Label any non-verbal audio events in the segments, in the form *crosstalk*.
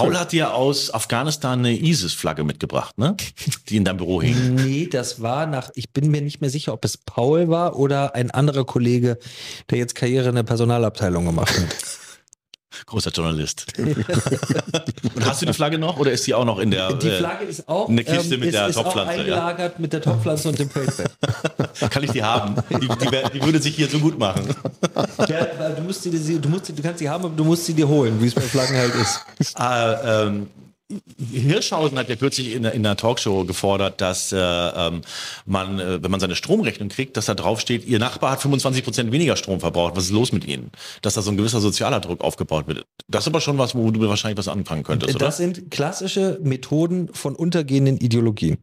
Paul hat dir aus Afghanistan eine ISIS-Flagge mitgebracht, ne? Die in deinem Büro hing. Nee, das war nach, ich bin mir nicht mehr sicher, ob es Paul war oder ein anderer Kollege, der jetzt Karriere in der Personalabteilung gemacht hat. Großer Journalist. *laughs* Und hast du die Flagge noch oder ist die auch noch in der Die äh, Flagge ist auch, eine Kiste mit ist, der ist auch Topfpflanze, ja? eingelagert mit der Topfpflanze und dem Paintbag. *laughs* Kann ich die haben? Die, die, die würde sich hier so gut machen. Ja, weil du, musst sie, du, musst, sie- du kannst sie haben, aber du musst sie dir holen, wie es bei Flaggen halt ist. Äh, ähm, Hirschhausen hat ja kürzlich in, in einer Talkshow gefordert, dass äh, ähm, man, äh, wenn man seine Stromrechnung kriegt, dass da drauf steht, ihr Nachbar hat 25 Prozent weniger Strom verbraucht. Was ist los mit ihnen? Dass da so ein gewisser sozialer Druck aufgebaut wird. Das ist aber schon was, wo du wahrscheinlich was anfangen könntest, oder? Das sind klassische Methoden von untergehenden Ideologien.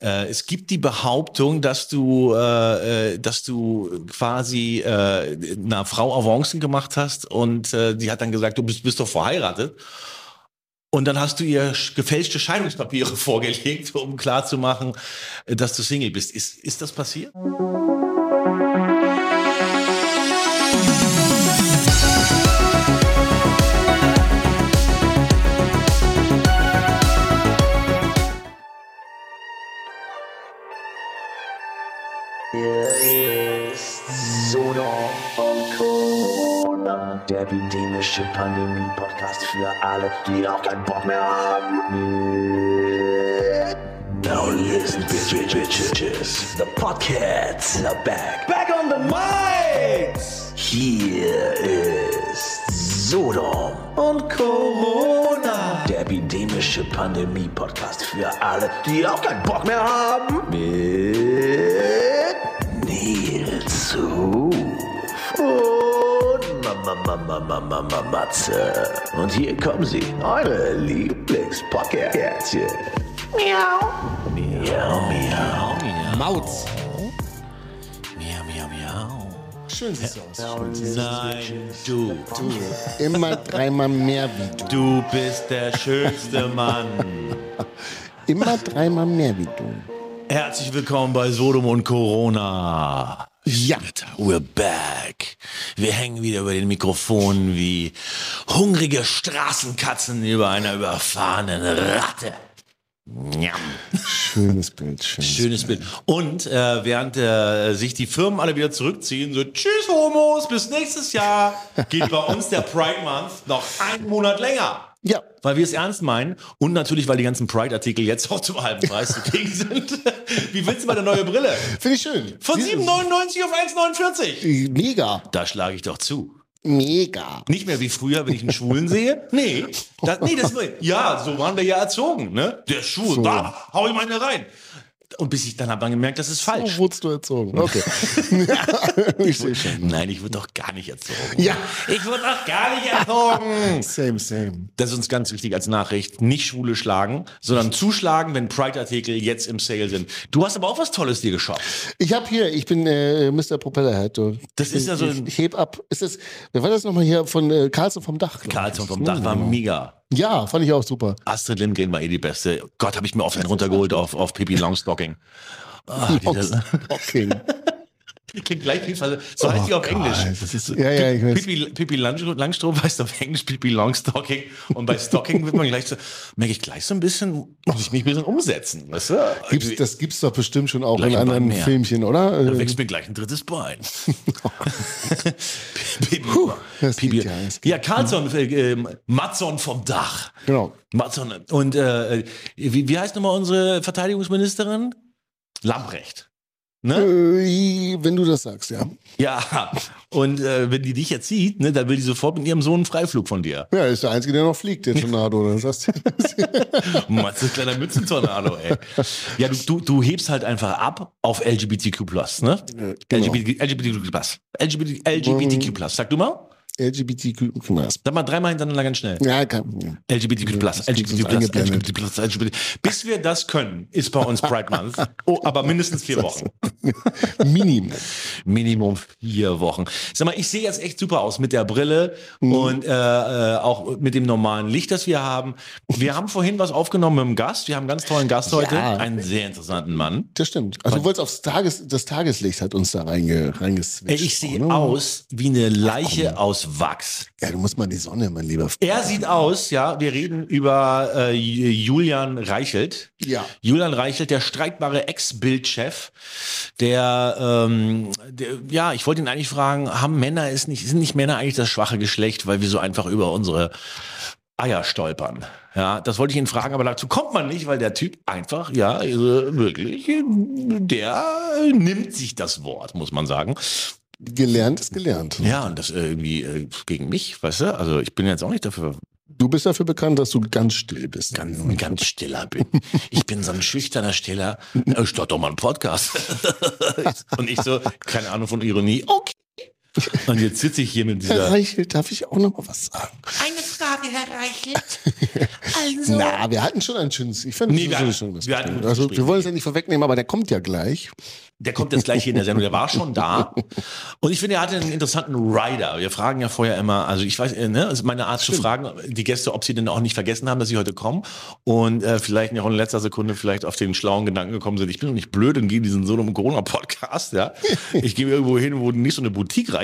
Äh, es gibt die Behauptung, dass du, äh, äh, dass du quasi äh, einer Frau Avancen gemacht hast und äh, die hat dann gesagt, du bist, bist doch verheiratet. Und dann hast du ihr sch- gefälschte Scheidungspapiere *laughs* vorgelegt, um klarzumachen, dass du Single bist. Ist, ist das passiert? Der epidemische Pandemie-Podcast für alle, die auch keinen Bock mehr haben. Now listen, bitches, bitches. The Podcasts are back. Back on the mics! Hier ist Sodom und Corona, der epidemische Pandemie-Podcast für alle, die auch keinen Bock mehr haben. Mit Nils Ruf und Matze. Und hier kommen sie, eure Lieblingspodcastchen. Miau. Miau, miau. Mauz. Miau, miau, miau. Schön siehst du aus. Nein, du. Immer dreimal mehr wie du. Du bist der schönste Mann. Immer dreimal mehr wie du. Herzlich willkommen bei Sodom und Corona. Ja. We're back. Wir hängen wieder über den Mikrofonen wie hungrige Straßenkatzen über einer überfahrenen Ratte. Njam. Schönes Bild. Schönes, Schönes Bild. Und äh, während äh, sich die Firmen alle wieder zurückziehen, so Tschüss Homos, bis nächstes Jahr, geht bei uns der Pride Month noch einen Monat länger. Ja. Weil wir es ernst meinen und natürlich, weil die ganzen Pride-Artikel jetzt auch zum halben Preis zu kriegen sind. *laughs* Wie willst du mal eine neue Brille? Finde ich schön. Von 7,99 auf 1,49. Mega. Da schlage ich doch zu. Mega. Nicht mehr wie früher, wenn ich einen Schwulen sehe. Nee, das, nee, das ja, so waren wir ja erzogen, ne? Der Schwul, So. da hau ich meine rein. Und bis ich dann habe dann gemerkt, das ist falsch. So wurdest du erzogen. Okay. *laughs* ich sehe schon. Nein, ich wurde doch gar nicht erzogen. Ja. Ich wurde doch gar nicht erzogen. *laughs* Same, same. Das ist uns ganz wichtig als Nachricht. Nicht Schwule schlagen, sondern zuschlagen, wenn Pride-Artikel jetzt im Sale sind. Du hast aber auch was Tolles dir geshoppt. Ich habe hier, ich bin äh, Mr. Propellerhead. Du. Das ist ja so ein- ich heb ab. Ist das, wer war das nochmal hier von äh, Karlsson vom Dach? Karlsson vom Dach war mega. Ja, fand ich auch super. Astrid Lindgren war eh die Beste. Gott, habe ich mir oft einen runtergeholt auf, auf Pippi Longstocking. Ah, *laughs* Okay. *laughs* Klingt gleich wie Fall. So heißt die auf Englisch. das ist so- Ja, ja, ich weiß. Pippi, Pippi Lang- Langstrumpf heißt auf Englisch Pippi Longstocking. Und bei Stocking wird man gleich so, merke ich gleich so ein bisschen, muss ich mich ein bisschen umsetzen. Weißt du? Gibt's, das gibt's doch bestimmt schon auch Gleich in anderen mehr. Filmchen, oder? Da Äh, wächst mir gleich ein drittes Bein. *laughs* Pippi, das Pippi. ja. Ja, Karlsson, äh, äh, Matson vom Dach. Genau. Matson. Und äh, wie, wie heißt nochmal unsere Verteidigungsministerin? Lamprecht. Ne? Äh, wenn du das sagst, ja. Ja, und äh, wenn die dich jetzt sieht, ne, dann will die sofort mit ihrem Sohn einen Freiflug von dir. Ja, ist der Einzige, der noch fliegt, der Tornado. *laughs* Das heißt, Matze, kleiner Mützentornado, ey. Ja, du, du, du hebst halt einfach ab auf LGBTQ+, ne? genau. LGBT, LGBTQ+. LGBT, LGBTQ+. Sag du mal. LGBTQ. Sag mal dreimal hintereinander ganz schnell. Ja, kann, LGBTQ+, Das kriegt uns LGBTQ+, eingeblendet. LGBTQ+, LGBT. Bis wir das können, ist bei uns Pride Month. *laughs* Oh, aber mindestens vier Wochen. *laughs* Minimum. Minimum vier Wochen. Sag mal, ich sehe jetzt echt super aus mit der Brille Mhm. und äh, äh, auch mit dem normalen Licht, das wir haben. Wir haben vorhin was aufgenommen mit dem Gast. Wir haben einen ganz tollen Gast heute, Ja. einen sehr interessanten Mann. Das stimmt. Also du wolltest aufs Tages, das Tageslicht hat uns da reinge, reingeswitcht. ich sehe oder? aus wie eine Leiche aus aus Wachs. Ja, du musst mal die Sonne, mein Lieber. Er sieht aus, ja, wir reden über äh, Julian Reichelt. Ja. Julian Reichelt, der streitbare Ex-Bildchef, der, ähm, der, ja, ich wollte ihn eigentlich fragen, haben Männer, ist nicht, sind nicht Männer eigentlich das schwache Geschlecht, weil wir so einfach über unsere Eier stolpern? Ja, das wollte ich ihn fragen, aber dazu kommt man nicht, weil der Typ einfach, ja, also wirklich, der nimmt sich das Wort, muss man sagen. Gelernt ist gelernt. Ja, und das irgendwie äh, gegen mich, weißt du? Also ich bin jetzt auch nicht dafür Du bist dafür bekannt, dass du ganz still bist. ganz, ein ganz stiller bin. Ich bin so ein schüchterner Stiller. Ich starte doch mal einen Podcast. *laughs* Und ich so, keine Ahnung von Ironie. Okay. *laughs* Und jetzt sitze ich hier mit Herr dieser. Reichelt, darf ich auch noch mal was sagen? Eine Frage, Herr Reichelt. *laughs* Also, Na, wir hatten schon ein schönes. Ich fand Nee, wir schon was wir hatten Also, wir wollen es ja nicht vorwegnehmen, aber der kommt ja gleich. Der kommt jetzt gleich hier in der Sendung. Der war schon da. *laughs* Und ich finde, er hatte einen interessanten Rider. Wir fragen ja vorher immer, also ich weiß, äh, ne, es ist meine Art zu fragen, die Gäste, ob sie denn auch nicht vergessen haben, dass sie heute kommen und äh, vielleicht auch in letzter Sekunde vielleicht auf den schlauen Gedanken gekommen sind. Ich bin doch nicht blöd und gehe in diesen Sodom Corona Podcast, ja. Ich gehe irgendwo hin, wo nicht so eine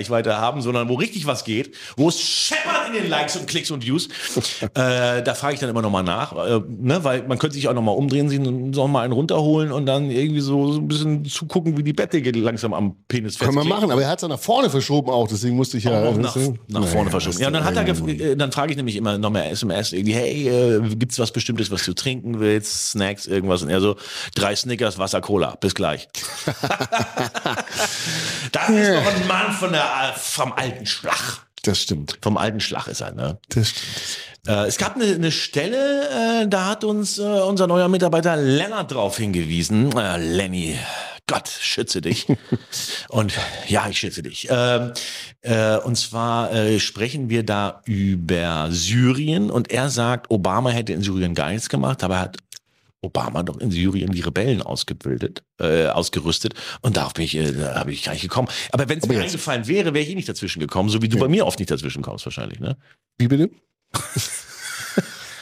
Boutique-Reichweite haben, sondern wo richtig was geht, wo es scheppert in den Likes und Klicks und Views. *laughs* äh, da frage ich dann immer nochmal nach, äh, ne, weil man könnte sich auch nochmal umdrehen, sich noch mal einen runterholen und dann irgendwie so, so ein bisschen zugucken, wie die Bettdecke langsam am Penis Können wir festklebt. machen, aber er hat es ja nach vorne verschoben auch, deswegen musste ich ja. Auch nach, nach vorne Naja, verschoben. Ja, und dann hat er, ja- äh, dann frage ich nämlich immer noch mehr SMS, irgendwie, hey, äh, gibt's was Bestimmtes, was du trinken willst, Snacks, irgendwas? Und er so, drei Snickers, Wasser, Cola, bis gleich. *laughs* *laughs* das ist doch ein Mann von der, äh, vom alten Schlag. Das stimmt. Vom alten Schlag ist er, ne? Das stimmt. Äh, es gab eine, eine Stelle, äh, da hat uns äh, unser neuer Mitarbeiter Lennart drauf hingewiesen. Äh, Lenny, Gott, schütze dich. *laughs* und ja, ich schütze dich. Ähm, äh, und zwar äh, sprechen wir da über Syrien und er sagt, Obama hätte in Syrien gar nichts gemacht, aber er hat Obama doch in Syrien die Rebellen ausgebildet, äh, ausgerüstet. Und darauf bin ich, äh, da habe ich gar nicht gekommen. Aber wenn es mir jetzt- eingefallen wäre, wäre ich eh nicht dazwischen gekommen, so wie du bei mir oft nicht dazwischen kommst wahrscheinlich, ne? Wie bitte? *laughs*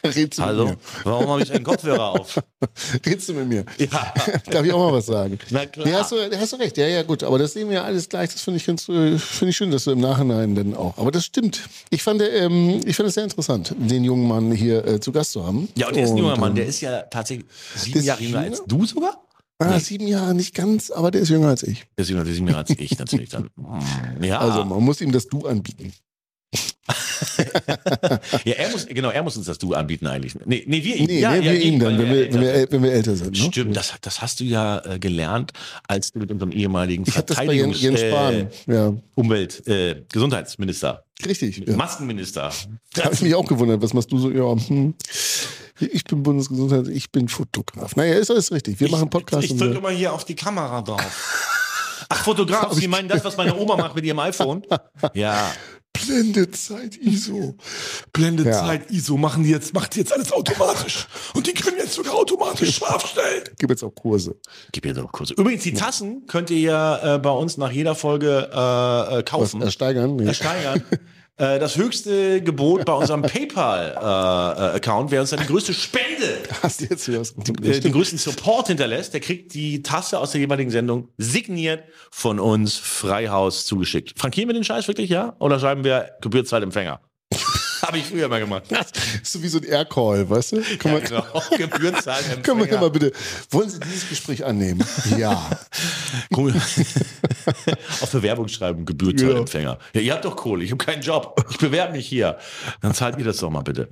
*laughs* Redst du Also, mit warum habe ich einen Kopfhörer auf? *laughs* mir? Redst du mit mir? Ja. *laughs* Darf ich auch mal was sagen? Na klar. Ja, hast du, hast du recht. Ja, ja, gut. Aber das sehen wir alles gleich. Das finde ich ganz, äh, finde ich schön, dass du im Nachhinein dann auch. Aber das stimmt. Ich fand, ähm, ich fand es sehr interessant, den jungen Mann hier äh, zu Gast zu haben. Ja, und er ist ein junger Mann, ähm, der ist ja tatsächlich sieben Der Jahre jünger jünger? als du sogar? Ah, sieben Jahre, nicht ganz, aber der ist jünger als ich. Der ist jünger, der ist sieben Jahre als ich natürlich dann. Ja, Also man muss ihm das Du anbieten. Ja, er muss, genau, er muss uns das Du anbieten eigentlich. Nee, nee wir ihm. Nee, ja, nee, ja, wir ihn dann, wenn wir, älter wenn, wir, wenn wir älter sind. Ne? Stimmt, das, das hast du ja äh, gelernt, als du mit unserem ehemaligen Ich bei Jens, Jens Spahn. äh, ja, Umwelt, äh, Gesundheitsminister, richtig. Ja. Maskenminister. Da habe ich mich auch gewundert, was machst du so? Ja, hm. Ich bin Bundesgesundheits, ich bin Fotograf. Naja, ist alles richtig. Wir machen Podcast. Ich und drücke immer hier auf die Kamera drauf. Ach, Fotograf, *laughs* Sie meinen das, was meine Oma macht mit ihrem iPhone? *laughs* Ja. Blendezeit ISO. Blendezeit ISO machen die jetzt, macht die jetzt alles automatisch. Und die können jetzt sogar automatisch scharf stellen. *laughs* Gib jetzt auch Kurse. Gib mir doch kurz. Übrigens, die Tassen könnt ihr ja äh, bei uns nach jeder Folge äh, äh, Was kaufen, ersteigern? Nee. ersteigern. *laughs* Äh, das höchste Gebot bei unserem *laughs* PayPal-Account wäre uns dann die größte Spende, Hast jetzt hier was? äh, den größten Support hinterlässt. Der kriegt die Tasse aus der jeweiligen Sendung signiert von uns Freihaus zugeschickt. Frankieren wir den Scheiß wirklich, ja? Oder schreiben wir Gebührzeitempfänger? Habe ich früher mal gemacht. Das ist so wie so ein Air-Call, weißt du? Kann man, genau. Gebührzeitempfänger. können wir ja mal bitte. Wollen Sie dieses Gespräch annehmen? Ja. *laughs* Cool. *laughs* Auf Bewerbung schreiben, Gebührzeitempfänger. Ja. ihr habt doch Kohle, ich habe keinen Job. Ich bewerbe mich hier. Dann zahlt ihr das doch mal bitte.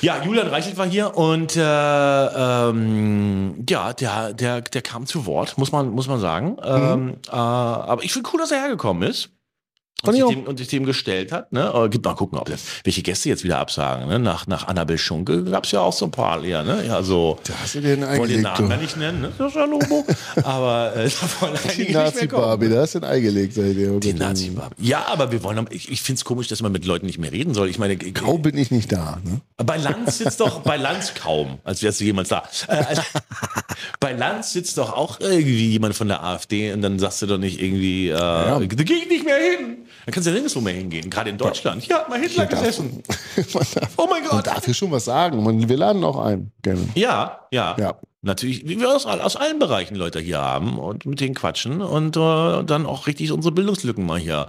Ja, Julian Reichelt war hier und äh, ähm, ja, der, der, der kam zu Wort, muss man, muss man sagen. Ähm, äh, aber ich finde cool, dass er hergekommen ist. Und sich, ich dem, und sich dem gestellt hat. Ne? Mal gucken, ob das, welche Gäste jetzt wieder absagen. Ne? Nach, nach Annabel Schunke gab es ja auch so ein paar leer. Ne? Ja, so. Da hast du den wollen den eingelegt. Namen ja du. nicht nennen, ne? Sascha Lobo. Aber äh, da wollen Die nicht mehr kommen. Nazi-Barbie, da hast du den eingelegt. seitdem. Die nazi -Barbie. Ja, aber wir wollen, ich, ich finde es komisch, dass man mit Leuten nicht mehr reden soll. Ich meine, Kaum bin ich nicht da. Ne? Bei Lanz sitzt doch, bei Lanz kaum, als wärst du jemals da. Äh, also, bei Lanz sitzt doch auch irgendwie jemand von der AfD und dann sagst du doch nicht irgendwie, äh, da gehe ich nicht mehr hin. Dann kannst du ja nirgendwo mehr hingehen, gerade in Deutschland. Hier hat mal Hitler gesessen. Man darf, *laughs* Oh mein man Gott. darf hier schon was sagen. Man, wir laden auch ein. Gerne. Ja, ja. Ja. Natürlich, wie wir aus, aus allen Bereichen Leute hier haben und mit denen quatschen und äh, dann auch richtig unsere Bildungslücken mal hier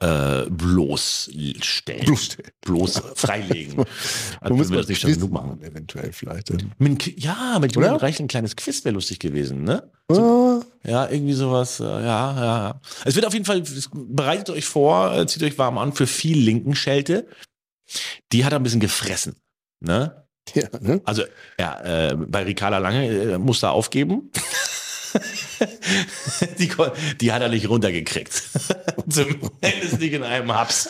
äh, bloßstellen. Bloßstellen. Bloß freilegen. *laughs* Also musst wenn wir das nicht schon genug machen. eventuell vielleicht. Mit, ja, mit Oder? Julian Reichel ein kleines Quiz wäre lustig gewesen, ne? Ah, Ja, irgendwie sowas. äh, Ja, ja, ja. Es wird auf jeden Fall, bereitet euch vor, äh, zieht euch warm an für viel linken Schelte. Die hat er ein bisschen gefressen. Ne? ja, ne? Also, ja, äh, bei Ricarda Lange äh, musste er aufgeben. *laughs* *laughs* die, die hat er nicht runtergekriegt. *laughs* Zumindest nicht in einem Haps.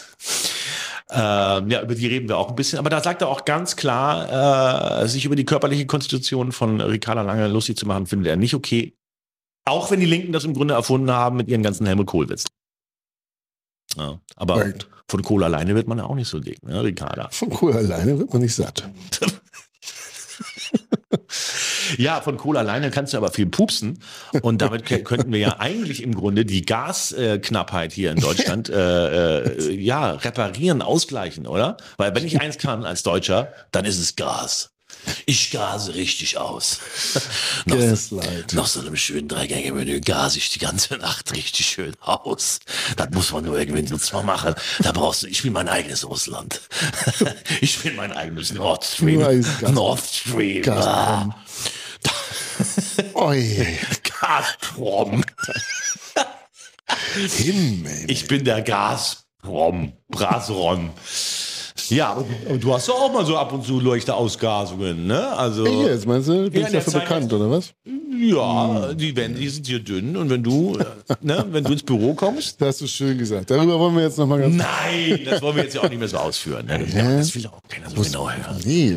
Ähm, ja, über die reden wir auch ein bisschen. Aber da sagt er auch ganz klar, äh, sich über die körperliche Konstitution von Ricarda Lange lustig zu machen, findet er nicht okay. Auch wenn die Linken das im Grunde erfunden haben mit ihren ganzen Helmut Kohl-Witzen. Ja, aber Right. von Kohl alleine wird man ja auch nicht so dick, ne, Ricarda. Von Kohl alleine wird man nicht satt. *laughs* Ja, von Kohl alleine kannst du aber viel pupsen. Und damit könnten wir ja *laughs* eigentlich im Grunde die Gasknappheit hier in Deutschland äh, äh, ja, reparieren, ausgleichen, oder? Weil wenn ich eins kann als Deutscher, dann ist es Gas. Ich gase richtig aus. *laughs* nach, nach so einem schönen Dreigänge-Menü gase ich die ganze Nacht richtig schön aus. Das muss man nur irgendwie mal machen. Da brauchst du, ich will mein eigenes Russland. *laughs* ich will mein eigenes Nord Stream. Nord Stream. Gazprom. Oi, Gazprom. Himmel. Ich bin der Gazprom. Brasron. Ja, aber du- hast doch auch mal so ab und zu leichte Ausgasungen, ne? Also. Hey, jetzt meinst du, bin Ja, ich der dafür Zeit- bekannt, oder was? Ja, die werden, die sind hier dünn und wenn du, äh, ne, wenn du ins Büro kommst. Das hast du schön gesagt. Darüber wollen wir jetzt nochmal ganz. Nein, das wollen wir jetzt ja auch nicht mehr so ausführen. Ne? Das, das will auch keiner so genau hören. Nee,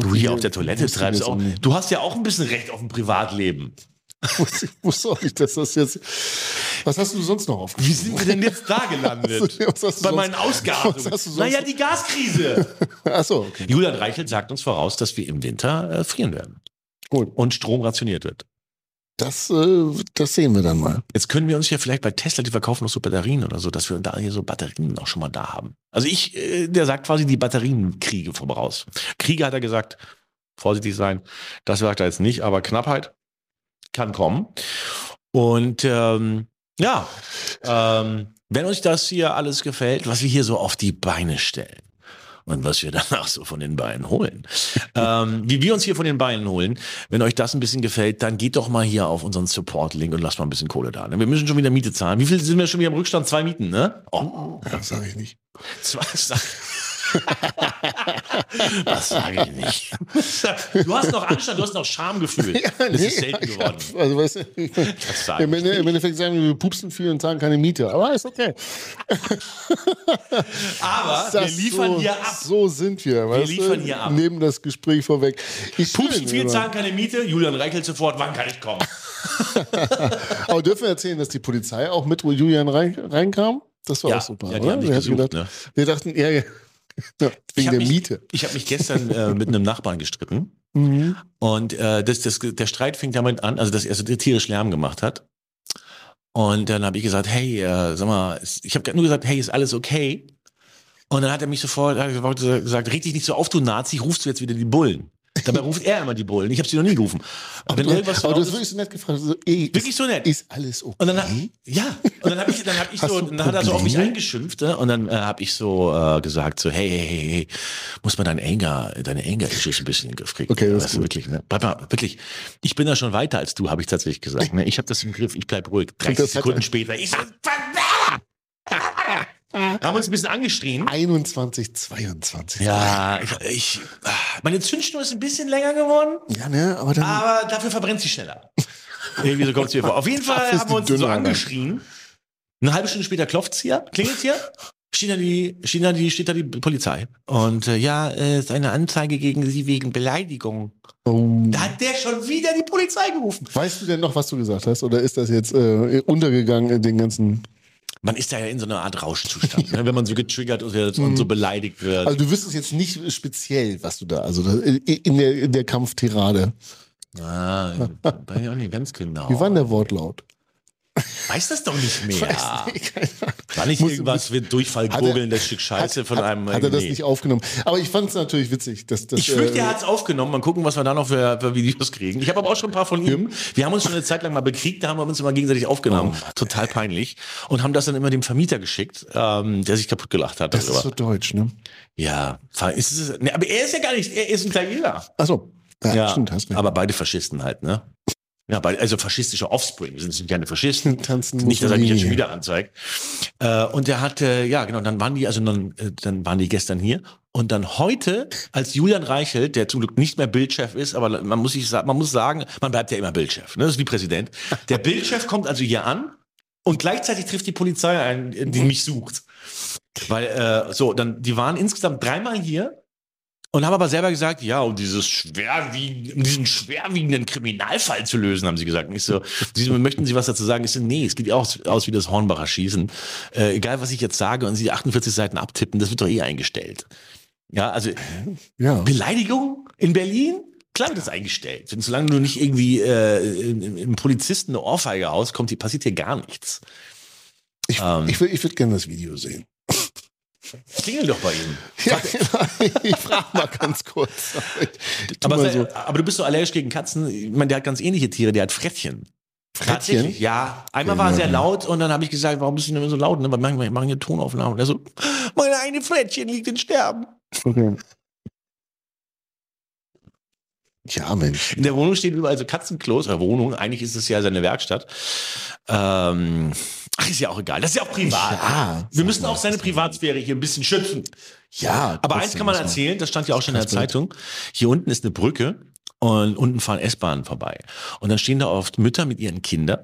Du hier auf der Toilette treibst auch. Du hast ja auch ein bisschen Recht auf ein Privatleben. *laughs* Ich wusste auch nicht, dass das jetzt. Was hast du sonst noch Wie aufgeschrieben? sind wir denn jetzt da gelandet? Bei *laughs* meinen was hast du Ausgaben. Naja, die Gaskrise. *laughs* Achso, okay. Julian Reichelt sagt uns voraus, dass wir im Winter äh, frieren werden Gut. und Strom rationiert wird. Das, äh, das sehen wir dann mal. Jetzt können wir uns ja vielleicht bei Tesla, die verkaufen noch so Batterien oder so, dass wir da hier so Batterien auch schon mal da haben. Also ich, äh, der sagt quasi die Batterienkriege voraus. Kriege hat er gesagt, vorsichtig sein. Das sagt er jetzt nicht, aber Knappheit kann kommen. Und ähm, ja, ähm, wenn euch das hier alles gefällt, was wir hier so auf die Beine stellen und was wir *laughs* danach so von den Beinen holen, ähm, wie wir uns hier von den Beinen holen, wenn euch das ein bisschen gefällt, dann geht doch mal hier auf unseren Support-Link und lasst mal ein bisschen Kohle da. Ne? Wir müssen schon wieder Miete zahlen. Wie viel sind wir schon wieder im Rückstand? Zwei Mieten, ne? Oh, Ja, sag ich nicht. *laughs* zwei. *laughs* Was sage ich nicht? Du hast noch Anstand, du hast noch Schamgefühl. *laughs* Das ist selten geworden. hab- Also, weißt du, Das im, ich Ende, im Endeffekt sagen wir, wir pupsen viel und zahlen keine Miete. Aber ist okay. Aber wir Das liefern so, hier ab. So sind wir. weißt liefern du? hier ab. Nehmen das Gespräch vorweg. Ich Pupsen schön, viel, aber- zahlen keine Miete. Julian Reichelt sofort, wann kann ich kommen? *laughs* Aber dürfen wir erzählen, dass die Polizei auch mit Julian rein, reinkam? Das war Ja, auch super. ja, oder? wir, gesucht, gedacht, ne? wir dachten, ja, ja. Ja, wegen der mich, Miete. Ich habe mich gestern äh, mit einem Nachbarn gestritten. Mhm. Und äh, das, das, der Streit fing damit an, also dass er so tierisch Lärm gemacht hat. Und dann habe ich gesagt, hey, äh, sag mal, ich habe nur gesagt, hey, ist alles okay? Und dann hat er mich sofort gesagt, reg dich nicht so auf, du Nazi, rufst du jetzt wieder die Bullen. Dabei ruft er immer die Bullen. Ich habe sie noch nie gerufen. Aber, Wenn du, irgendwas aber du hast ist- wirklich so nett gefragt. So, ey, Wirklich ist, so nett. Ist alles okay? Und dann, ja, und dann habe ich, dann hab ich Hast so, dann hat er so auf mich eingeschimpft, ne? und dann äh, habe ich so äh, gesagt, so, hey, hey, hey, hey, muss man dein Anger, deine Anger-Issues ein bisschen in den Griff kriegen. Okay, das ist du, gut. wirklich, ne? Bleib mal, wirklich, ich bin da schon weiter als du, habe ich tatsächlich gesagt. Ne? Ich habe das im Griff, ich bleib ruhig. 30 das hat Sekunden er- später, ich so, haben uns ein bisschen angestrien. 21, 22. Ja, ich, ich, ah, meine Zündschnur ist ein bisschen länger geworden, Ja, ne? Aber dann. aber dafür verbrennt sie schneller. *laughs* Irgendwie so kommt es mir vor. Auf jeden Fall haben wir uns so angeschrien. Eine halbe Stunde später klopft's hier, klingelt's hier. Steht da die, steht da die, steht da die Polizei. Und äh, ja, äh, ist eine Anzeige gegen Sie wegen Beleidigung. oh. Da hat der schon wieder die Polizei gerufen. Weißt du denn noch, was du gesagt hast? Oder ist das jetzt äh, untergegangen in den ganzen. Man ist da ja in so einer Art Rauschzustand, ne? wenn man so getriggert wird und so beleidigt wird. Also du wüsstest jetzt nicht speziell, was du da, also in, der, in der Kampftirade. ah, weiß ich auch nicht ganz genau. Wie war denn der Wortlaut? Weiß das doch nicht mehr. Nicht. War nicht Muss- irgendwas mit Durchfall Hat gurgeln, das Stück Scheiße von einem. Hat er das nee. nicht aufgenommen? Aber ich fand es natürlich witzig, dass das. Ich fürchte, äh, er hat es aufgenommen. Mal gucken, was wir da noch für, für Videos kriegen. Ich habe aber auch schon ein paar von ihm. Wir haben uns schon eine Zeit lang mal bekriegt, da haben wir uns immer gegenseitig aufgenommen. Oh, Total peinlich. Und haben das dann immer dem Vermieter geschickt, ähm, der sich kaputt gelacht hat. das ist darüber. so deutsch, ne? ja, ist es, ne, aber er ist ja gar nicht, er ist ein Italiener. Achso. Ja, Ja, stimmt, hast recht. aber beide Faschisten halt, ne? Ja, beide, also faschistische Offspring sind keine Faschisten. *laughs* Tanzen Nicht, dass er mich jetzt schon wieder anzeigt. Äh, und der hatte, ja genau, dann waren die, also dann, äh, dann waren die gestern hier. Und dann heute, als Julian Reichelt, der zum Glück nicht mehr Bildchef ist, aber man muss sich sagen, man muss sagen, man bleibt ja immer Bildchef, ne? Das ist wie Präsident. Der Bildchef kommt also hier an und gleichzeitig trifft die Polizei ein, die mich sucht. Weil, äh, so, dann, die waren insgesamt dreimal hier und haben aber selber gesagt, ja, um dieses schwerwiegend, um diesen schwerwiegenden Kriminalfall zu lösen, haben sie gesagt. Und ich so, möchten Sie was dazu sagen? Ich so, nee, es geht ja auch aus wie das Hornbacher Schießen. Äh, egal, was ich jetzt sage und Sie 48 Seiten abtippen, das wird doch eh eingestellt. Ja, also Ja. Beleidigung in Berlin? Klar wird das eingestellt. Und solange du nicht irgendwie äh, im, Polizisten eine Ohrfeige rauskommt, die passiert hier gar nichts. Ich, Ähm. ich, will- ich würde gerne das Video sehen. Klingel doch bei ihm. Ja, ich frage mal ganz kurz. Aber, so. aber du bist so allergisch gegen Katzen. Ich meine, der hat ganz ähnliche Tiere, der hat Frettchen. Tatsächlich, ja. Einmal war er ja, sehr laut und dann habe ich gesagt, warum bist du denn immer so laut? Ne? Weil manchmal machen hier Tonaufnahmen. Und er so, meine eine Frettchen liegt in Sterben. Okay. Ja, Mensch. In der Wohnung stehen überall so Katzenklos, oder Wohnung, eigentlich ist es ja seine Werkstatt. Ähm, ach, ist ja auch egal. Das ist ja auch privat. Ja, Wir müssen auch seine Privatsphäre hier ein bisschen schützen. Ja. Aber eins kann man erzählen, das stand ja auch schon in der Zeitung. Hier unten ist eine Brücke und unten fahren S-Bahnen vorbei. Und dann stehen da oft Mütter mit ihren Kindern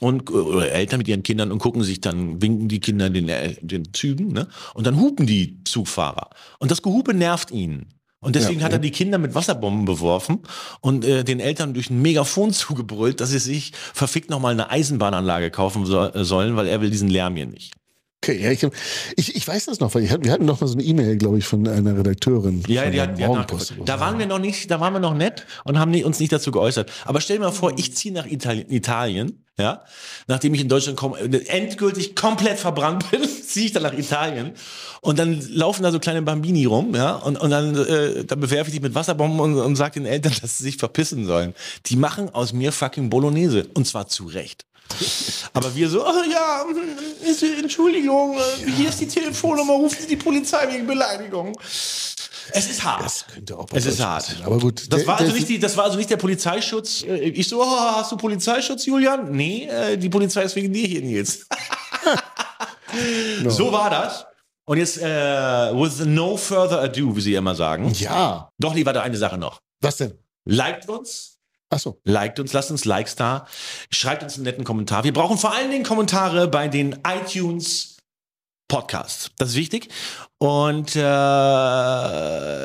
und oder Eltern mit ihren Kindern und gucken sich dann, winken die Kinder den, den Zügen, ne? Und dann hupen die Zugfahrer. Und das Gehupe nervt ihn. Und deswegen Ja, hat er die Kinder mit Wasserbomben beworfen und äh, den Eltern durch ein Megafon *laughs* zugebrüllt, dass sie sich verfickt nochmal eine Eisenbahnanlage kaufen so, äh, sollen, weil er will diesen Lärm hier nicht. Okay, ja, ich, hab- ich, ich weiß das noch, weil ich, hatt- wir hatten noch mal so eine E-Mail, glaube ich, von einer Redakteurin. Ja, die hat, die hat Da waren wir noch nicht, da waren wir noch nett und haben uns nicht dazu geäußert. Aber stell dir mal vor, ich ziehe nach Italien, Italien, ja, nachdem ich in Deutschland komme, äh, endgültig komplett verbrannt *laughs* bin, ziehe ich dann nach Italien und dann laufen da so kleine Bambini rum, ja, und, und dann, äh, dann bewerfe ich die mit Wasserbomben und, und sage den Eltern, *laughs* dass sie sich verpissen sollen. Die machen aus mir fucking Bolognese und zwar zu Recht. Aber wir so, oh ja, Entschuldigung, äh, hier ist die Telefonnummer, rufen Sie die Polizei wegen Beleidigung. Es ist hart. Das könnte auch Es ist hart. sein. Aber gut. Das der- war, also nicht die, das war also nicht der Polizeischutz. Äh, Ich so, oh, hast du Polizeischutz, Julian? Nee, äh, die Polizei ist wegen dir hier, Nils. *laughs* So war das. Und jetzt, äh, with no further ado, wie sie immer sagen. Ja. Doch, lieber da eine Sache noch. Was denn? Liked uns, Achso. liked uns, lasst uns Likes da, schreibt uns einen netten Kommentar. Wir brauchen vor allen Dingen Kommentare bei den iTunes Podcasts. Das ist wichtig. Und äh,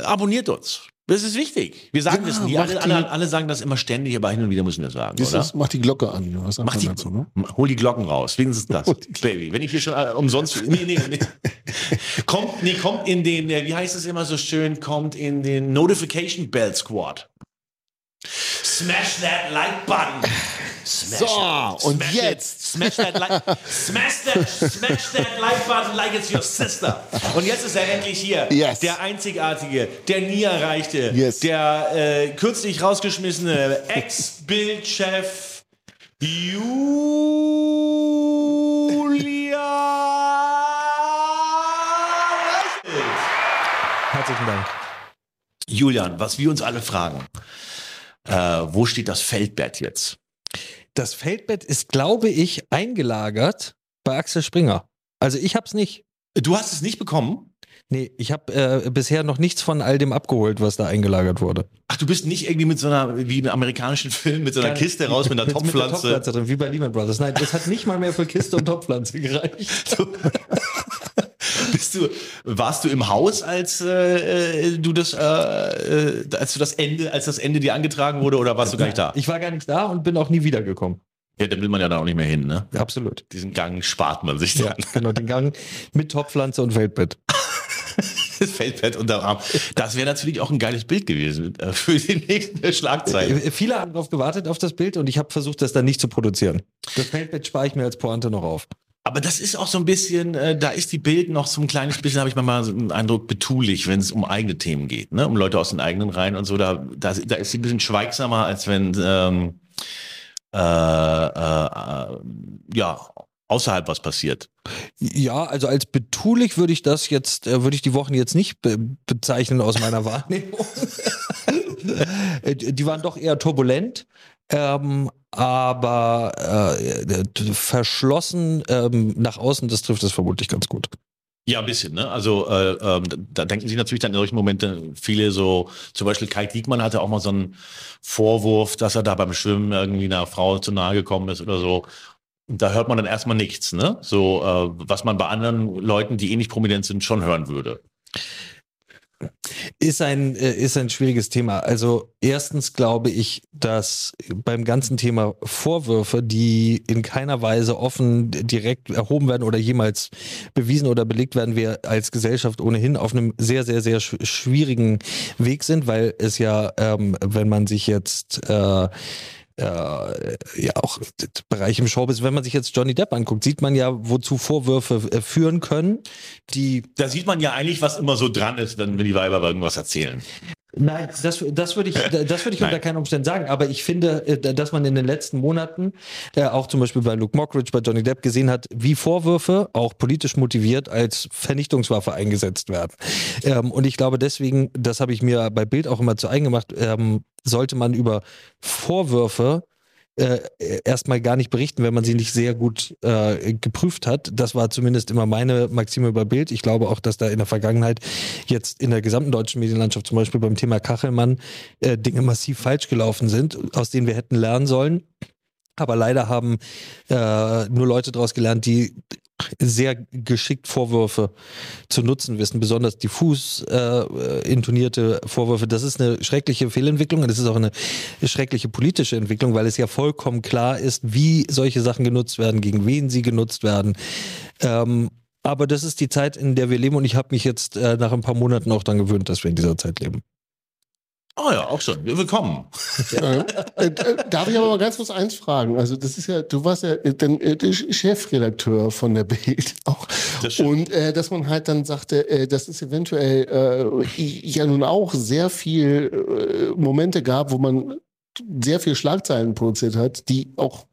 abonniert uns. Das ist wichtig. Wir sagen Ja, das nie. Alle, alle, alle sagen das immer ständig, aber hin und wieder müssen wir sagen, ist, mach die Glocke an. Was Mach die, dazu, ne? Hol die Glocken raus. Wenigstens das. *laughs* Baby. Wenn ich hier schon äh, umsonst. Nee, nee, nee. kommt, nee, kommt in den, äh, wie heißt es immer so schön, kommt in den Notification Bell Squad. Smash that like button. Smash So, it. und Smash jetzt. It. Smash that like. Smash that, smash that like button like it's your sister. Und jetzt ist er endlich hier. Yes. Der einzigartige, der nie erreichte, Yes. der äh, kürzlich rausgeschmissene Ex-Bildchef Julia. Herzlichen Dank. Julian, was wir uns alle fragen, äh, wo steht das Feldbett jetzt? Das Feldbett ist, glaube ich, eingelagert bei Axel Springer. Also ich habe es nicht. Du hast es nicht bekommen? Nee, ich habe äh, bisher noch nichts von all dem abgeholt, was da eingelagerert wurde. Ach, du bist nicht irgendwie mit so einer, wie im amerikanischen Film, mit so einer Keine- Kiste raus mit einer Mit der Topfpflanze. Topfpflanze drin, wie bei Lehman Brothers. Nein, das hat nicht mal mehr für Kiste und Topfpflanze gereicht. *laughs* Bist du, warst du im Haus, als äh, äh, du das, äh, äh, als du das Ende, als das Ende dir angetragen wurde, oder warst du gar nicht da? Ich war gar nicht da und bin auch nie wiedergekommen. Ja, dann will man ja da auch nicht mehr hin, ne? Absolut. Diesen Gang spart man sich dann. Ja, genau, den Gang mit Topfpflanze und Feldbett. das *laughs* Feldbett unterm Arm. Das wäre natürlich auch ein geiles Bild gewesen äh, für die nächste Schlagzeile. Viele haben darauf gewartet auf das Bild und ich habe versucht, das dann nicht zu produzieren. Das Feldbett spare ich mir als Pointe noch auf. Aber das ist auch so ein bisschen, äh, da ist die Bild noch so ein kleines bisschen, habe ich manchmal so einen Eindruck, betulich, wenn es um eigene Themen geht, ne? um Leute aus den eigenen Reihen und so. Da, da, da ist sie ein bisschen schweigsamer, als wenn ähm, äh, äh, ja außerhalb was passiert. Ja, also als betulich würde ich das jetzt, äh, würde ich die Wochen jetzt nicht be bezeichnen aus meiner Wahrnehmung. *laughs* Äh, die waren doch eher turbulent. Ähm, aber äh, verschlossen ähm, nach außen, das trifft es vermutlich ganz gut. Ja, ein bisschen, ne? Also äh, ähm, da denken sich natürlich dann in solchen Momenten viele so, zum Beispiel Kai Diekmann hatte auch mal so einen Vorwurf, dass er da beim Schwimmen irgendwie einer Frau zu nahe gekommen ist oder so. Da hört man dann erstmal nichts, ne? So, äh, was man bei anderen Leuten, die eh nicht prominent sind, schon hören würde. Ist ein, äh, ist ein schwieriges Thema. Also erstens glaube ich, dass beim ganzen Thema Vorwürfe, die in keiner Weise offen direkt erhoben werden oder jemals bewiesen oder belegt werden, wir als Gesellschaft ohnehin auf einem sehr, sehr, sehr sch- schwierigen Weg sind, weil es ja, ähm, wenn man sich jetzt äh, äh, ja auch Bereich im Showbiz, wenn man sich jetzt Johnny Depp anguckt, sieht man ja, wozu Vorwürfe äh, führen können, die Da sieht man ja eigentlich, was immer so dran ist, wenn, wenn die Weiber irgendwas erzählen. Nein, das, das würde ich, das würde ich unter keinen Umständen sagen. Aber ich finde, äh, dass man in den letzten Monaten, äh, auch zum Beispiel bei Luke Mockridge, bei Johnny Depp gesehen hat, wie Vorwürfe, auch politisch motiviert, als Vernichtungswaffe eingesetzt werden. Ähm, und ich glaube deswegen, das habe ich mir bei Bild auch immer zu eigen gemacht, ähm, sollte man über Vorwürfe äh, erstmal gar nicht berichten, wenn man sie nicht sehr gut äh, geprüft hat. Das war zumindest immer meine Maxime bei Bild. Ich glaube auch, dass da in der Vergangenheit jetzt in der gesamten deutschen Medienlandschaft, zum Beispiel beim Thema Kachelmann, äh, Dinge massiv falsch gelaufen sind, aus denen wir hätten lernen sollen. Aber leider haben äh, nur Leute daraus gelernt, die sehr geschickt Vorwürfe zu nutzen wissen, besonders diffus äh, intonierte Vorwürfe. Das ist eine schreckliche Fehlentwicklung und das ist auch eine schreckliche politische Entwicklung, weil es ja vollkommen klar ist, wie solche Sachen genutzt werden, gegen wen sie genutzt werden. Ähm, aber das ist die Zeit, in der wir leben und ich habe mich jetzt äh, nach ein paar Monaten auch daran gewöhnt, dass wir in dieser Zeit leben. Oh ja, auch schon. Willkommen. Ja. *laughs* Äh, äh, darf ich aber mal ganz kurz eins fragen? Also das ist ja, du warst ja äh, dann äh, der Chefredakteur von der Bild *laughs* auch. Das. Und äh, dass man halt dann sagte, äh, dass es eventuell äh, ja nun auch sehr viel äh, Momente gab, wo man sehr viel Schlagzeilen produziert hat, die auch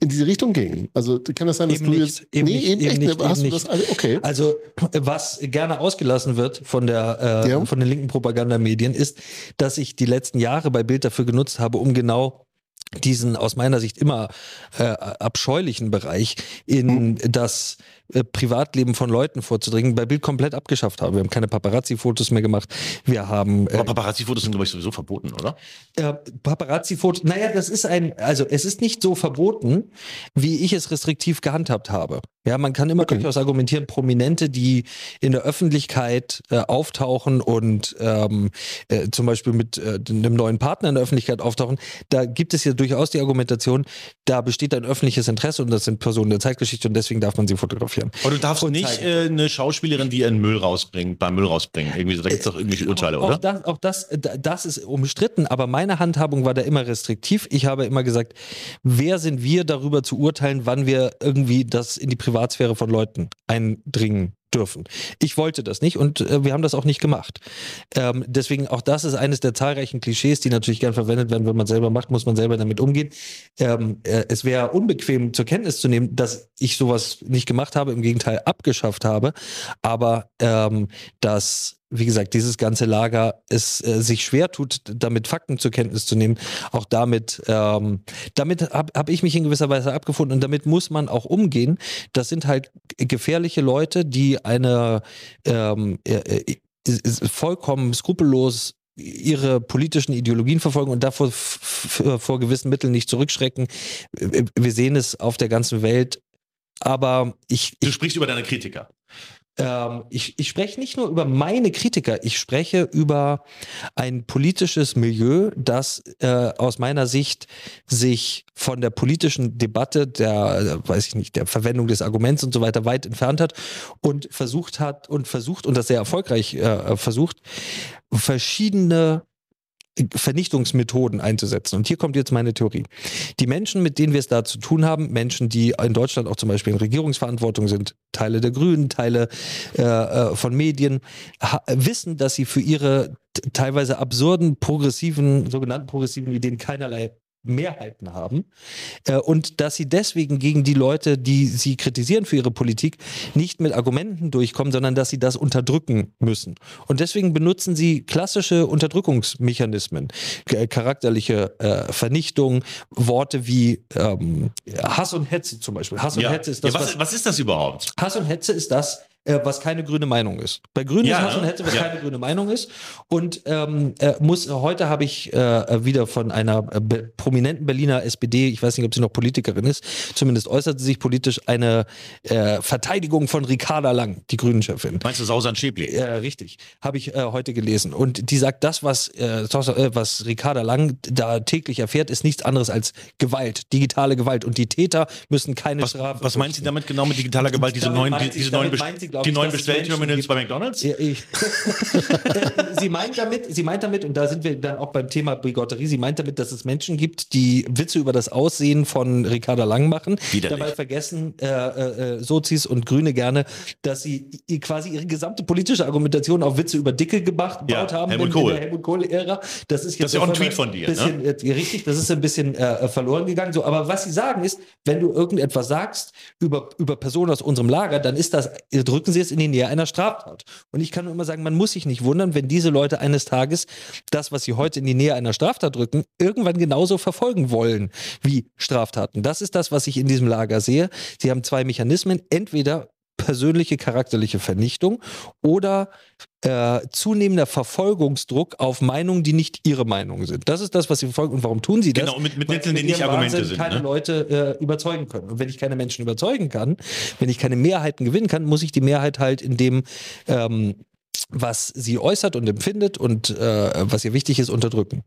in diese Richtung gingen. Also kann das sein, dass Eben du nicht, jetzt eben nee, nicht, eben eben echt, nicht, hast du das nicht. alle? Okay. Also, was gerne ausgelassen wird von der äh, Ja. von den linken Propagandamedien ist, dass ich die letzten Jahre bei Bild dafür genutzt habe, um genau diesen aus meiner Sicht immer äh, abscheulichen Bereich in das äh, Privatleben von Leuten vorzudringen, bei Bild komplett abgeschafft habe. Wir haben keine Paparazzi-Fotos mehr gemacht. Wir haben äh, Aber Paparazzi-Fotos sind, glaube ich, sowieso verboten, oder? äh, Paparazzi-Fotos, naja, das ist ein, also es ist nicht so verboten, wie ich es restriktiv gehandhabt habe. Ja, man kann immer Okay. durchaus argumentieren, Prominente, die in der Öffentlichkeit äh, auftauchen und ähm, äh, zum Beispiel mit äh, einem neuen Partner in der Öffentlichkeit auftauchen, da gibt es ja durchaus die Argumentation, da besteht ein öffentliches Interesse und das sind Personen der Zeitgeschichte und deswegen darf man sie fotografieren. Aber du darfst Und nicht äh, eine Schauspielerin, die ihren Müll rausbringt, beim Müll rausbringen. Irgendwie da gibt es doch irgendwelche Urteile, Auch oder? das, auch das, äh, da- das ist umstritten, aber meine Handhabung war da immer restriktiv. Ich habe immer gesagt, wer sind wir darüber zu urteilen, wann wir irgendwie das in die Privatsphäre von Leuten eindringen dürfen. Ich wollte das nicht und äh, wir haben das auch nicht gemacht. Ähm, deswegen auch das ist eines der zahlreichen Klischees, die natürlich gern verwendet werden, wenn man selber macht, muss man selber damit umgehen. Ähm, äh, es wäre unbequem zur Kenntnis zu nehmen, dass ich sowas nicht gemacht habe, im Gegenteil abgeschafft habe, aber ähm, dass wie gesagt, dieses ganze Lager es äh, sich schwer tut, damit Fakten zur Kenntnis zu nehmen. Auch damit, ähm, damit habe hab ich mich in gewisser Weise abgefunden und damit muss man auch umgehen. Das sind halt gefährliche Leute, die eine ähm, äh, äh, vollkommen skrupellos ihre politischen Ideologien verfolgen und davor f- vor gewissen Mitteln nicht zurückschrecken. Wir sehen es auf der ganzen Welt. Aber ich, Du ich sprichst über deine Kritiker. Ähm, ich, ich spreche nicht nur über meine Kritiker, ich spreche über ein politisches Milieu, das äh, aus meiner Sicht sich von der politischen Debatte, der, äh, weiß ich nicht, der Verwendung des Arguments und so weiter weit entfernt hat und versucht hat und versucht und das sehr erfolgreich äh, versucht, verschiedene Vernichtungsmethoden einzusetzen. Und hier kommt jetzt meine Theorie. Die Menschen, mit denen wir es da zu tun haben, Menschen, die in Deutschland auch zum Beispiel in Regierungsverantwortung sind, Teile der Grünen, Teile äh, äh von Medien, wissen, dass sie für ihre teilweise absurden, progressiven, sogenannten progressiven Ideen keinerlei Mehrheiten haben äh, und dass sie deswegen gegen die Leute, die sie kritisieren für ihre Politik, nicht mit Argumenten durchkommen, sondern dass sie das unterdrücken müssen. Und deswegen benutzen sie klassische Unterdrückungsmechanismen, äh, charakterliche äh, Vernichtung, Worte wie ähm, Hass und Hetze zum Beispiel. Hass und Ja. Hetze ist das, ja, was, was, was ist das überhaupt? Hass und Hetze ist das, äh, was keine grüne Meinung ist. Bei Grün Ja, ist Hass ne? und Hetze, was Ja. keine grüne Meinung ist. Und ähm, äh, muss heute habe ich äh, wieder von einer äh, be prominenten Berliner SPD, ich weiß nicht, ob sie noch Politikerin ist, zumindest äußerte sich politisch eine äh, Verteidigung von Ricarda Lang, die Grünen-Chefin. Meinst du Sausan Schäbli? Ja, richtig. Habe ich äh, heute gelesen. Und die sagt, das, was, äh, äh, was Ricarda Lang da täglich erfährt, ist nichts anderes als Gewalt, digitale Gewalt. Und die Täter müssen keine Was, Strafe. was meint sie damit genau mit digitaler Gewalt? Diese neuen, diese neuen, meint sie, glaub die ich, neuen Bestellterminals bei McDonalds? Ja. Äh, *laughs* sie meint damit, sie meint damit, und da sind wir dann auch beim Thema Bigotterie, sie meint damit, dass es Menschen gibt, die Witze über das Aussehen von Ricarda Lang machen. Widerlich. Dabei vergessen äh, äh, äh, Sozis und Grüne gerne, dass sie quasi ihre gesamte politische Argumentation auf Witze über Dicke gemacht Ja, gebaut haben Helmut Kohl. in der Helmut Kohl-Ära. Das ist jetzt Das ist ja auch ein Tweet von dir, Bisschen, äh, richtig, das ist ein bisschen äh, verloren gegangen. So, aber was sie sagen ist, wenn du irgendetwas sagst über, über Personen aus unserem Lager, dann ist das, äh, drücken sie es in die Nähe einer Straftat. Und ich kann nur immer sagen, man muss sich nicht wundern, wenn diese Leute eines Tages das, was sie heute in die Nähe einer Straftat drücken, irgendwann genauso verfolgen wollen wie Straftaten. Das ist das, was ich in diesem Lager sehe. Sie haben zwei Mechanismen. Entweder persönliche charakterliche Vernichtung oder äh, zunehmender Verfolgungsdruck auf Meinungen, die nicht ihre Meinung sind. Das ist das, was sie verfolgen. Und warum tun sie das? Genau, mit- mit Mitteln, die nicht Argumente Wahnsinn sind, keine ne? Leute äh, überzeugen können. Und wenn ich keine Menschen überzeugen kann, wenn ich keine Mehrheiten gewinnen kann, muss ich die Mehrheit halt in dem, ähm, was sie äußert und empfindet und äh, was ihr wichtig ist, unterdrücken.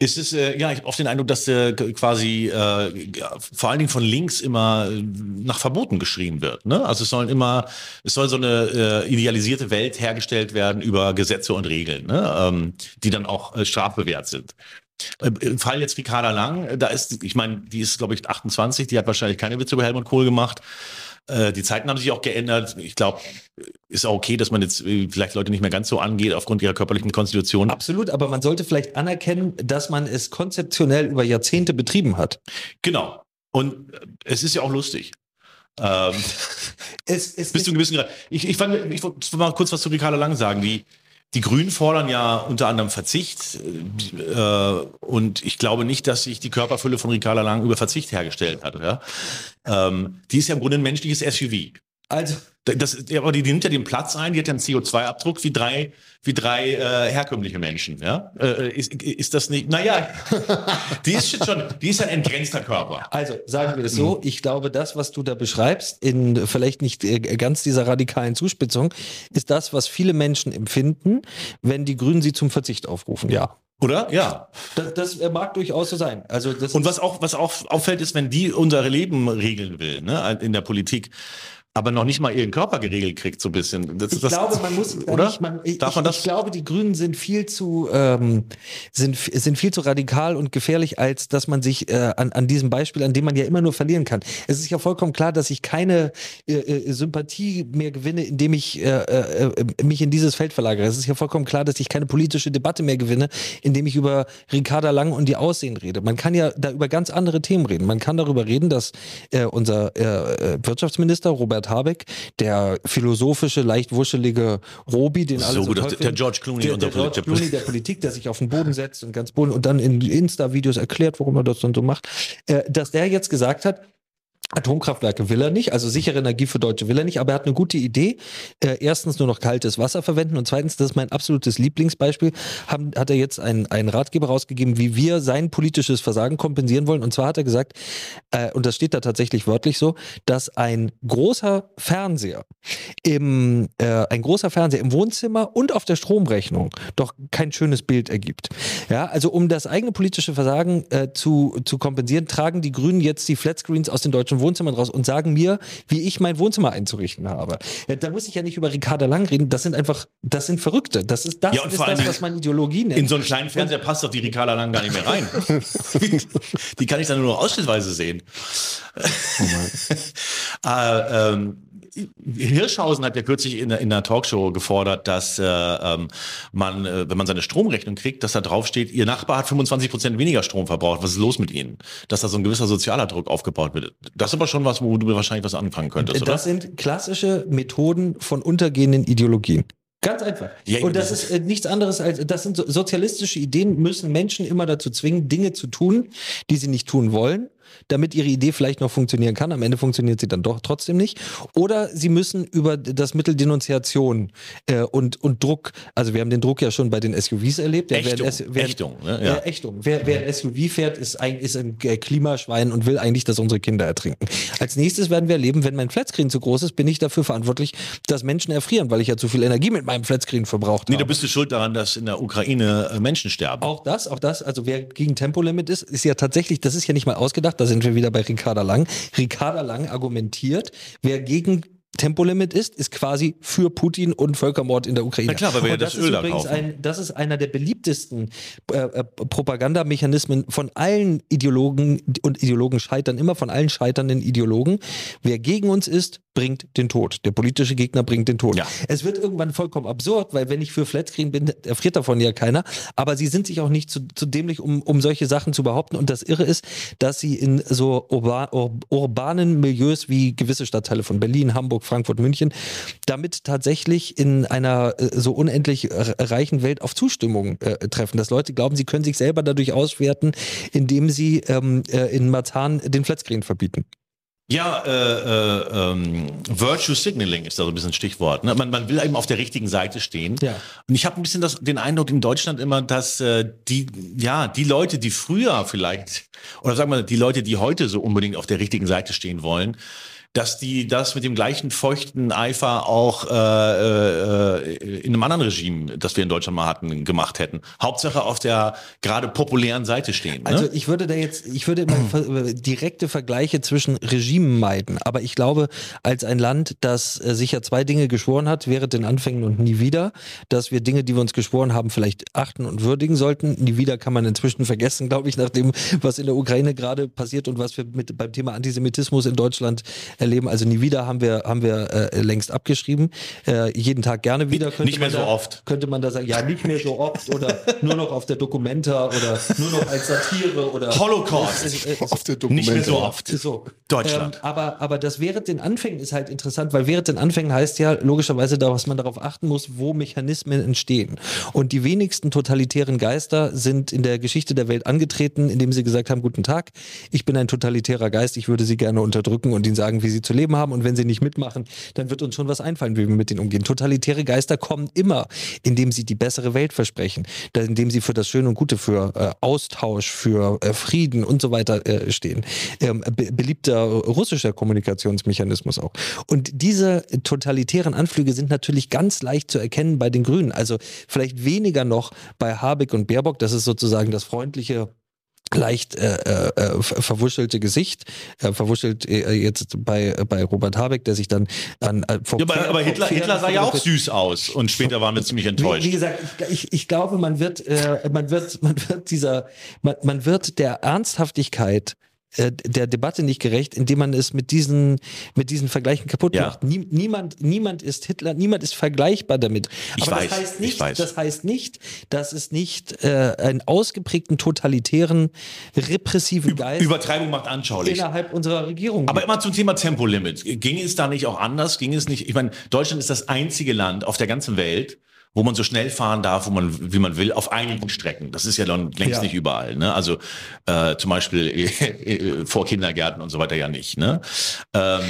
Ist es, äh, ja, ich habe oft den Eindruck, dass äh, quasi äh, vor allen Dingen von links immer äh, nach Verboten geschrien wird. Ne? Also es sollen immer, es soll so eine äh, idealisierte Welt hergestellt werden über Gesetze und Regeln, ne? ähm, die dann auch äh, strafbewehrt sind. Äh, Im Fall jetzt Ricarda Lang, äh, da ist, ich meine, die ist, glaube ich, 28, die hat wahrscheinlich keine Witze über Helmut Kohl gemacht. Äh, Die Zeiten haben sich auch geändert. Ich glaube, ist auch okay, dass man jetzt äh, vielleicht Leute nicht mehr ganz so angeht aufgrund ihrer körperlichen Konstitution. Absolut, aber man sollte vielleicht anerkennen, dass man es konzeptionell über Jahrzehnte betrieben hat. Genau. Und äh, es ist ja auch lustig. Ähm, *laughs* Es, es bis zu einem gewissen Grad. Ich, ich, fand, ich wollte mal kurz was zu Ricarda Lang sagen. Die, die Grünen fordern ja unter anderem Verzicht. Äh, und ich glaube nicht, dass sich die Körperfülle von Ricarda Lang über Verzicht hergestellt hat. Ja? Ähm, die ist ja im Grunde ein menschliches SUV. also Das, aber die, die nimmt ja den Platz ein, die hat ja einen CO2-Abdruck wie drei, wie drei äh, herkömmliche Menschen. Ja? Äh, ist, ist das nicht? Naja, *laughs* die ist schon, die ist ein entgrenzter Körper. Also sagen wir es Mhm. so, ich glaube, das, was du da beschreibst, in vielleicht nicht äh, ganz dieser radikalen Zuspitzung, ist das, was viele Menschen empfinden, wenn die Grünen sie zum Verzicht aufrufen. Ja. Oder? Ja. Das, das äh, mag durchaus so sein. Also das Und was auch, was auch auffällt, ist, wenn die unser Leben regeln will, ne, in der Politik, aber noch nicht mal ihren Körper geregelt kriegt, so ein bisschen. Das, Ich das, glaube, man muss oder? Nicht, man, ich, Darf man das? ich glaube, die Grünen sind viel zu ähm, sind, sind viel zu radikal und gefährlich, als dass man sich äh, an, an diesem Beispiel, an dem man ja immer nur verlieren kann. Es ist ja vollkommen klar, dass ich keine äh, äh, Sympathie mehr gewinne, indem ich äh, äh, äh, mich in dieses Feld verlagere. Es ist ja vollkommen klar, dass ich keine politische Debatte mehr gewinne, indem ich über Ricarda Lang und die Aussehen rede. Man kann ja da über ganz andere Themen reden. Man kann darüber reden, dass äh, unser äh, Wirtschaftsminister Robert Habeck, der philosophische, leicht wuschelige Robi, den alle So so, gut, der- der George Clooney der, der George Politik. Clooney der Politik, der sich auf den Boden setzt und ganz Boden und dann in Insta-Videos erklärt, warum er das dann so macht, äh, dass der jetzt gesagt hat, Atomkraftwerke will er nicht, also sichere Energie für Deutsche will er nicht, aber er hat eine gute Idee. Äh, erstens nur noch kaltes Wasser verwenden und zweitens, das ist mein absolutes Lieblingsbeispiel, haben, hat er jetzt einen, Ratgeber rausgegeben, wie wir sein politisches Versagen kompensieren wollen. Und zwar hat er gesagt, äh, und das steht da tatsächlich wörtlich so, dass ein großer Fernseher im, äh, ein großer Fernseher im Wohnzimmer und auf der Stromrechnung doch kein schönes Bild ergibt. Ja, also um das eigene politische Versagen äh, zu, zu kompensieren, tragen die Grünen jetzt die Flatscreens aus den deutschen Wohnzimmern raus und sagen mir, wie ich mein Wohnzimmer einzurichten habe. Ja, da muss ich ja nicht über Ricarda Lang reden. Das sind einfach, das sind Verrückte. Das ist das, Ja, ist das was man Ideologie nennt. In so einen kleinen Fernseher passt doch die Ricarda lang gar nicht mehr rein. *laughs* die kann ich dann nur noch ausschnittweise sehen. äh, *laughs* ähm, Hirschhausen hat ja kürzlich in, der- in einer Talkshow gefordert, dass äh, ähm, man, äh, wenn man seine Stromrechnung kriegt, dass da drauf steht, ihr Nachbar hat 25 Prozent weniger Strom verbraucht. Was ist los mit Ihnen? Dass da so ein gewisser sozialer Druck aufgebaut wird. Das ist aber schon was, wo du wahrscheinlich was anfangen könntest, oder? Das sind klassische Methoden von untergehenden Ideologien. Ganz einfach. Ja, und das das ist äh, nichts anderes als, das sind so, sozialistische Ideen, müssen Menschen immer dazu zwingen, Dinge zu tun, die sie nicht tun wollen, damit ihre Idee vielleicht noch funktionieren kann. Am Ende funktioniert sie dann doch trotzdem nicht. Oder sie müssen über das Mittel Denunziation äh, und, und Druck, also wir haben den Druck ja schon bei den SUVs erlebt. Ja, Ächtung, wer wer- Ächtung, ne? Ja. Äh, Ächtung. Wer, wer ein SUV fährt, ist ein, ist ein äh, Klimaschwein und will eigentlich, dass unsere Kinder ertrinken. Als nächstes werden wir erleben, wenn mein Flatscreen zu groß ist, bin ich dafür verantwortlich, dass Menschen erfrieren, weil ich ja zu viel Energie mit meinem Flatscreen verbraucht Nee, habe. du bist du schuld daran, dass in der Ukraine äh, Menschen sterben. Auch das, auch das, also wer gegen Tempolimit ist, ist ja tatsächlich, das ist ja nicht mal ausgedacht, da sind wir wieder bei Ricarda Lang. Ricarda Lang argumentiert, wer gegen Tempolimit ist, ist quasi für Putin und Völkermord in der Ukraine. Na klar, weil wir ja das ist Öl da kaufen. Ein, das ist einer der beliebtesten äh, äh, Propagandamechanismen von allen Ideologen und Ideologen scheitern, immer von allen scheiternden Ideologen. Wer gegen uns ist, bringt den Tod. Der politische Gegner bringt den Tod. Ja. Es wird irgendwann vollkommen absurd, weil wenn ich für Flatscreen bin, erfriert davon ja keiner. Aber sie sind sich auch nicht zu, zu dämlich, um, um solche Sachen zu behaupten. Und das Irre ist, dass sie in so urba, ur, urbanen Milieus wie gewisse Stadtteile von Berlin, Hamburg, Frankfurt, München damit tatsächlich in einer äh, so unendlich r- reichen Welt auf Zustimmung äh, treffen. Dass Leute glauben, sie können sich selber dadurch auswerten, indem sie ähm, äh, in Marzahn den Flatscreen verbieten. Ja, äh, äh, ähm, Virtue Signaling ist da so ein bisschen ein Stichwort. Ne? Man, man will eben auf der richtigen Seite stehen. Ja. Und ich habe ein bisschen das, den Eindruck in Deutschland immer, dass äh, die, ja, die Leute, die früher vielleicht, oder sagen wir, die Leute, die heute so unbedingt auf der richtigen Seite stehen wollen, dass die das mit dem gleichen feuchten Eifer auch äh, äh, in einem anderen Regime, das wir in Deutschland mal hatten, gemacht hätten. Hauptsache auf der gerade populären Seite stehen. Ne? Also ich würde da jetzt, ich würde immer ver- direkte Vergleiche zwischen Regimen meiden. Aber ich glaube, als ein Land, das äh, sich ja zwei Dinge geschworen hat, während den Anfängen und nie wieder, dass wir Dinge, die wir uns geschworen haben, vielleicht achten und würdigen sollten. Nie wieder kann man inzwischen vergessen, glaube ich, nach dem, was in der Ukraine gerade passiert und was wir mit beim Thema Antisemitismus in Deutschland erleben. Also nie wieder haben wir, haben wir äh, längst abgeschrieben. Äh, jeden Tag gerne wieder. Könnte Nicht mehr so da, oft. Könnte man da sagen, ja, nicht mehr so oft oder nur noch auf der Documenta oder nur noch als Satire oder Holocaust. Äh, äh, Auf der Nicht mehr so oft. so. Deutschland. Ähm, aber, aber das während den Anfängen ist halt interessant, weil während den Anfängen heißt ja logischerweise, dass man darauf achten muss, wo Mechanismen entstehen. Und die wenigsten totalitären Geister sind in der Geschichte der Welt angetreten, indem sie gesagt haben, guten Tag, ich bin ein totalitärer Geist, ich würde sie gerne unterdrücken und ihnen sagen, wie sie zu leben haben. Und wenn sie nicht mitmachen, dann wird uns schon was einfallen, wie wir mit denen umgehen. Totalitäre Geister kommen immer, indem sie die bessere Welt versprechen, indem sie für das Schöne und Gute, für äh, Austausch, für äh, Frieden und so weiter äh, stehen. Ähm, be beliebter russischer Kommunikationsmechanismus auch. Und diese totalitären Anflüge sind natürlich ganz leicht zu erkennen bei den Grünen. Also vielleicht weniger noch bei Habeck und Baerbock. Das ist sozusagen das freundliche leicht äh, äh, äh, ver- verwuschelte Gesicht, äh, verwuschelt äh, jetzt bei, bei Robert Habeck, der sich dann an äh, vor Ja, aber, aber Hitler, Hitler sah ja auch süß aus und später waren wir ziemlich Wie, enttäuscht. wie gesagt, ich, ich, ich glaube, man wird, äh, man wird, *laughs* man wird dieser, man, man wird der Ernsthaftigkeit äh, der Debatte nicht gerecht, indem man es mit diesen, mit diesen Vergleichen kaputt Ja. macht. Nie, niemand, niemand ist Hitler, niemand ist vergleichbar damit. Ich Aber weiß, das heißt ich nicht, das heißt nicht, dass es nicht äh, einen ausgeprägten totalitären, repressiven Geist Übertreibung macht anschaulich. innerhalb unserer Regierung Aber gibt. immer zum Thema Tempolimit. Ging es da nicht auch anders? Ging es nicht? Ich meine, Deutschland ist das einzige Land auf der ganzen Welt, wo man so schnell fahren darf, wo man, wie man will, auf einigen Strecken. Das ist ja dann längst Ja. nicht überall. Ne? Also äh, zum Beispiel *laughs* äh, vor Kindergärten und so weiter ja nicht. Ne? Ähm,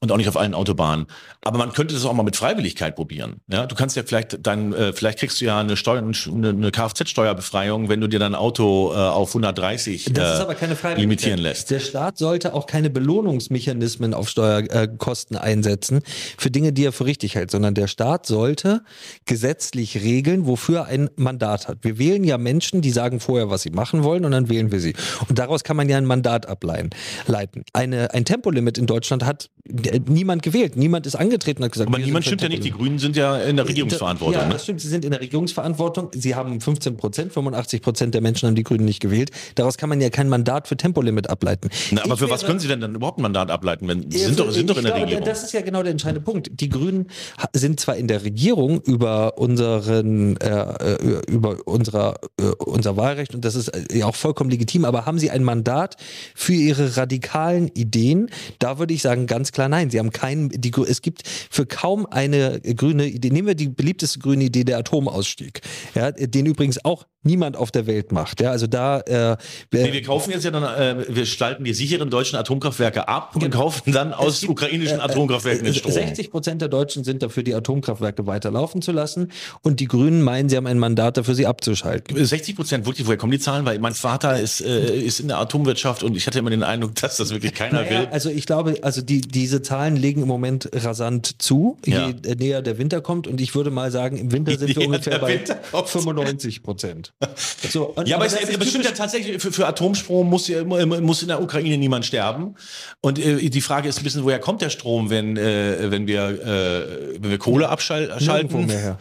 und auch nicht auf allen Autobahnen. Aber man könnte das auch mal mit Freiwilligkeit probieren. Ja, du kannst ja vielleicht dein, äh, vielleicht kriegst du ja eine Steuer, eine, eine Kfz-Steuerbefreiung, wenn du dir dein Auto äh, auf 130 Das ist äh, limitieren lässt. Der Staat sollte auch keine Belohnungsmechanismen auf Steuerkosten einsetzen für Dinge, die er für richtig hält, sondern der Staat sollte gesetzlich regeln, wofür er ein Mandat hat. Wir wählen ja Menschen, die sagen vorher, was sie machen wollen und dann wählen wir sie. Und daraus kann man ja ein Mandat ableiten. leiten. Eine, ein Tempolimit in Deutschland hat äh, niemand gewählt. Niemand ist angetreten und hat gesagt, Aber niemand sind stimmt ja nicht, die. Grünen sind ja in der Regierungsverantwortung. Ja, ne? das stimmt. Sie sind in der Regierungsverantwortung. Sie haben 15 Prozent, 85 Prozent der Menschen haben die Grünen nicht gewählt. Daraus kann man ja kein Mandat für Tempolimit ableiten. Na, aber Ich für was können Sie denn dann überhaupt ein Mandat ableiten, wenn Sie Ja, sind für- doch, sind doch in der glaube, Regierung? Das ist ja genau der entscheidende Punkt. Die Grünen sind zwar in der Regierung über unseren äh, äh, über unserer äh, unser Wahlrecht und das ist äh, ja auch vollkommen legitim, aber haben sie ein Mandat für ihre radikalen Ideen? Da würde ich sagen ganz klar nein. Sie haben keinen die es gibt für kaum eine grüne Idee. Nehmen wir die beliebteste grüne Idee der Atomausstieg. Ja, den übrigens auch niemand auf der Welt macht. Ja, also da äh, Nee, wir kaufen jetzt ja dann, äh, wir stalten die sicheren deutschen Atomkraftwerke ab und kaufen dann aus Genau. Gibt, ukrainischen äh, Atomkraftwerken den äh, Strom. 60 Prozent der Deutschen sind dafür, die Atomkraftwerke weiterlaufen zu lassen. Und die Grünen meinen, sie haben ein Mandat dafür, sie abzuschalten. 60 Prozent, wirklich, woher kommen die Zahlen? Weil mein Vater ist, äh, ist in der Atomwirtschaft und ich hatte immer den Eindruck, dass das wirklich keiner Naja, will. also ich glaube, also die, diese Zahlen legen im Moment rasant zu, Ja. je näher der Winter kommt. Und ich würde mal sagen, im Winter Je sind wir ungefähr bei Winter kommt. 95 Prozent. *laughs* So, Ja, aber, es, aber es stimmt ja tatsächlich, für, für Atomstrom muss, muss in der Ukraine niemand sterben. Und äh, die Frage ist ein bisschen, woher kommt der Strom, wenn, äh, wenn, wir, äh, wenn wir Kohle abschalten?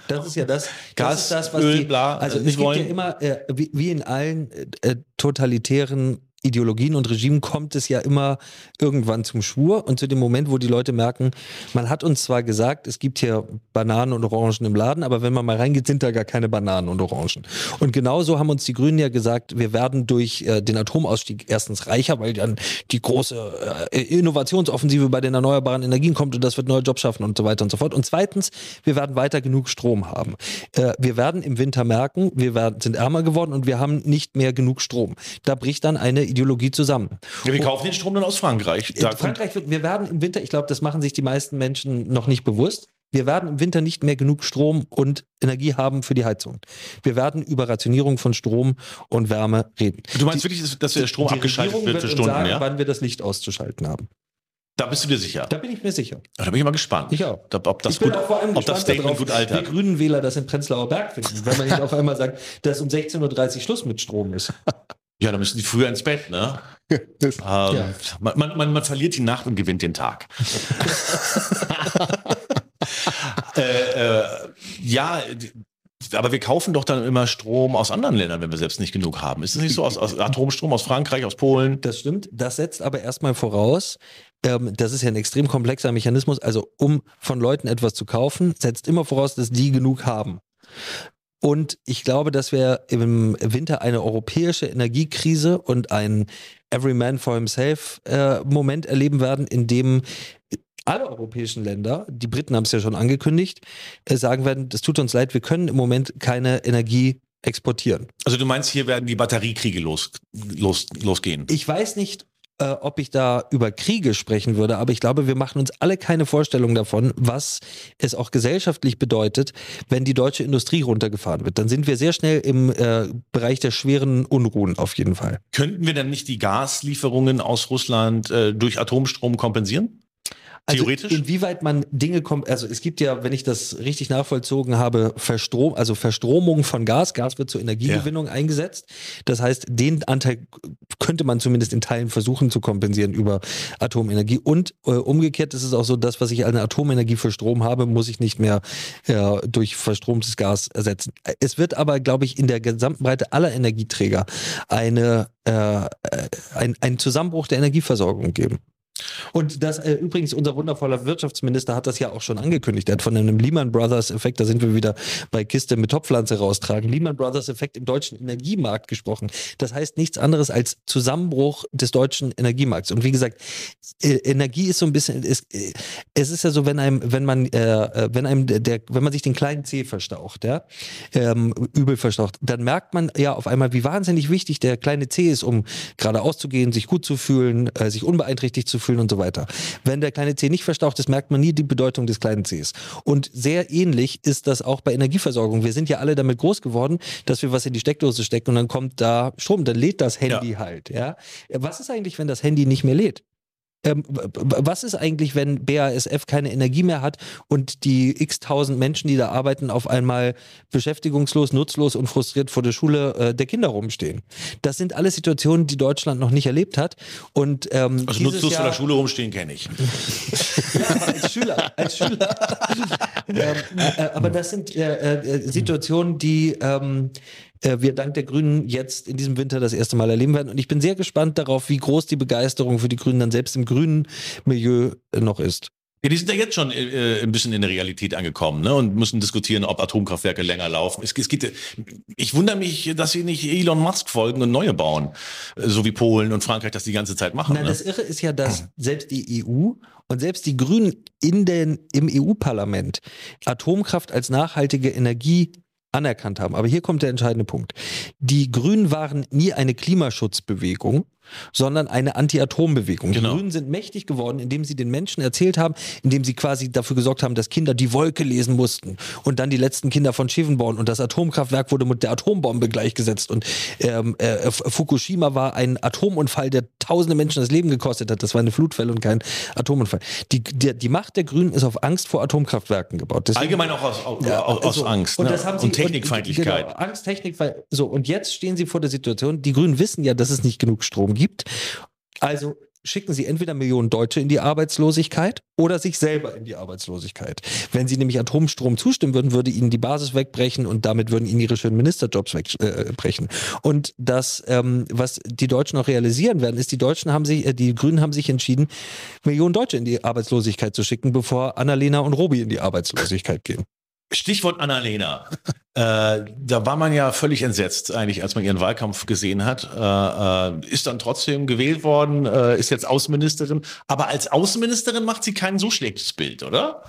Das ist ja das. Gas, das ist das, was Öl, die, bla, also äh, es nicht gibt wollen. ja immer, äh, wie, wie in allen äh, totalitären Ideologien und Regimen kommt es ja immer irgendwann zum Schwur und zu dem Moment, wo die Leute merken, man hat uns zwar gesagt, es gibt hier Bananen und Orangen im Laden, aber wenn man mal reingeht, sind da gar keine Bananen und Orangen. Und genauso haben uns die Grünen ja gesagt, wir werden durch äh, den Atomausstieg erstens reicher, weil dann die große äh, Innovationsoffensive bei den erneuerbaren Energien kommt und das wird neue Jobs schaffen und so weiter und so fort. Und zweitens, wir werden weiter genug Strom haben. Äh, wir werden im Winter merken, wir werden, sind ärmer geworden und wir haben nicht mehr genug Strom. Da bricht dann eine Ideologie zusammen. Ja, wir kaufen den Strom dann aus Frankreich. Frankreich, wird- wir werden im Winter, ich glaube, das machen sich die meisten Menschen noch nicht bewusst. Wir werden im Winter nicht mehr genug Strom und Energie haben für die Heizung. Wir werden über Rationierung von Strom und Wärme reden. du meinst wirklich, dass- der Strom die abgeschaltet Regierung wird für Stunden, sagen, ja? wann wir das Licht auszuschalten haben. Da bist du dir sicher. Da bin ich mir sicher. Da bin ich mal gespannt. Ich auch. Ob, das, ich gut, auch vor allem ob das Statement darauf, gut wie altert. Grünen Wähler das in Prenzlauer Berg finden, wenn man ihnen auf einmal sagt, dass um 16.30 Uhr Schluss mit Strom ist. *laughs* Ja, da müssen die früher ins Bett, ne? *laughs* Das, Ähm, Ja. man, man, man, man verliert die Nacht und gewinnt den Tag. *laughs* äh, äh, ja, aber wir kaufen doch dann immer Strom aus anderen Ländern, wenn wir selbst nicht genug haben. Ist es nicht so? Aus, aus Atomstrom aus Frankreich, aus Polen? Das stimmt. Das setzt aber erstmal voraus, ähm, das ist ja ein extrem komplexer Mechanismus. Also, um von Leuten etwas zu kaufen, setzt immer voraus, dass die genug haben. Und ich glaube, dass wir im Winter eine europäische Energiekrise und ein Every Man for Himself äh, Moment erleben werden, in dem alle europäischen Länder, die Briten haben es ja schon angekündigt, äh, sagen werden, es tut uns leid, wir können im Moment keine Energie exportieren. Also du meinst, hier werden die Batteriekriege los, los, losgehen? Ich weiß nicht, äh, ob ich da über Kriege sprechen würde, aber ich glaube, wir machen uns alle keine Vorstellung davon, was es auch gesellschaftlich bedeutet, wenn die deutsche Industrie runtergefahren wird. Dann sind wir sehr schnell im äh, Bereich der schweren Unruhen auf jeden Fall. Könnten wir dann nicht die Gaslieferungen aus Russland äh, durch Atomstrom kompensieren? Theoretisch? Also inwieweit man Dinge kommt, also es gibt ja, wenn ich das richtig nachvollzogen habe, Verstrom, also Verstromung von Gas. Gas wird zur Energiegewinnung eingesetzt. Das heißt, den Anteil könnte man zumindest in Teilen versuchen zu kompensieren über Atomenergie. Und äh, umgekehrt ist es auch so, das, was ich als Atomenergie für Strom habe, muss ich nicht mehr äh, durch verstromtes Gas ersetzen. Es wird aber, glaube ich, in der gesamten Breite aller Energieträger eine, äh, äh, ein, einen Zusammenbruch der Energieversorgung geben. Und das äh, übrigens, unser wundervoller Wirtschaftsminister hat das ja auch schon angekündigt. Er hat von einem Lehman Brothers Effekt, da sind wir wieder bei Kiste mit Topfpflanze raustragen, Lehman Brothers Effekt im deutschen Energiemarkt gesprochen. Das heißt nichts anderes als Zusammenbruch des deutschen Energiemarkts. Und wie gesagt, äh, Energie ist so ein bisschen, ist, äh, es ist ja so, wenn einem, wenn man, äh, äh, wenn einem der, wenn man sich den kleinen C verstaucht, ja, ähm, übel verstaucht, dann merkt man ja auf einmal, wie wahnsinnig wichtig der kleine C ist, um geradeaus zu gehen, sich gut zu fühlen, äh, sich unbeeinträchtigt zu fühlen und so weiter. Wenn der kleine C nicht verstaucht ist, merkt man nie die Bedeutung des kleinen Cs. Und sehr ähnlich ist das auch bei Energieversorgung. Wir sind ja alle damit groß geworden, dass wir was in die Steckdose stecken und dann kommt da Strom, dann lädt das Handy halt, ja. Was ist eigentlich, wenn das Handy nicht mehr lädt? Ähm, was ist eigentlich, wenn BASF keine Energie mehr hat und die x tausend Menschen, die da arbeiten, auf einmal beschäftigungslos, nutzlos und frustriert vor der Schule äh, der Kinder rumstehen? Das sind alles Situationen, die Deutschland noch nicht erlebt hat. Und, ähm, Also nutzlos vor Jahr- der Schule rumstehen kenne ich. ja, *laughs* als Schüler, als Schüler. *laughs* ähm, äh, aber das sind äh, äh, Situationen, die ähm, äh, wir dank der Grünen jetzt in diesem Winter das erste Mal erleben werden. Und ich bin sehr gespannt darauf, wie groß die Begeisterung für die Grünen dann selbst im grünen Milieu äh, noch ist. Ja, die sind ja jetzt schon äh, ein bisschen in der Realität angekommen ne? und müssen diskutieren, ob Atomkraftwerke länger laufen. Es, es geht, ich wundere mich, dass sie nicht Elon Musk folgen und neue bauen, äh, so wie Polen und Frankreich das die ganze Zeit machen. Nein, ne? das Irre ist ja, dass selbst die EU und selbst die Grünen in den, im EU-Parlament Atomkraft als nachhaltige Energie anerkannt haben. Aber hier kommt der entscheidende Punkt. Die Grünen waren nie eine Klimaschutzbewegung, sondern eine Anti-Atom-Bewegung. Genau. Die Grünen sind mächtig geworden, indem sie den Menschen erzählt haben, indem sie quasi dafür gesorgt haben, dass Kinder die Wolke lesen mussten und dann die letzten Kinder von Schevenborn und das Atomkraftwerk wurde mit der Atombombe gleichgesetzt und ähm, äh, Fukushima war ein Atomunfall, der tausende Menschen das Leben gekostet hat. Das war eine Flutwelle und kein Atomunfall. Die, die, die Macht der Grünen ist auf Angst vor Atomkraftwerken gebaut. Deswegen- Allgemein auch aus, aus, ja, aus so. Angst und, ne? das haben sie, und Technikfeindlichkeit. Und, genau, Angst, Technikfeindlichkeit. So, und jetzt stehen sie vor der Situation, die Grünen wissen ja, dass es nicht genug Strom gibt. Also schicken sie entweder Millionen Deutsche in die Arbeitslosigkeit oder sich selber in die Arbeitslosigkeit. Wenn sie nämlich Atomstrom zustimmen würden, würde ihnen die Basis wegbrechen und damit würden ihnen ihre schönen Ministerjobs wegbrechen. Und das, ähm, was die Deutschen auch realisieren werden, ist, die Deutschen haben sich, äh, die Grünen haben sich entschieden, Millionen Deutsche in die Arbeitslosigkeit zu schicken, bevor Annalena und Robi in die Arbeitslosigkeit gehen. Stichwort Annalena. *laughs* äh, da war man ja völlig entsetzt, eigentlich, als man ihren Wahlkampf gesehen hat. Äh, äh, ist dann trotzdem gewählt worden, äh, ist jetzt Außenministerin. Aber als Außenministerin macht sie kein so schlechtes Bild, oder?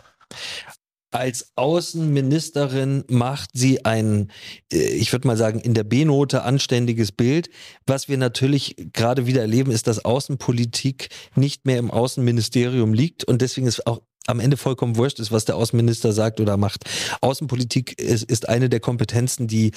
als Außenministerin macht sie ein, äh, ich würde mal sagen, in der B-Note anständiges Bild. Was wir natürlich gerade wieder erleben, ist, dass Außenpolitik nicht mehr im Außenministerium liegt und deswegen ist auch am Ende vollkommen wurscht ist, was der Außenminister sagt oder macht. Außenpolitik ist, ist eine der Kompetenzen, die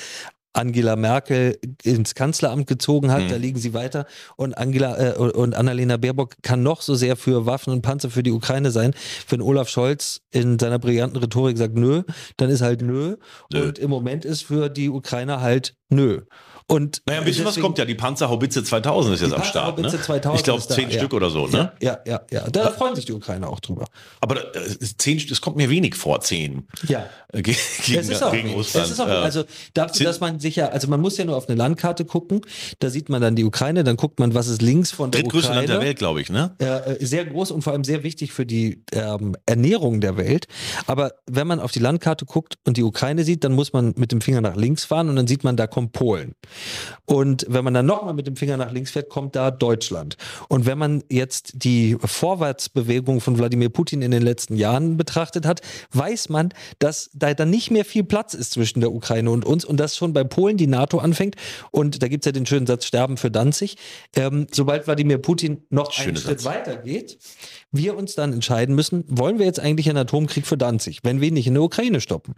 Angela Merkel ins Kanzleramt gezogen hat, Hm. da liegen sie weiter. Und Angela äh, und Annalena Baerbock kann noch so sehr für Waffen und Panzer für die Ukraine sein. Wenn Olaf Scholz in seiner brillanten Rhetorik sagt nö, dann ist halt nö. Nö. Und im Moment ist für die Ukrainer halt nö. Und Naja, ein bisschen was kommt ja. Die Panzerhaubitze 2000 ist jetzt am Start. Ne? Panzerhaubitze 2000 ich glaube, ist da, zehn ja. Stück oder so. Ne? Ja, ja, ja. Da freuen sich die Ukrainer auch drüber. Aber äh, zehn, es kommt mir wenig vor, zehn. Ja. äh, ge- Gegen, Es ist auch, gegen. Russland. es ist auch Äh, also dafür, dass man sich ja, also man muss ja nur auf eine Landkarte gucken, da sieht man dann die Ukraine, dann guckt man, was ist links von der drittgrößte Ukraine. Land der Welt, glaube ich, ne? äh, sehr groß und vor allem sehr wichtig für die ähm, Ernährung der Welt. Aber wenn man auf die Landkarte guckt und die Ukraine sieht, dann muss man mit dem Finger nach links fahren und dann sieht man, da kommt Polen. Und wenn man dann nochmal mit dem Finger nach links fährt, kommt da Deutschland. Und wenn man jetzt die Vorwärtsbewegung von Wladimir Putin in den letzten Jahren betrachtet hat, weiß man, dass da dann nicht mehr viel Platz ist zwischen der Ukraine und uns und dass schon bei Polen die NATO anfängt. Und da gibt es ja den schönen Satz, Sterben für Danzig. Ähm, sobald Wladimir Putin noch einen Schritt Satz. weitergeht, wir uns dann entscheiden müssen, wollen wir jetzt eigentlich einen Atomkrieg für Danzig, wenn wir nicht in der Ukraine stoppen.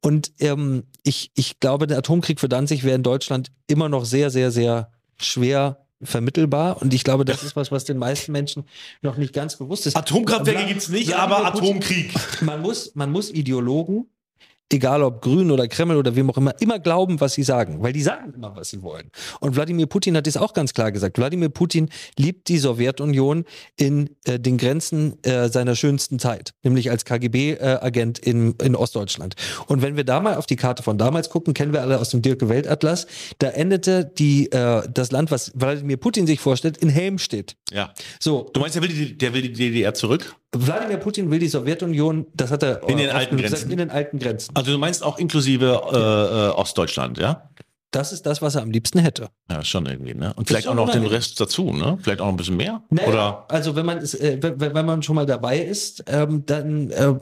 Und ähm, ich, ich glaube, der Atomkrieg für Danzig wäre in Deutschland immer noch sehr, sehr, sehr schwer vermittelbar. Und ich glaube, das ist was, was den meisten Menschen noch nicht ganz bewusst ist. Atomkraftwerke Wla- gibt's nicht, aber Atomkrieg. Man muss, man muss Ideologen egal ob Grün oder Kreml oder wem auch immer, immer glauben, was sie sagen, weil die sagen immer, was sie wollen. Und Wladimir Putin hat dies auch ganz klar gesagt. Wladimir Putin liebt die Sowjetunion in äh, den Grenzen äh, seiner schönsten Zeit, nämlich als KGB-Agent in, in Ostdeutschland. Und wenn wir da mal auf die Karte von damals gucken, kennen wir alle aus dem Dirke Weltatlas, da endete die, äh, das Land, was Wladimir Putin sich vorstellt, in Helmstedt. Ja. So, Du meinst, der will die, der will die DDR zurück? Wladimir Putin will die Sowjetunion, das hat er In den oft alten gesagt, Grenzen. in den alten Grenzen. Also du meinst auch inklusive äh, äh, Ostdeutschland, ja? Das ist das, was er am liebsten hätte. Ja, schon irgendwie, ne? Und vielleicht auch noch den. Rest dazu, ne? Vielleicht auch ein bisschen mehr? Naja, Oder? also wenn man äh, wenn, wenn man schon mal dabei ist, ähm, dann äh,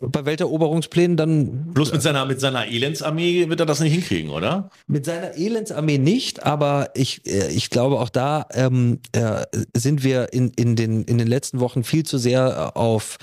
bei Welteroberungsplänen dann Bloß mit seiner, mit seiner Elendsarmee wird er das nicht hinkriegen, oder? mit seiner Elendsarmee nicht, aber ich, äh, ich glaube auch da ähm, äh, sind wir in, in, den, in den letzten Wochen viel zu sehr äh, auf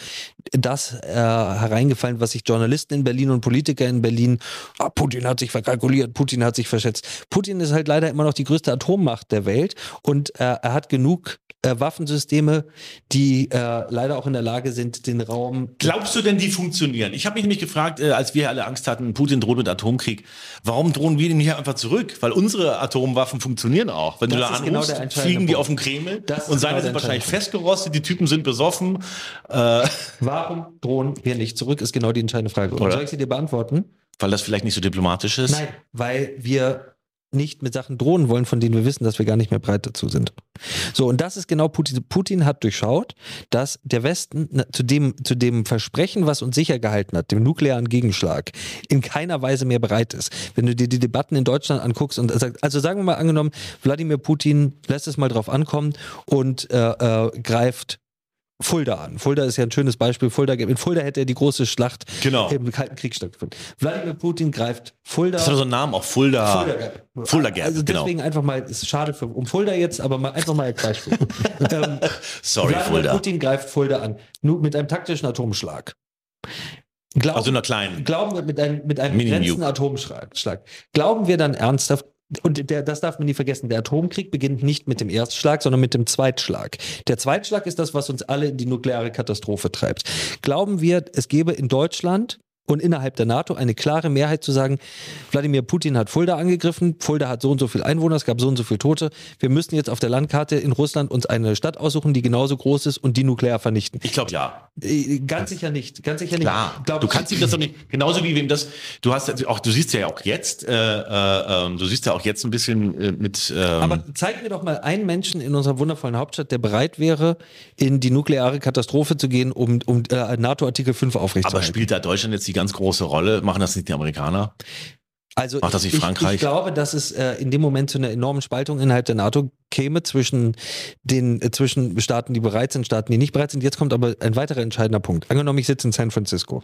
das äh, hereingefallen, was sich Journalisten in Berlin und Politiker in Berlin, ah, Putin hat sich verkalkuliert, Putin hat sich verschätzt. Putin ist halt leider immer noch die größte Atommacht der Welt und äh, er hat genug äh, Waffensysteme, die äh, leider auch in der Lage sind, den Raum Glaubst du denn, die funktionieren? Ich habe mich nämlich gefragt, äh, als wir alle Angst hatten, Putin droht mit Atomkrieg, warum drohen wir denn hier einfach zurück? Weil unsere Atomwaffen funktionieren auch. Wenn du Das da ist genau anrufst, entscheidende fliegen die Punkt. auf den Kreml Das und seine genau sind wahrscheinlich festgerostet, die Typen sind besoffen. Äh, *laughs* Warum drohen wir nicht zurück, ist genau die entscheidende Frage. Und Oder? soll ich sie dir beantworten? weil das vielleicht nicht so diplomatisch ist. Nein, weil wir nicht mit Sachen drohen wollen, von denen wir wissen, dass wir gar nicht mehr bereit dazu sind. So, und das ist genau Putin. Putin hat durchschaut, dass der Westen zu dem, zu dem Versprechen, was uns sicher gehalten hat, dem nuklearen Gegenschlag, in keiner Weise mehr bereit ist. Wenn du dir die Debatten in Deutschland anguckst und sagst, also sagen wir mal angenommen, Wladimir Putin lässt es mal drauf ankommen und äh, äh, greift Fulda an. Fulda ist ja ein schönes Beispiel. Fulda, in Fulda hätte er die große Schlacht Genau. im Kalten Krieg stattgefunden. Wladimir Putin greift Fulda. Das hat doch so einen Namen, auch Fulda. Fulda, Fulda Gap, Also genau. deswegen einfach mal, ist schade für um Fulda jetzt, aber mal einfach mal als Beispiel. *laughs* ähm, Sorry, Wladimir Fulda. Putin greift Fulda an. Nur mit einem taktischen Atomschlag. Glauben, Also einer kleinen. glauben wir mit einem, mit einem begrenzten Atomschlag. Schlag. Glauben wir dann ernsthaft, und der, das darf man nie vergessen, der Atomkrieg beginnt nicht mit dem Erstschlag, sondern mit dem Zweitschlag. Der Zweitschlag ist das, was uns alle in die nukleare Katastrophe treibt. Glauben wir, es gäbe in Deutschland und innerhalb der NATO eine klare Mehrheit zu sagen, Wladimir Putin hat Fulda angegriffen, Fulda hat so und so viel Einwohner, es gab so und so viele Tote. Wir müssen jetzt auf der Landkarte in Russland uns eine Stadt aussuchen, die genauso groß ist und die nuklear vernichten. Ich glaube ja. Äh, Ganz sicher nicht. Ganz sicher nicht. Klar, du kannst ihm das doch nicht, genauso wie wem das, du hast auch, du siehst ja auch jetzt, äh, äh, ähm, du siehst ja auch jetzt ein bisschen äh, mit, ähm, Aber zeig mir doch mal einen Menschen in unserer wundervollen Hauptstadt, der bereit wäre, in die nukleare Katastrophe zu gehen, um, um äh, NATO-Artikel 5 aber aufrechtzuerhalten. spielt da Deutschland jetzt die ganz große Rolle? Machen das nicht die Amerikaner? Also Macht das nicht ich, Frankreich? Ich glaube, dass es äh, in dem Moment zu einer enormen Spaltung innerhalb der NATO käme zwischen den äh, zwischen Staaten, die bereit sind, Staaten, die nicht bereit sind. Jetzt kommt aber ein weiterer entscheidender Punkt. Angenommen, ich sitze in San Francisco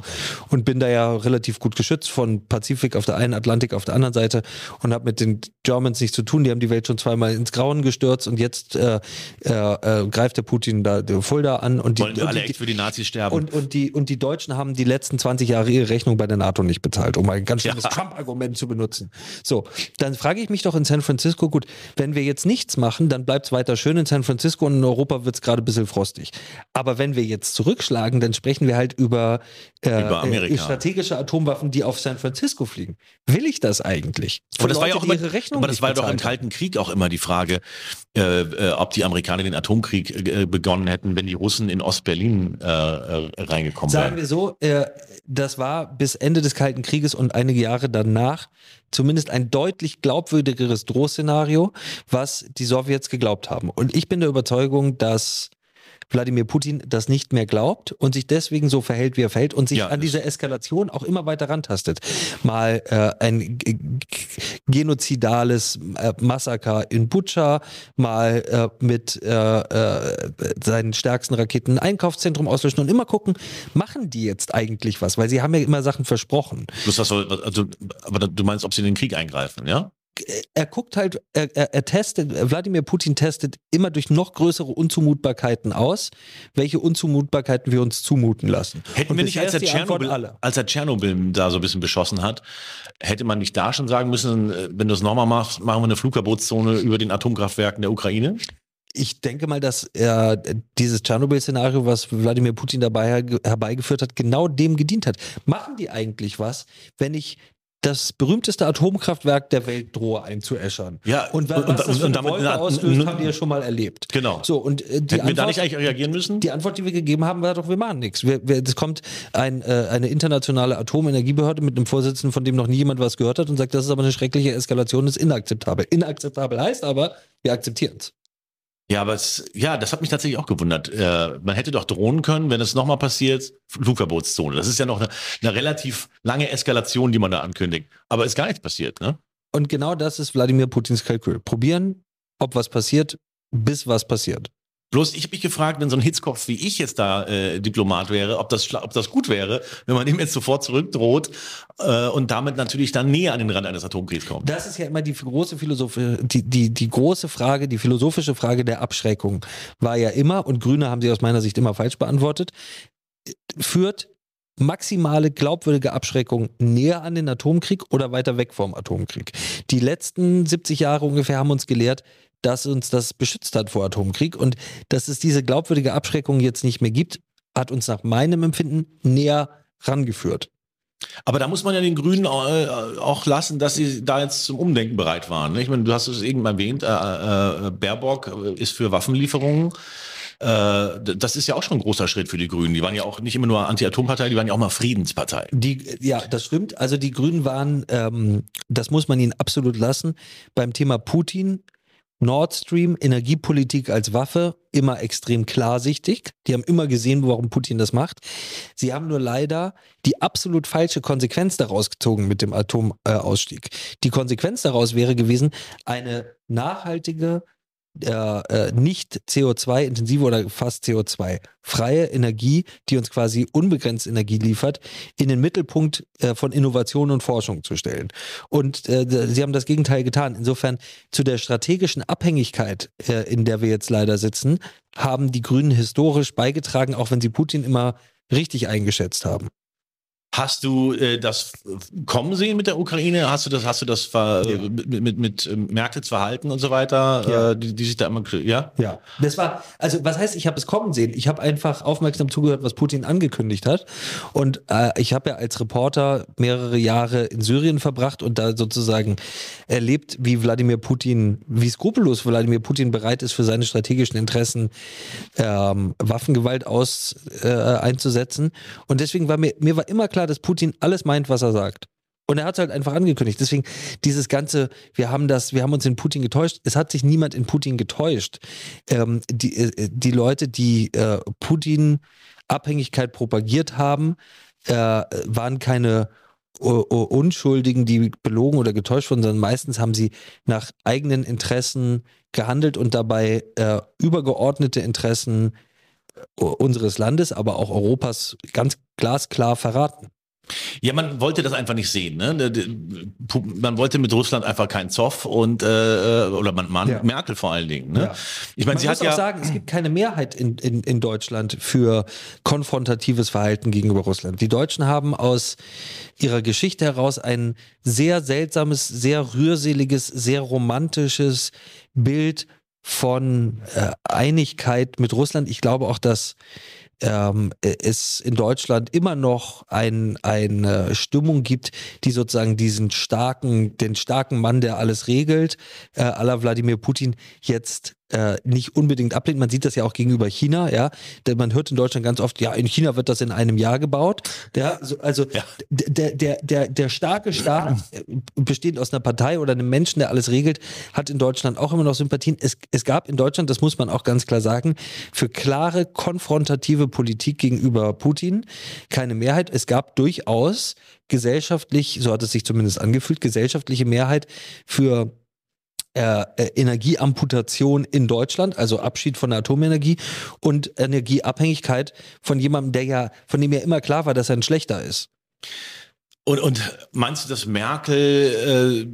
und bin da ja relativ gut geschützt von Pazifik auf der einen, Atlantik auf der anderen Seite und habe mit den Germans nichts zu tun. Die haben die Welt schon zweimal ins Grauen gestürzt und jetzt äh, äh, äh, greift der Putin da der Fulda an und die, Wollen und alle echt für die Nazis sterben? und, und, die, und die Deutschen haben die letzten 20 Jahre ihre Rechnung bei der NATO nicht bezahlt, um ein ganz schönes Ja. Trump-Argument zu benutzen. So, dann frage ich mich doch in San Francisco, gut, wenn wir jetzt nichts machen, dann bleibt es weiter schön in San Francisco und in Europa wird es gerade ein bisschen frostig. Aber wenn wir jetzt zurückschlagen, dann sprechen wir halt über, äh, Über äh, strategische Atomwaffen, die auf San Francisco fliegen. Will ich das eigentlich? aber das war ja auch immer, ihre Rechnung aber das war doch im. Kalten Krieg auch immer die Frage, äh, äh, ob die Amerikaner den Atomkrieg äh, begonnen hätten, wenn die Russen in Ostberlin äh, äh, reingekommen Sagen wären. wir so, äh, das war bis Ende des Kalten Krieges und einige Jahre danach zumindest ein deutlich glaubwürdigeres Drohszenario, was die Sowjets geglaubt haben. Und ich bin der Überzeugung, dass Wladimir Putin das nicht mehr glaubt und sich deswegen so verhält, wie er verhält und sich Ja, an dieser Eskalation auch immer weiter rantastet. Mal äh, ein genozidales äh, Massaker in Butscha, mal äh, mit äh, äh, seinen stärksten Raketen ein Einkaufszentrum auslöschen und immer gucken, machen die jetzt eigentlich was? Weil sie haben ja immer Sachen versprochen. Soll, also, aber du meinst, ob sie in den Krieg eingreifen, ja? Er guckt halt, er, er, testet, Wladimir Putin testet immer durch noch größere Unzumutbarkeiten aus, welche Unzumutbarkeiten wir uns zumuten lassen. Hätten Und wir nicht, als er, Tschernobyl, als er Tschernobyl da so ein bisschen beschossen hat, hätte man nicht da schon sagen müssen, äh, wenn du es nochmal machst, machen wir eine Flugverbotszone über den Atomkraftwerken der Ukraine? ich denke mal, dass er dieses Tschernobyl-Szenario, was Wladimir Putin dabei her- herbeigeführt hat, genau dem gedient hat. Machen die eigentlich was, wenn ich das berühmteste Atomkraftwerk der Welt drohe einzuäschern? Ja, und, wa- und- was und- das und damit- Wolke auslöst, haben wir ja schon mal erlebt. Genau. So, und äh, die Hätten wir da Antwort- nicht eigentlich reagieren müssen? die Antwort, die wir gegeben haben, war doch, wir machen nichts. Es kommt ein, äh, eine internationale Atomenergiebehörde mit einem Vorsitzenden, von dem noch nie jemand was gehört hat und sagt, das ist aber eine schreckliche Eskalation, das ist inakzeptabel. Inakzeptabel heißt aber, wir akzeptieren es. Ja, aber es, ja, das hat mich tatsächlich auch gewundert. Äh, man hätte doch drohen können, wenn es nochmal passiert, Flugverbotszone. Das ist ja noch eine, eine relativ lange Eskalation, die man da ankündigt. Aber ist gar nichts passiert, ne? Und genau das ist Wladimir Putins Kalkül. Probieren, ob was passiert, bis was passiert. Bloß ich habe mich gefragt, wenn so ein Hitzkopf wie ich jetzt da äh, Diplomat wäre, ob das, ob das gut wäre, wenn man *laughs* ihm jetzt sofort zurückdroht äh, und damit natürlich dann näher an den Rand eines Atomkriegs kommt. Das ist ja immer die große Philosophi die, die, die große Frage, die philosophische Frage der Abschreckung war ja immer, und Grüne haben sie aus meiner Sicht immer falsch beantwortet, führt maximale glaubwürdige Abschreckung näher an den Atomkrieg oder weiter weg vom Atomkrieg. Die letzten 70 Jahre ungefähr haben uns gelehrt, dass uns das beschützt hat vor Atomkrieg und dass es diese glaubwürdige Abschreckung jetzt nicht mehr gibt, hat uns nach meinem Empfinden näher rangeführt. Aber da muss man ja den Grünen äh, auch lassen, dass sie da jetzt zum Umdenken bereit waren. ne? Ich meine, du hast es eben erwähnt, äh, äh, Baerbock äh, ist für Waffenlieferungen. Äh, das ist ja auch schon ein großer Schritt für die Grünen. Die waren ja auch nicht immer nur Anti-Atom-Partei, die waren ja auch mal Friedenspartei. Die, ja, das stimmt. Also die Grünen waren, ähm, das muss man ihnen absolut lassen, beim Thema Putin, Nord Stream, Energiepolitik als Waffe, immer extrem klarsichtig. Die haben immer gesehen, warum Putin das macht. Sie haben nur leider die absolut falsche Konsequenz daraus gezogen mit dem Atomausstieg. Die Konsequenz daraus wäre gewesen, eine nachhaltige, äh, äh, nicht CO2-intensive oder fast CO2-freie Energie, die uns quasi unbegrenzt Energie liefert, in den Mittelpunkt äh, von Innovation und Forschung zu stellen. Und äh, sie haben das Gegenteil getan. Insofern zu der strategischen Abhängigkeit, äh, in der wir jetzt leider sitzen, haben die Grünen historisch beigetragen, auch wenn sie Putin immer richtig eingeschätzt haben. Hast du äh, das kommen sehen mit der Ukraine? Hast du das, hast du das ver, Ja. mit, mit, mit ähm, Merkels Verhalten und so weiter, Ja. äh, die, die sich da immer, ja? Ja. Das war, also was heißt, ich habe es kommen sehen? Ich habe einfach aufmerksam zugehört, was Putin angekündigt hat. Und äh, ich habe ja als Reporter mehrere Jahre in Syrien verbracht und da sozusagen erlebt, wie Wladimir Putin, wie skrupellos Wladimir Putin bereit ist, für seine strategischen Interessen ähm, Waffengewalt aus, äh, einzusetzen. Und deswegen war mir, mir war immer klar, dass Putin alles meint, was er sagt. Und er hat es halt einfach angekündigt. Deswegen dieses ganze, wir haben das, wir haben uns in Putin getäuscht. Es hat sich niemand in Putin getäuscht. Ähm, die, äh, die Leute, die äh, Putin Abhängigkeit propagiert haben, äh, waren keine uh, uh, Unschuldigen, die belogen oder getäuscht wurden, sondern meistens haben sie nach eigenen Interessen gehandelt und dabei äh, übergeordnete Interessen unseres Landes, aber auch Europas ganz glasklar verraten. Ja, man wollte das einfach nicht sehen. Ne? Pu- Man wollte mit Russland einfach keinen Zoff und äh, oder man, man Ja. Merkel vor allen Dingen. Ne? Ja. Ich meine, sie muss hat auch ja sagen, es gibt keine Mehrheit in, in, in Deutschland für konfrontatives Verhalten gegenüber Russland. Die Deutschen haben aus ihrer Geschichte heraus ein sehr seltsames, sehr rührseliges, sehr romantisches Bild von äh, Einigkeit mit Russland. Ich glaube auch, dass ähm, es in Deutschland immer noch ein, eine Stimmung gibt, die sozusagen diesen starken, den starken Mann, der alles regelt, äh, la Wladimir Putin, jetzt äh, nicht unbedingt ablehnt. Man sieht das ja auch gegenüber China, ja. Denn man hört in Deutschland ganz oft, ja, in China wird das in einem Jahr gebaut. Ja, so, also Ja. der, der, der, der starke Staat, äh, bestehend aus einer Partei oder einem Menschen, der alles regelt, hat in Deutschland auch immer noch Sympathien. Es, es gab in Deutschland, das muss man auch ganz klar sagen, für klare konfrontative Politik gegenüber Putin keine Mehrheit. Es gab durchaus gesellschaftlich, so hat es sich zumindest angefühlt, gesellschaftliche Mehrheit für äh, äh, Energieamputation in Deutschland, also Abschied von der Atomenergie und Energieabhängigkeit von jemandem, der ja, von dem ja immer klar war, dass er ein schlechter ist. Und, und meinst du, dass Merkel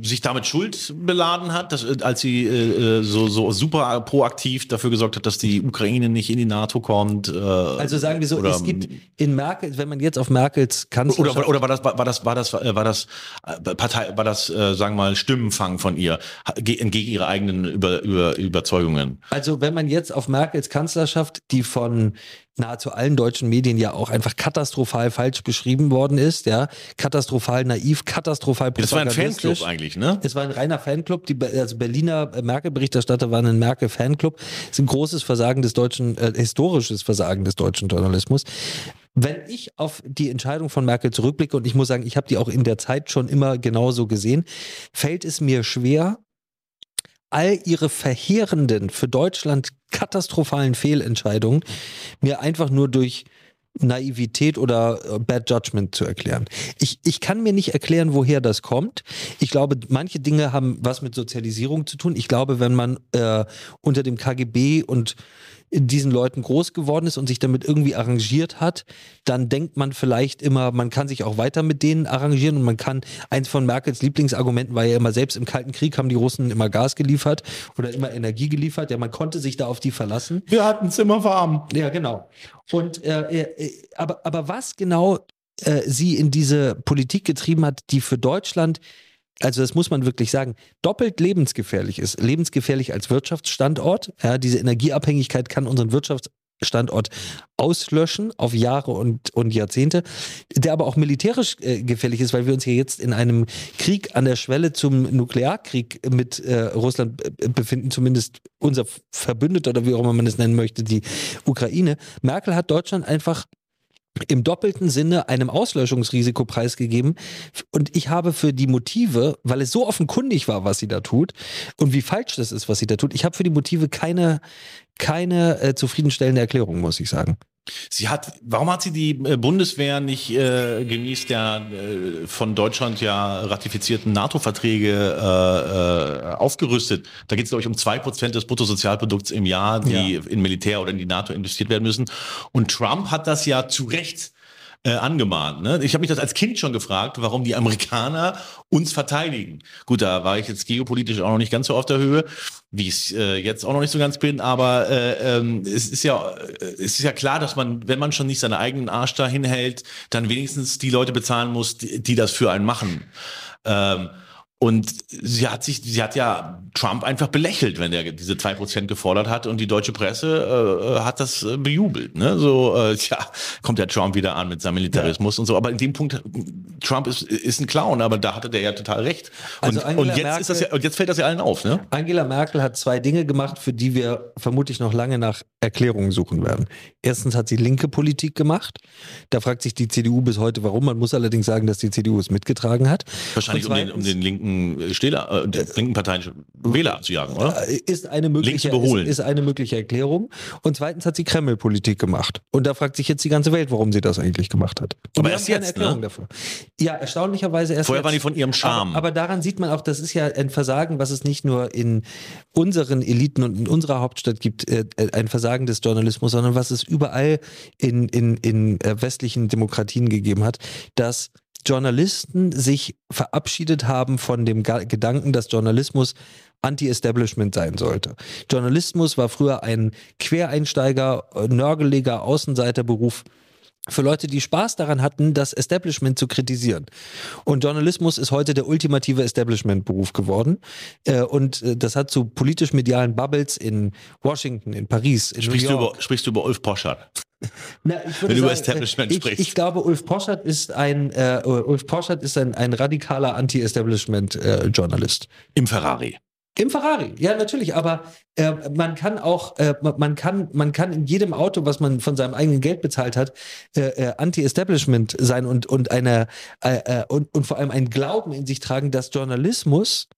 äh, sich damit Schuld beladen hat, dass, äh, als sie äh, so, so super proaktiv dafür gesorgt hat, dass die Ukraine nicht in die NATO kommt? Äh, Also sagen wir so, oder, es gibt in Merkel, wenn man jetzt auf Merkels Kanzlerschaft oder, oder war das war war das war das äh, war das äh, Partei war das äh, sagen wir mal Stimmenfang von ihr entgegen ihrer eigenen über, über, Überzeugungen? Also wenn man jetzt auf Merkels Kanzlerschaft, die von nahezu allen deutschen Medien ja auch einfach katastrophal falsch beschrieben worden ist, ja, katastrophal naiv, katastrophal Das war ein. Fanclub eigentlich, ne? Es war ein reiner Fanclub. Die also Berliner Merkel-Berichterstatter waren ein Merkel-Fanclub. Es ist ein großes Versagen des deutschen, äh, historisches Versagen des deutschen Journalismus. Wenn ich auf die Entscheidung von Merkel zurückblicke, und ich muss sagen, ich habe die auch in der Zeit schon immer genauso gesehen, fällt es mir schwer, all ihre verheerenden, für Deutschland katastrophalen Fehlentscheidungen mir einfach nur durch Naivität oder äh, Bad Judgment zu erklären. Ich, ich kann mir nicht erklären, woher das kommt. Ich glaube, manche Dinge haben was mit Sozialisierung zu tun. Ich glaube, wenn man äh, unter dem KGB und diesen Leuten groß geworden ist und sich damit irgendwie arrangiert hat, dann denkt man vielleicht immer, man kann sich auch weiter mit denen arrangieren und man kann, eins von Merkels Lieblingsargumenten war ja immer, selbst im Kalten Krieg haben die Russen immer Gas geliefert oder immer Energie geliefert. Ja, man konnte sich da auf die verlassen. Wir hatten es immer warm. Ja, genau. Und äh, äh, aber, aber was genau äh, sie in diese Politik getrieben hat, die für Deutschland, also das muss man wirklich sagen, doppelt lebensgefährlich ist. Lebensgefährlich als Wirtschaftsstandort. Ja, diese Energieabhängigkeit kann unseren Wirtschaftsstandort auslöschen auf Jahre und, und Jahrzehnte, der aber auch militärisch äh, gefährlich ist, weil wir uns hier jetzt in einem Krieg an der Schwelle zum Nuklearkrieg mit äh, Russland äh, befinden, zumindest unser Verbündeter oder wie auch immer man es nennen möchte, die Ukraine. Merkel hat Deutschland einfach im doppelten Sinne einem Auslöschungsrisiko preisgegeben. Und ich habe für die Motive, weil es so offenkundig war, was sie da tut und wie falsch das ist, was sie da tut, ich habe für die Motive keine, keine äh, zufriedenstellende Erklärung, muss ich sagen. Sie hat, warum hat sie die äh, Bundeswehr nicht äh, gemäß der äh, von Deutschland ja ratifizierten NATO-Verträge äh, äh, aufgerüstet? Da geht es, glaube ich, um zwei Prozent des Bruttosozialprodukts im Jahr, die in Militär oder in die NATO investiert werden müssen. Und Trump hat das ja zu Recht äh, angemahnt. Ne? Ich habe mich das als Kind schon gefragt, warum die Amerikaner uns verteidigen. Gut, da war ich jetzt geopolitisch auch noch nicht ganz so auf der Höhe, wie ich äh, jetzt auch noch nicht so ganz bin, aber äh, ähm, es ist ja äh, es ist ja klar, dass man, wenn man schon nicht seinen eigenen Arsch dahin hält, dann wenigstens die Leute bezahlen muss, die, die das für einen machen. Ähm, und sie hat sich, sie hat ja Trump einfach belächelt, wenn er diese zwei Prozent gefordert hat und die deutsche Presse äh, hat das äh, bejubelt. Ne? So, äh, ja, kommt der Trump wieder an mit seinem Militarismus und so. Aber in dem Punkt, Trump ist, ist ein Clown, aber da hatte der ja total recht. Und, Also und jetzt ist das ja, Merkel- und jetzt fällt das ja allen auf, ne? Angela Merkel hat zwei Dinge gemacht, für die wir vermutlich noch lange nach Erklärungen suchen werden. Erstens hat sie linke Politik gemacht. Da fragt sich die CDU bis heute, warum. Man muss allerdings sagen, dass die CDU es mitgetragen hat. Wahrscheinlich Und um den, um zweitens- den linken Stehler, äh, den linken Parteien Wähler abzujagen, oder? Äh, ist eine mögliche, ist, ist eine mögliche Erklärung. Und zweitens hat sie Kreml-Politik gemacht. Und da fragt sich jetzt die ganze Welt, warum sie das eigentlich gemacht hat. Und Aber erst jetzt, Erklärung ne? dafür. Ja, erstaunlicherweise erst Vorher jetzt. waren die von ihrem Charme. Aber, aber daran sieht man auch, das ist ja ein Versagen, was es nicht nur in unseren Eliten und in unserer Hauptstadt gibt, äh, ein Versagen des Journalismus, sondern was es überall in, in, in äh, westlichen Demokratien gegeben hat, dass Journalisten sich verabschiedet haben von dem Gedanken, dass Journalismus Anti-Establishment sein sollte. Journalismus war früher ein Quereinsteiger, äh, nörgeliger Außenseiterberuf für Leute, die Spaß daran hatten, das Establishment zu kritisieren. Und Journalismus ist heute der ultimative Establishment-Beruf geworden. Äh, Und äh, das hat zu politisch-medialen Bubbles in Washington, in Paris, in Sprichst New du, York. über, sprichst du über Ulf Poschardt? *laughs* Na, Wenn du über Establishment äh, ich, sprichst. Ich glaube, Ulf Poschardt ist ein, äh, Ulf Poschardt ist ein, ein radikaler Anti-Establishment-Journalist. Im Ferrari. Im Ferrari, ja natürlich, aber äh, man kann auch, äh, man- kann, man kann in jedem Auto, was man von seinem eigenen Geld bezahlt hat, äh, äh, Anti-Establishment sein und und eine äh, äh, und, und vor allem einen Glauben in sich tragen, dass Journalismus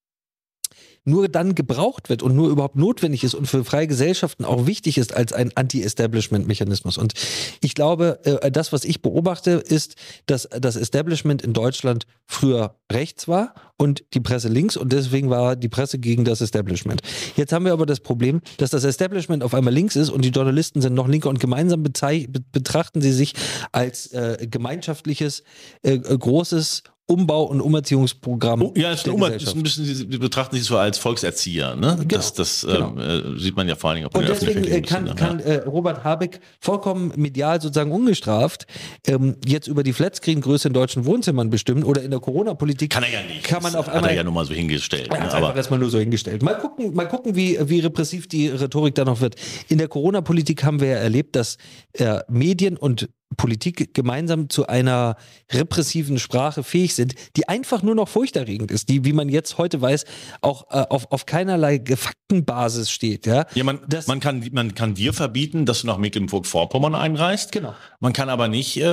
nur dann gebraucht wird und nur überhaupt notwendig ist und für freie Gesellschaften auch wichtig ist als ein Anti-Establishment-Mechanismus. Und ich glaube, äh, das, was ich beobachte, ist, dass das Establishment in Deutschland früher rechts war und die Presse links und deswegen war die Presse gegen das Establishment. Jetzt haben wir aber das Problem, dass das Establishment auf einmal links ist und die Journalisten sind noch linker und gemeinsam betrachten sie sich als äh, gemeinschaftliches, äh, äh, großes Umbau- und Umerziehungsprogramm. Oh, ja, ist Gesellschaft. ist ein bisschen, sie betrachten sich so als Volkserzieher. Ne? Das, das genau. ähm, äh, sieht man ja vor allen Dingen auch bei Und deswegen äh, kann, Sendern, kann äh, Robert Habeck vollkommen medial sozusagen ungestraft ähm, jetzt über die Flatscreen-Größe in deutschen Wohnzimmern bestimmen oder in der Corona-Politik. Kann er ja nicht. Kann man Das auf hat einmal er ja nur mal so hingestellt. Er Ne? hat Aber erstmal nur so hingestellt. Mal gucken, mal gucken wie, wie repressiv die Rhetorik da noch wird. In der Corona-Politik haben wir ja erlebt, dass äh, Medien und Politik gemeinsam zu einer repressiven Sprache fähig sind, die einfach nur noch furchterregend ist, die, wie man jetzt heute weiß, auch äh, auf, auf keinerlei Faktenbasis steht. Ja, ja, man, Das- man, kann, man kann dir verbieten, dass du nach Mecklenburg-Vorpommern einreist. Genau. Man kann aber nicht, äh,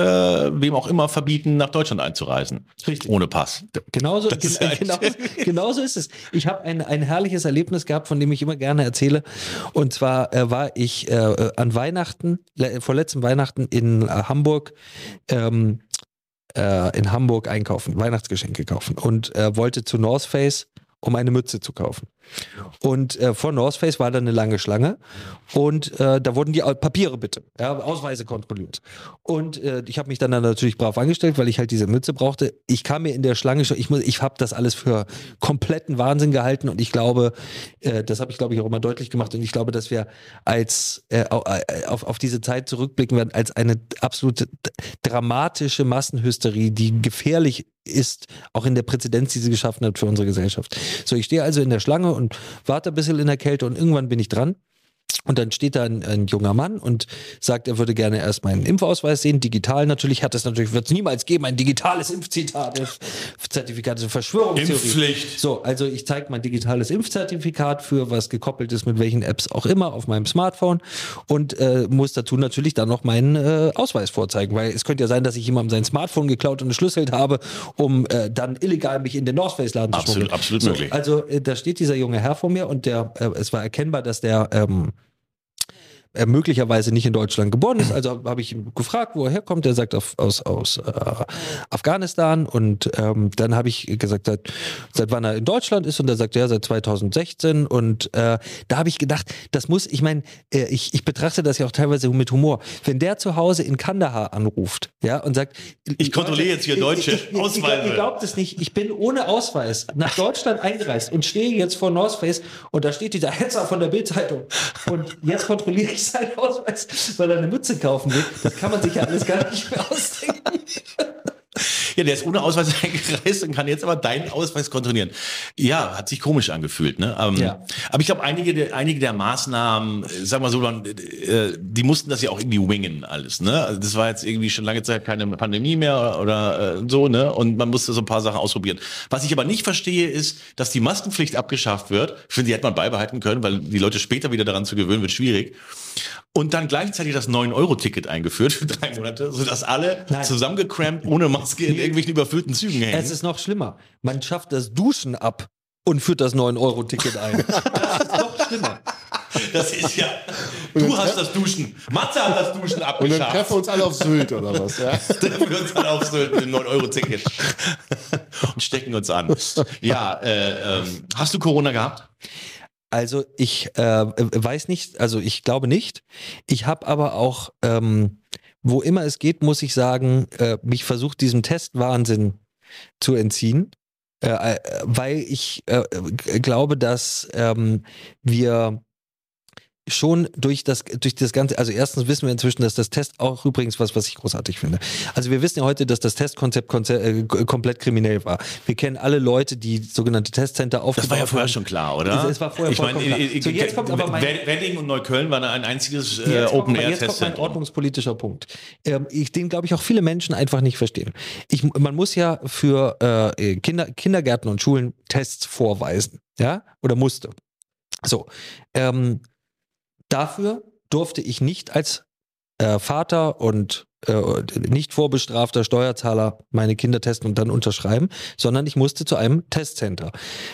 wem auch immer, verbieten, nach Deutschland einzureisen. Richtig. Ohne Pass. Genauso, Das ist gen ja genauso, genauso ist es. Ich habe ein, ein herrliches Erlebnis gehabt, von dem ich immer gerne erzähle. Und zwar äh, war ich äh, äh, an Weihnachten, le vor letztem Weihnachten in äh, Hamburg, ähm, äh, in Hamburg einkaufen, Weihnachtsgeschenke kaufen. Und äh, wollte zu North Face, um eine Mütze zu kaufen. Und äh, vor North Face war da eine lange Schlange und äh, da wurden die Papiere bitte, ja, Ausweise kontrolliert. Und äh, ich habe mich dann, dann natürlich brav angestellt, weil ich halt diese Mütze brauchte. Ich kam mir in der Schlange schon, ich, ich habe das alles für kompletten Wahnsinn gehalten und ich glaube, äh, das habe ich glaube ich auch immer deutlich gemacht und ich glaube, dass wir als äh, äh, auf, auf diese Zeit zurückblicken werden als eine absolute dramatische Massenhysterie, die gefährlich ist, auch in der Präzedenz, die sie geschaffen hat für unsere Gesellschaft. So, ich stehe also in der Schlange und warte ein bisschen in der Kälte und irgendwann bin ich dran. Und dann steht da ein, ein junger Mann und sagt, er würde gerne erst meinen Impfausweis sehen, digital natürlich, hat es natürlich, wird es niemals geben, ein digitales Impfzitat, Zertifikat, also Verschwörungstheorie. Impfpflicht. So, also ich zeige mein digitales Impfzertifikat für was gekoppelt ist, mit welchen Apps auch immer, auf meinem Smartphone und äh, muss dazu natürlich dann noch meinen äh, Ausweis vorzeigen, weil es könnte ja sein, dass ich jemandem sein Smartphone geklaut und entschlüsselt habe, um äh, dann illegal mich in den North Face Laden zu Absolut, schmuggeln. absolut so, möglich. Also äh, da steht dieser junge Herr vor mir und der, äh, es war erkennbar, dass der ähm, er möglicherweise nicht in Deutschland geboren ist. Also habe ich ihn gefragt, wo er herkommt. Er sagt auf, aus, aus äh, Afghanistan. Und ähm, dann habe ich gesagt, seit, seit wann er in Deutschland ist. Und er sagt, ja, seit 2016. Und äh, da habe ich gedacht, das muss, ich meine, äh, ich, ich betrachte das ja auch teilweise mit Humor. Wenn der zu Hause in Kandahar anruft, ja, und sagt, Ich kontrolliere jetzt hier deutsche ich, ich, Ausweise. Ihr glaubt es nicht, ich bin ohne Ausweis nach Deutschland eingereist und stehe jetzt vor North Face und da steht dieser Hetzer von der Bildzeitung und jetzt kontrolliere ich seinen Ausweis, weil er eine Mütze kaufen will. Das kann man sich ja alles gar nicht mehr ausdenken. Ja, der ist ohne Ausweis *laughs* eingereist und kann jetzt aber deinen Ausweis kontrollieren. Ja, hat sich komisch angefühlt. Ne? Ähm, Ja. Aber ich glaube, einige der, einige der Maßnahmen, sagen wir so, äh, die mussten das ja auch irgendwie wingen alles. Ne? Also das war jetzt irgendwie schon lange Zeit keine Pandemie mehr oder äh, so. ne Und man musste so ein paar Sachen ausprobieren. Was ich aber nicht verstehe, ist, dass die Maskenpflicht abgeschafft wird. Ich finde, die hätte man beibehalten können, weil die Leute später wieder daran zu gewöhnen, wird schwierig. Und dann gleichzeitig das 9-Euro-Ticket eingeführt für drei Monate, sodass alle Nein. zusammengecrampt ohne Maske in irgendwelchen überfüllten Zügen hängen. Es ist noch schlimmer. Man schafft das Duschen ab und führt das 9-Euro-Ticket ein. *laughs* Das ist noch schlimmer. Das ist ja. Du hast das Duschen. Matze hat das Duschen Und dann abgeschafft. treffen wir uns alle auf Sylt oder was, ja? *laughs* Treffen wir uns dann auf so ein 9-Euro-Ticket. Und stecken uns an. *laughs* Ja, äh, ähm, hast du Corona gehabt? Also ich äh, weiß nicht, also ich glaube nicht. Ich habe aber auch, ähm, wo immer es geht, muss ich sagen, äh, mich versucht diesem Testwahnsinn zu entziehen, äh, äh, weil ich äh, glaube, dass ähm, wir schon durch das, durch das Ganze, also erstens wissen wir inzwischen, dass das Test auch übrigens was, was ich großartig finde. Also wir wissen ja heute, dass das Testkonzept konze äh, komplett kriminell war. Wir kennen alle Leute, die sogenannte Testcenter aufgebaut Das war ja vorher haben. schon klar, oder? Es- es war vorher ich meine, vollkommen klar. So, jetzt kommt aber mein- Wedding und Neukölln waren ein einziges äh, Jetzt kommt, jetzt kommt mein ordnungspolitischer Punkt. Ähm, ich, den, glaube ich, auch viele Menschen einfach nicht verstehen. Ich, man muss ja für äh, Kinder, Kindergärten und Schulen Tests vorweisen. Ja? Oder musste. So. Ähm, dafür durfte ich nicht als äh, Vater und äh, nicht vorbestrafter Steuerzahler meine Kinder testen und dann unterschreiben, sondern ich musste zu einem Testcenter.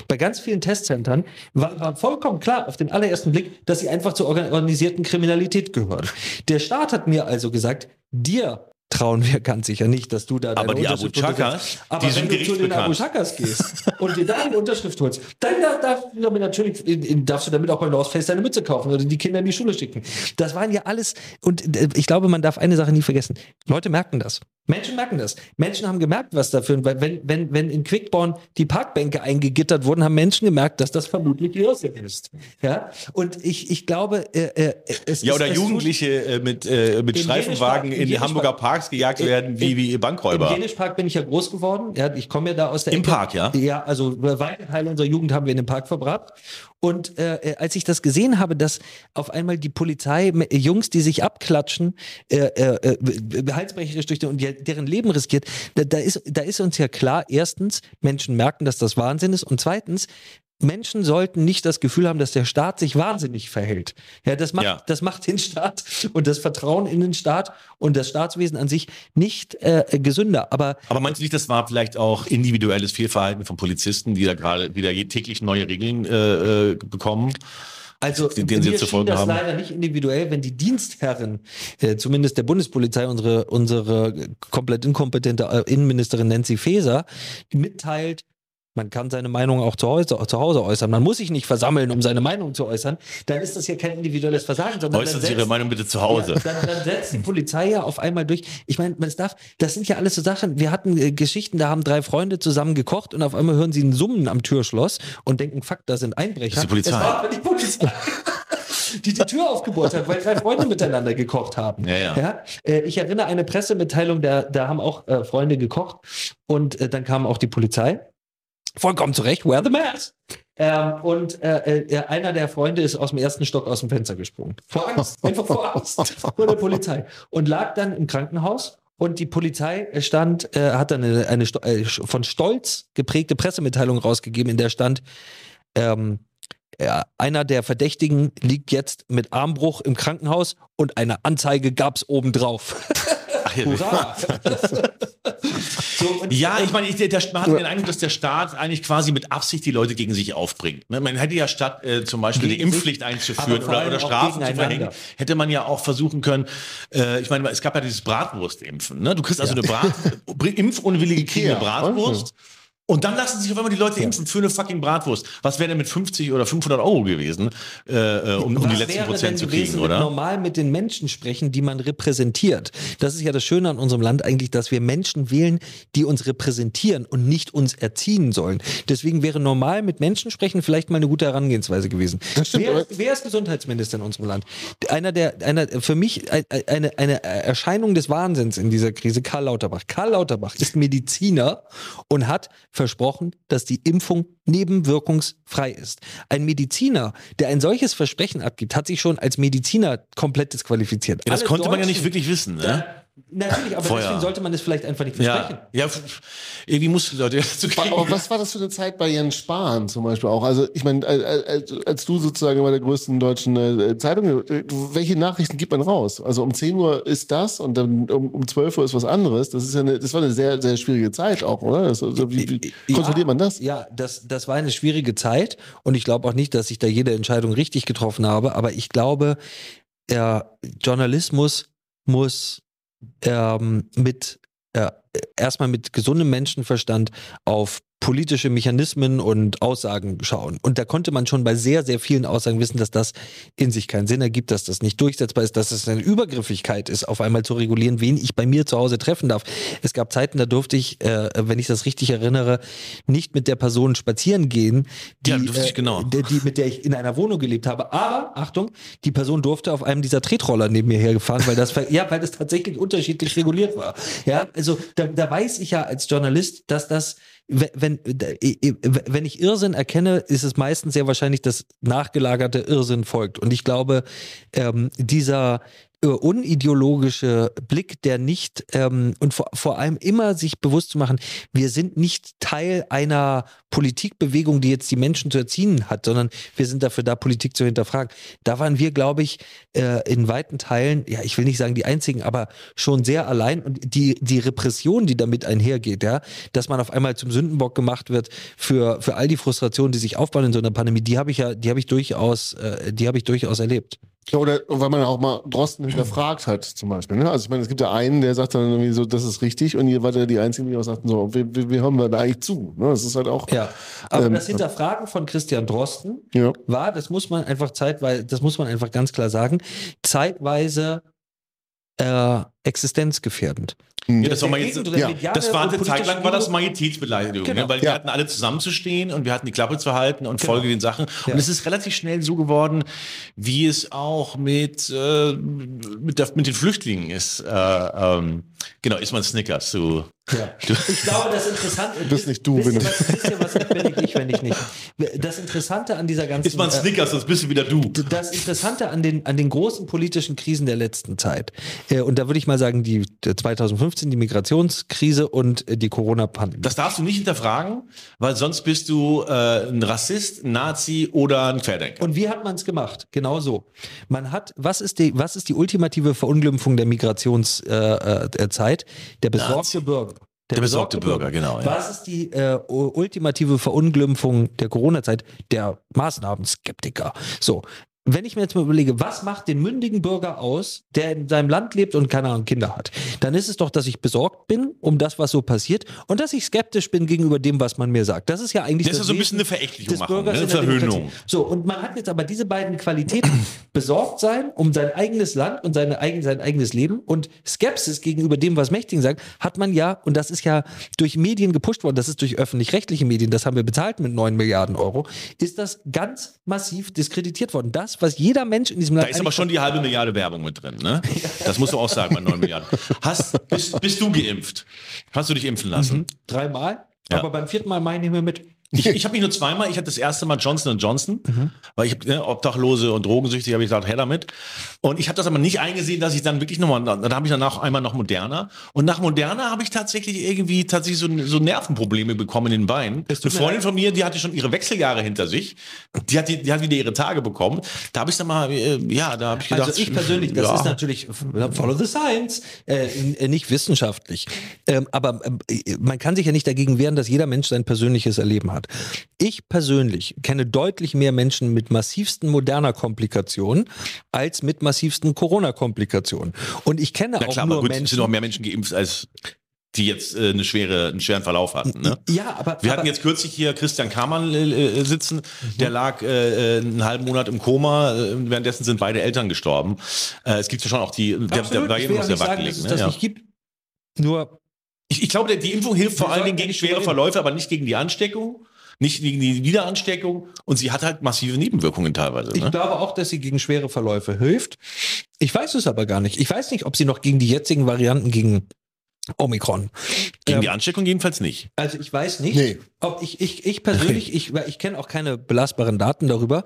Bei ganz vielen Testcentern war, war vollkommen klar auf den allerersten Blick, dass sie einfach zur organisierten Kriminalität gehören. Der Staat hat mir also gesagt, dir trauen wir ganz sicher nicht, dass du da Aber die Unterschrift Abu Chakas. Aber die sind wenn du zu den. Abu Chakas gehst und dir da die Unterschrift holst, dann da- darfst du damit natürlich, darfst du damit auch beim North Face deine Mütze kaufen oder die Kinder in die Schule schicken. Das waren ja alles, und äh, ich glaube, man darf eine Sache nie vergessen. Leute merken das. Menschen merken das. Menschen haben gemerkt, was dafür, weil wenn, wenn, wenn in Quickborn die Parkbänke eingegittert wurden, haben Menschen gemerkt, dass das vermutlich Irrsinn ist. Ja? Und ich, ich glaube, äh, äh, es Ja, ist, oder es Jugendliche äh, mit, äh, mit Im Streifenwagen im in die Hamburger Jenischpark- Parks gejagt In- werden wie, in- wie Im Bankräuber. Jenischpark bin ich ja groß geworden. Ja, ich komme ja da aus der Im Ecke. Park, ja? Ja, also weite Teile unserer Jugend haben wir in dem Park verbracht. Und äh, äh, als ich das gesehen habe, dass auf einmal die Polizei, äh, Jungs, die sich abklatschen, äh, äh, äh, halsbrecherisch durch den, und die, deren Leben riskiert, da, da, ist, da ist uns ja klar, erstens, Menschen merken, dass das Wahnsinn ist und zweitens, Menschen sollten nicht das Gefühl haben, dass der Staat sich wahnsinnig verhält. Ja, das macht, Ja. das macht den Staat und das Vertrauen in den Staat und das Staatswesen an sich nicht äh, gesünder. Aber Aber meinst du nicht, das war vielleicht auch individuelles Fehlverhalten von Polizisten, die da gerade wieder täglich neue Regeln äh, äh, bekommen? Also Den- den sie zu folgen das haben. leider nicht individuell, wenn die Dienstherren, äh, zumindest der Bundespolizei, unsere, unsere komplett inkompetente äh, Innenministerin Nancy Faeser, mitteilt, man kann seine Meinung auch zu Hause, zu Hause äußern. Man muss sich nicht versammeln, um seine Meinung zu äußern. Dann ist das ja kein individuelles Versagen, sondern Äußern Sie Ihre Meinung bitte zu Hause. Ja, dann, dann setzt die Polizei ja auf einmal durch. Ich meine, man darf, das sind ja alles so Sachen. Wir hatten äh, Geschichten, da haben drei Freunde zusammen gekocht und auf einmal hören sie ein Summen am Türschloss und denken, fuck, da sind Einbrecher. Das ist die Polizei. Es war die Polizei. *laughs* Die die Tür aufgebohrt hat, weil drei Freunde miteinander gekocht haben. Ja, ja. äh, ich erinnere eine Pressemitteilung, da, da haben auch äh, Freunde gekocht und äh, dann kam auch die Polizei. Vollkommen zurecht, wear the mask. Ähm, und äh, äh, einer der Freunde ist aus dem ersten Stock aus dem Fenster gesprungen. Vor Angst, *laughs* einfach vor Angst vor der Polizei. Und lag dann im Krankenhaus. Und die Polizei stand, äh, hat dann eine, eine äh, von Stolz geprägte Pressemitteilung rausgegeben, in der stand, ähm, ja, einer der Verdächtigen liegt jetzt mit Armbruch im Krankenhaus und eine Anzeige gab's obendrauf. *laughs* Ja, Hurra! so, Ja, ich meine, ich, der, man hat den Eindruck, dass der Staat eigentlich quasi mit Absicht die Leute gegen sich aufbringt. Ne? Man hätte ja statt äh, zum Beispiel die Impfpflicht einzuführen oder, oder Strafen zu verhängen, hätte man ja auch versuchen können, äh, ich meine, es gab ja dieses Bratwurstimpfen. Ne? Du kriegst also eine Brat, *laughs* impfunwillige kriegen eine Bratwurst. Und dann lassen sich auf einmal die Leute impfen für eine fucking Bratwurst. Was wäre denn mit 50 oder 500 Euro gewesen, äh, äh, um, um die letzten wäre Prozent denn zu gewesen, kriegen, mit oder? normal mit den Menschen sprechen, die man repräsentiert. Das ist ja das Schöne an unserem Land eigentlich, dass wir Menschen wählen, die uns repräsentieren und nicht uns erziehen sollen. Deswegen wäre normal mit Menschen sprechen vielleicht mal eine gute Herangehensweise gewesen. Das stimmt, wer, wer ist Gesundheitsminister in unserem Land? Einer der, einer, für mich ein- eine, eine Erscheinung des Wahnsinns in dieser Krise, Karl Lauterbach. Karl Lauterbach ist Mediziner und hat versprochen, dass die Impfung nebenwirkungsfrei ist. Ein Mediziner, der ein solches Versprechen abgibt, hat sich schon als Mediziner komplett disqualifiziert. Ja, das Alle konnte man ja Deutschen- nicht wirklich wissen. Ne? Natürlich, aber Vorher. deswegen sollte man es vielleicht einfach nicht versprechen. Ja, ja, irgendwie mussten die Leute dazu kriegen. Aber was war das für eine Zeit bei Jens Spahn zum Beispiel auch? Also ich meine, als, als- du sozusagen bei der größten deutschen äh, Zeitung, welche Nachrichten gibt man raus? Also um 10 Uhr ist das und dann um, um 12 Uhr ist was anderes. Das ist ja eine, das war eine sehr, sehr schwierige Zeit auch, oder? Das, also, wie, wie Ja, kontrolliert man das? Ja, das, das war eine schwierige Zeit und ich glaube auch nicht, dass ich da jede Entscheidung richtig getroffen habe, aber ich glaube, äh, Journalismus muss ähm, mit äh, erstmal mit gesundem Menschenverstand auf politische Mechanismen und Aussagen schauen. Und da konnte man schon bei sehr, sehr vielen Aussagen wissen, dass das in sich keinen Sinn ergibt, dass das nicht durchsetzbar ist, dass es eine Übergriffigkeit ist, auf einmal zu regulieren, wen ich bei mir zu Hause treffen darf. Es gab Zeiten, da durfte ich, äh, wenn ich das richtig erinnere, nicht mit der Person spazieren gehen, die, Ja, ich, genau. die, die, mit der ich in einer Wohnung gelebt habe. Aber, Achtung, die Person durfte auf einem dieser Tretroller neben mir hergefahren, weil das, *laughs* ja, weil das tatsächlich unterschiedlich reguliert war. Ja, also da, da weiß ich ja als Journalist, dass das, wenn, wenn, ich Irrsinn erkenne, ist es meistens sehr wahrscheinlich, dass nachgelagerte Irrsinn folgt. Und ich glaube, ähm, dieser, unideologische Blick, der nicht ähm, und vor, vor allem immer sich bewusst zu machen, wir sind nicht Teil einer Politikbewegung, die jetzt die Menschen zu erziehen hat, sondern wir sind dafür da, Politik zu hinterfragen. Da waren wir, glaube ich, äh, in weiten Teilen, ja, ich will nicht sagen die einzigen, aber schon sehr allein und die, die Repression, die damit einhergeht, ja, dass man auf einmal zum Sündenbock gemacht wird für, für all die Frustrationen, die sich aufbauen in so einer Pandemie, die habe ich ja, die habe ich durchaus, äh, die habe ich durchaus erlebt. Ja, Oder weil man auch mal Drosten hinterfragt hat, zum Beispiel. Ne? Also ich meine, es gibt ja einen, der sagt dann irgendwie so, das ist richtig, und ihr wart ja die Einzigen, die auch sagten, so, wie, wie, wie hören wir da eigentlich zu? Ne? Das ist halt auch. Ja, aber Ähm, das Hinterfragen von Christian Drosten Ja. war, das muss man einfach zeitweise, das muss man einfach ganz klar sagen, zeitweise äh, existenzgefährdend. Ja, das war mal jetzt, ja, das war eine Zeit lang war das Majestätsbeleidigung, Genau. ne? weil wir Ja. hatten alle zusammenzustehen und wir hatten die Klappe zu halten und Genau. folge den Sachen. Ja. Und es ist relativ schnell so geworden, wie es auch mit, äh, mit, der, mit den Flüchtlingen ist. Äh, ähm, genau, ist man Snickers. Du, Ja. *laughs* Ich glaube, das Interessante Bist nicht du, wisst ihr, was, wisst ihr, was bin ich nicht, wenn ich nicht. Das Interessante an dieser ganzen ist man Snickers, sonst bist du wieder du. das Interessante an den, an den großen politischen Krisen der letzten Zeit, äh, und da würde ich mal sagen, die der 2015, die Migrationskrise und äh, die Corona-Pandemie. Das darfst du nicht hinterfragen, weil sonst bist du äh, ein Rassist, ein Nazi oder ein Querdenker. Und wie hat man es gemacht? Genau so. Man hat, was ist die, was ist die ultimative Verunglimpfung der Migrationszeit? Äh, äh, der besorgte Bürger. Der besorgte Bürger, genau, ja. Was ist die äh, ultimative Verunglimpfung der Corona-Zeit? Der Maßnahmen-Skeptiker. So. Wenn ich mir jetzt mal überlege, was macht den mündigen Bürger aus, der in seinem Land lebt und keine Ahnung, Kinder hat, dann ist es doch, dass ich besorgt bin um das, was so passiert und dass ich skeptisch bin gegenüber dem, was man mir sagt. Das ist ja eigentlich Das ist ja so ein bisschen eine Verächtlichung des machen, Bürgers ne? in der Verhöhnung. So, und man hat jetzt aber diese beiden Qualitäten, *clears throat* besorgt sein um sein eigenes Land und seine eigen, sein eigenes Leben und Skepsis gegenüber dem, was Mächtigen sagen, hat man ja, und das ist ja durch Medien gepusht worden, das ist durch öffentlich-rechtliche Medien, das haben wir bezahlt mit 9 Milliarden Euro, ist das ganz massiv diskreditiert worden. Das, was jeder Mensch in diesem Da Land. ist aber schon die halbe Milliarde Werbung mit drin, ne? Das musst du auch sagen bei 9 Milliarden. Hast, bist, bist du geimpft? Hast du dich impfen lassen? dreimal, Ja. aber beim vierten Mal meine ich mir mit. Ich, *laughs* ich habe mich nur zweimal, ich hatte das erste Mal Johnson Johnson, Mhm. weil ich ne, Obdachlose und Drogensüchtig habe ich gesagt, her damit. Und ich habe das aber nicht eingesehen, dass ich dann wirklich nochmal, dann habe ich danach einmal noch Moderna. Und nach Moderna habe ich tatsächlich irgendwie tatsächlich so, so Nervenprobleme bekommen in den Beinen. Eine Freundin von mir, die hatte schon ihre Wechseljahre hinter sich. Die hat, die, die hat wieder ihre Tage bekommen. Da habe ich dann mal, äh, ja, da habe ich gedacht. Also ich persönlich, das ja. ist natürlich follow the science, äh, äh, nicht wissenschaftlich. Ähm, aber äh, man kann sich ja nicht dagegen wehren, dass jeder Mensch sein persönliches Erleben hat. Ich persönlich kenne deutlich mehr Menschen mit massivsten moderner Komplikationen als mit massivsten Corona-Komplikationen. Und ich kenne Na auch klar, nur aber gut, es Menschen. sind noch mehr Menschen geimpft, als die jetzt äh, eine schwere, einen schweren Verlauf hatten. Ne? ja, aber Wir aber, hatten jetzt kürzlich hier Christian Kamann äh, äh, sitzen, der lag äh, äh, einen halben Monat im Koma, äh, währenddessen sind beide Eltern gestorben. Äh, es gibt ja schon auch die, der, der absolut, war ich eben will noch auch sehr sagen, Ne? das Ja. nicht gibt. Nur Ich, ich glaube, die Impfung hilft vor allen Dingen gegen schwere Verläufe, aber nicht gegen die Ansteckung, nicht gegen die Wiederansteckung und sie hat halt massive Nebenwirkungen teilweise. Ich Ne? glaube auch, dass sie gegen schwere Verläufe hilft. Ich weiß es aber gar nicht. Ich weiß nicht, ob sie noch gegen die jetzigen Varianten gegen Omikron. Gegen Ähm, die Ansteckung jedenfalls nicht. Also ich weiß nicht, Nee. ob ich, ich, ich persönlich, ich, ich kenne auch keine belastbaren Daten darüber,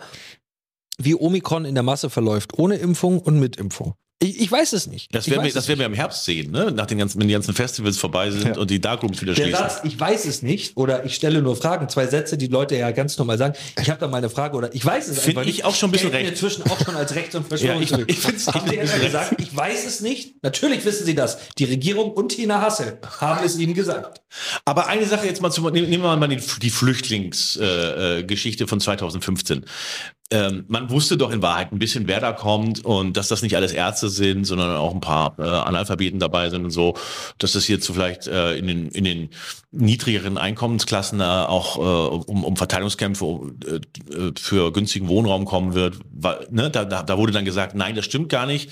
wie Omikron in der Masse verläuft, ohne Impfung und mit Impfung. Ich, ich weiß es nicht. Das Ich werden, wir, das werden wir im Herbst sehen, ne? Nach den ganzen, wenn die ganzen Festivals vorbei sind Ja. und die Darkrooms wieder Der schließen. Satz, ich weiß es nicht, oder ich stelle nur Fragen, zwei Sätze, die Leute ja ganz normal sagen, ich habe da mal eine Frage oder ich weiß es Find einfach ich nicht. auch schon ein bisschen recht. inzwischen auch schon als Rechts- und *laughs* Ja, ich, Verschwörungstheorie. ich finde es Haben Sie etwa gesagt, ich weiß es nicht? Natürlich wissen Sie das. Die Regierung und Tina Hassel haben es Ihnen gesagt. Aber eine Sache jetzt mal zu, nehmen wir mal die, die Flüchtlingsgeschichte äh, von 2015. Ähm, man wusste doch in Wahrheit ein bisschen, wer da kommt und dass das nicht alles Ärzte sind, sondern auch ein paar äh, Analphabeten dabei sind und so, dass das so vielleicht äh, in, den, in den niedrigeren Einkommensklassen äh, auch äh, um, um Verteilungskämpfe äh, äh, für günstigen Wohnraum kommen wird. Weil, ne, da, da, wurde dann gesagt, nein, das stimmt gar nicht.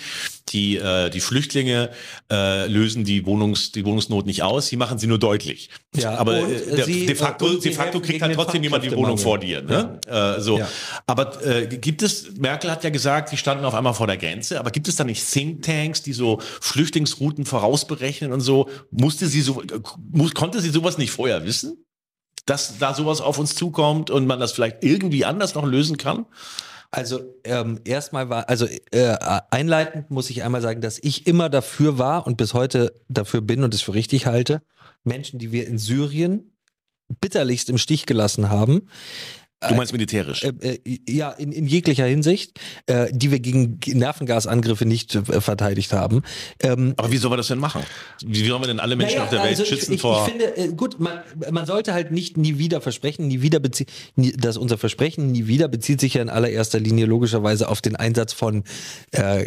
Die, äh, die Flüchtlinge äh, lösen die, Wohnungs, die Wohnungsnot nicht aus, sie machen sie nur deutlich. Ja, Aber äh, der, sie- de facto, de facto kriegt gegen halt trotzdem jemand die Wohnung vor dir. Ne? Äh, so. Ja. Aber äh, gibt es, Merkel hat ja gesagt, sie standen auf einmal vor der Grenze, aber gibt es da nicht Thinktanks, die so Flüchtlingsrouten vorausberechnen und so? Musste sie so, äh, muss, konnte sie sowas nicht vorher wissen? Dass da sowas auf uns zukommt und man das vielleicht irgendwie anders noch lösen kann? Also ähm, erstmal war, also äh, einleitend muss ich einmal sagen, dass ich immer dafür war und bis heute dafür bin und es für richtig halte, Menschen, die wir in Syrien bitterlichst im Stich gelassen haben, Du meinst militärisch? äh, äh, ja, in, in jeglicher Hinsicht, äh, die wir gegen Nervengasangriffe nicht äh, verteidigt haben. Ähm, Aber wie sollen wir das denn machen? Wie sollen wir denn alle Menschen naja, auf der Welt also schützen ich, ich, vor. Ich finde, äh, gut, man, man sollte halt nicht nie wieder versprechen, nie wieder bezie nie, dass unser Versprechen nie wieder bezieht sich ja in allererster Linie logischerweise auf den Einsatz von äh,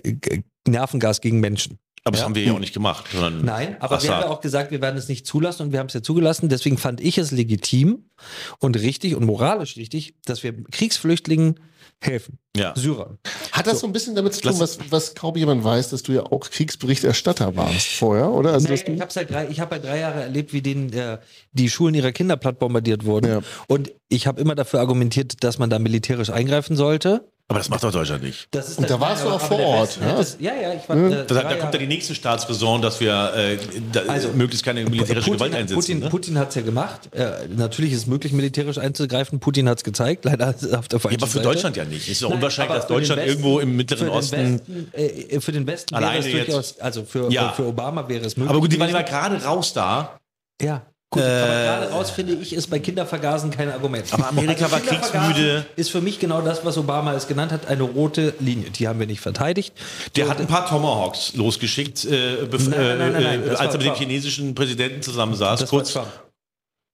Nervengas gegen Menschen. Aber das ja. haben wir ja auch nicht gemacht. Sondern Nein, aber wir Assad. haben ja auch gesagt, wir werden es nicht zulassen und wir haben es ja zugelassen. Deswegen fand ich es legitim und richtig und moralisch richtig, dass wir Kriegsflüchtlingen helfen. Ja. Syrern. Hat das so ein bisschen damit zu tun, was, was kaum jemand weiß, dass du ja auch Kriegsberichterstatter warst vorher, oder? Also, Nee, ich habe halt drei, ich hab halt drei Jahre erlebt, wie denen äh, die Schulen ihrer Kinder platt bombardiert wurden. Ja. Und ich habe immer dafür argumentiert, dass man da militärisch eingreifen sollte. Aber das macht doch Deutschland nicht. Das ist Und da warst du auch vor Ort, Westen ja? hätte es- Ja, ja, ich war. Ja. Äh, Da, da kommt ja die nächste Staatsräson, dass wir äh, da, Also, möglichst keine militärische Putin, Gewalt einsetzen. Putin, ne? Putin hat es ja gemacht. Äh, natürlich ist es möglich, militärisch einzugreifen. Putin hat es gezeigt. Leider auf der ja, falschen aber für Seite. Deutschland ja nicht. Es ist doch Nein, unwahrscheinlich, dass Deutschland Westen- irgendwo im Mittleren Osten. Westen, äh, für den Westen wäre Alleine es jetzt- durchaus, also für, Ja. für Obama wäre es möglich. Aber gut, die waren ja gerade raus da. Ja. Gut, Äh, aber gerade raus finde ich, ist bei Kindervergasen kein Argument. Aber Amerika war Kindervergasen kriegsmüde. Ist für mich genau das, was Obama es genannt hat, eine rote Linie. Die haben wir nicht verteidigt. Der So, hat ein paar Tomahawks losgeschickt, äh, Nein, nein, nein, äh, als war er mit dem chinesischen Präsidenten zusammensaß. das kurz. war Trump.